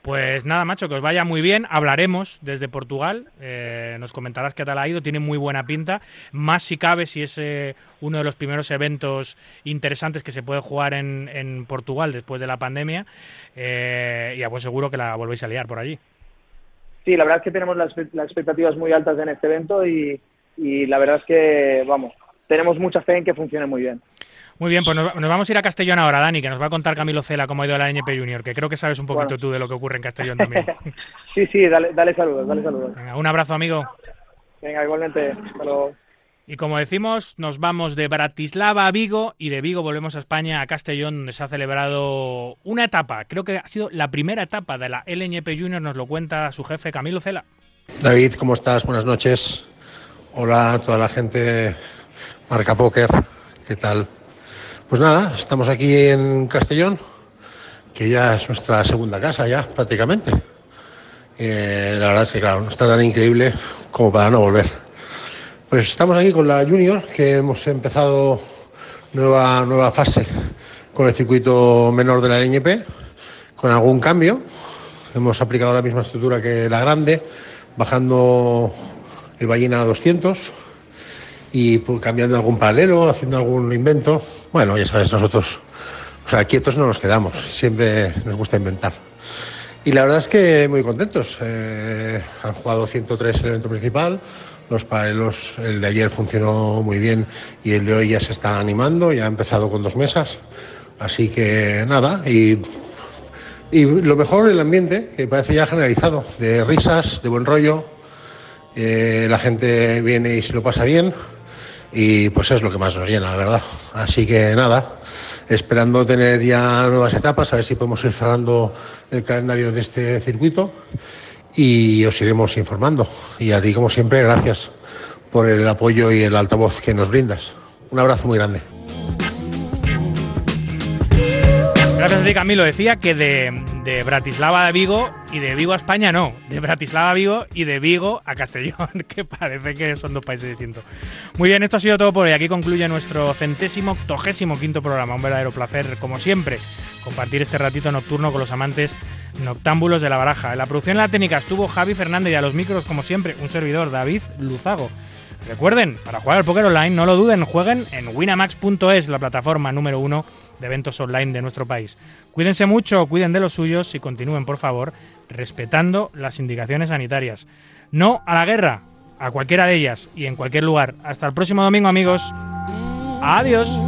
Pues nada, macho, que os vaya muy bien. Hablaremos desde Portugal. eh, nos comentarás qué tal ha ido. Tiene muy buena pinta. Más si cabe, si es eh, uno de los primeros eventos interesantes que se puede jugar en, en Portugal después de la pandemia. Eh, y a pues seguro que la volvéis a liar por allí. Sí, la verdad es que tenemos las, las expectativas muy altas en este evento y, y la verdad es que, vamos, tenemos mucha fe en que funcione muy bien. Muy bien, pues nos, nos vamos a ir a Castellón ahora, Dani, que nos va a contar Camilo Cela cómo ha ido la NP Junior, que creo que sabes un poquito Bueno. tú de lo que ocurre en Castellón también. Sí, sí, dale, dale saludos, dale saludos. Venga, un abrazo, amigo. Venga, igualmente. Hasta luego. Y como decimos, nos vamos de Bratislava a Vigo y de Vigo volvemos a España, a Castellón, donde se ha celebrado una etapa. Creo que ha sido la primera etapa de la LNP Junior, nos lo cuenta su jefe Camilo Cela. David, ¿cómo estás? Buenas noches. Hola a toda la gente Marca Póker. ¿Qué tal? Pues nada, estamos aquí en Castellón, que ya es nuestra segunda casa ya prácticamente. Eh, la verdad es que claro, no está tan increíble como para no volver. Pues estamos aquí con la Junior, que hemos empezado nueva, nueva fase con el circuito menor de la LNP, con algún cambio. Hemos aplicado la misma estructura que la grande, bajando el ballena a 200 y pues, cambiando algún paralelo, haciendo algún invento. Bueno, ya sabes, nosotros, quietos no nos quedamos, siempre nos gusta inventar. Y la verdad es que muy contentos. Eh, han jugado 103 el evento principal, los paralelos, el de ayer funcionó muy bien y el de hoy ya se está animando, ya ha empezado con dos mesas. Así que nada, y y lo mejor, el ambiente, que parece ya generalizado, de risas, de buen rollo. eh, la gente viene y se lo pasa bien. Y pues es lo que más nos llena, la verdad. Así que nada, esperando tener ya nuevas etapas, a ver si podemos ir cerrando el calendario de este circuito. Y os iremos informando. Y a ti, como siempre, gracias por el apoyo y el altavoz que nos brindas. Un abrazo muy grande. Gracias a ti, Camilo. Decía que de, de Bratislava a Vigo y de Vigo a España no, de Bratislava a Vigo y de Vigo a Castellón, que parece que son dos países distintos. Muy bien, esto ha sido todo por hoy. Aquí concluye nuestro centésimo octogésimo quinto programa. Un verdadero placer, como siempre, compartir este ratito nocturno con los amantes noctámbulos de la baraja. En la producción en la técnica estuvo Javi Fernández y a los micros, como siempre, un servidor, David Luzago. Recuerden, para jugar al póker online, no lo duden, jueguen en winamax.es, la plataforma número uno de eventos online de nuestro país. Cuídense mucho, cuiden de los suyos y continúen, por favor, respetando las indicaciones sanitarias. No a la guerra, a cualquiera de ellas y en cualquier lugar. Hasta el próximo domingo, amigos. Adiós.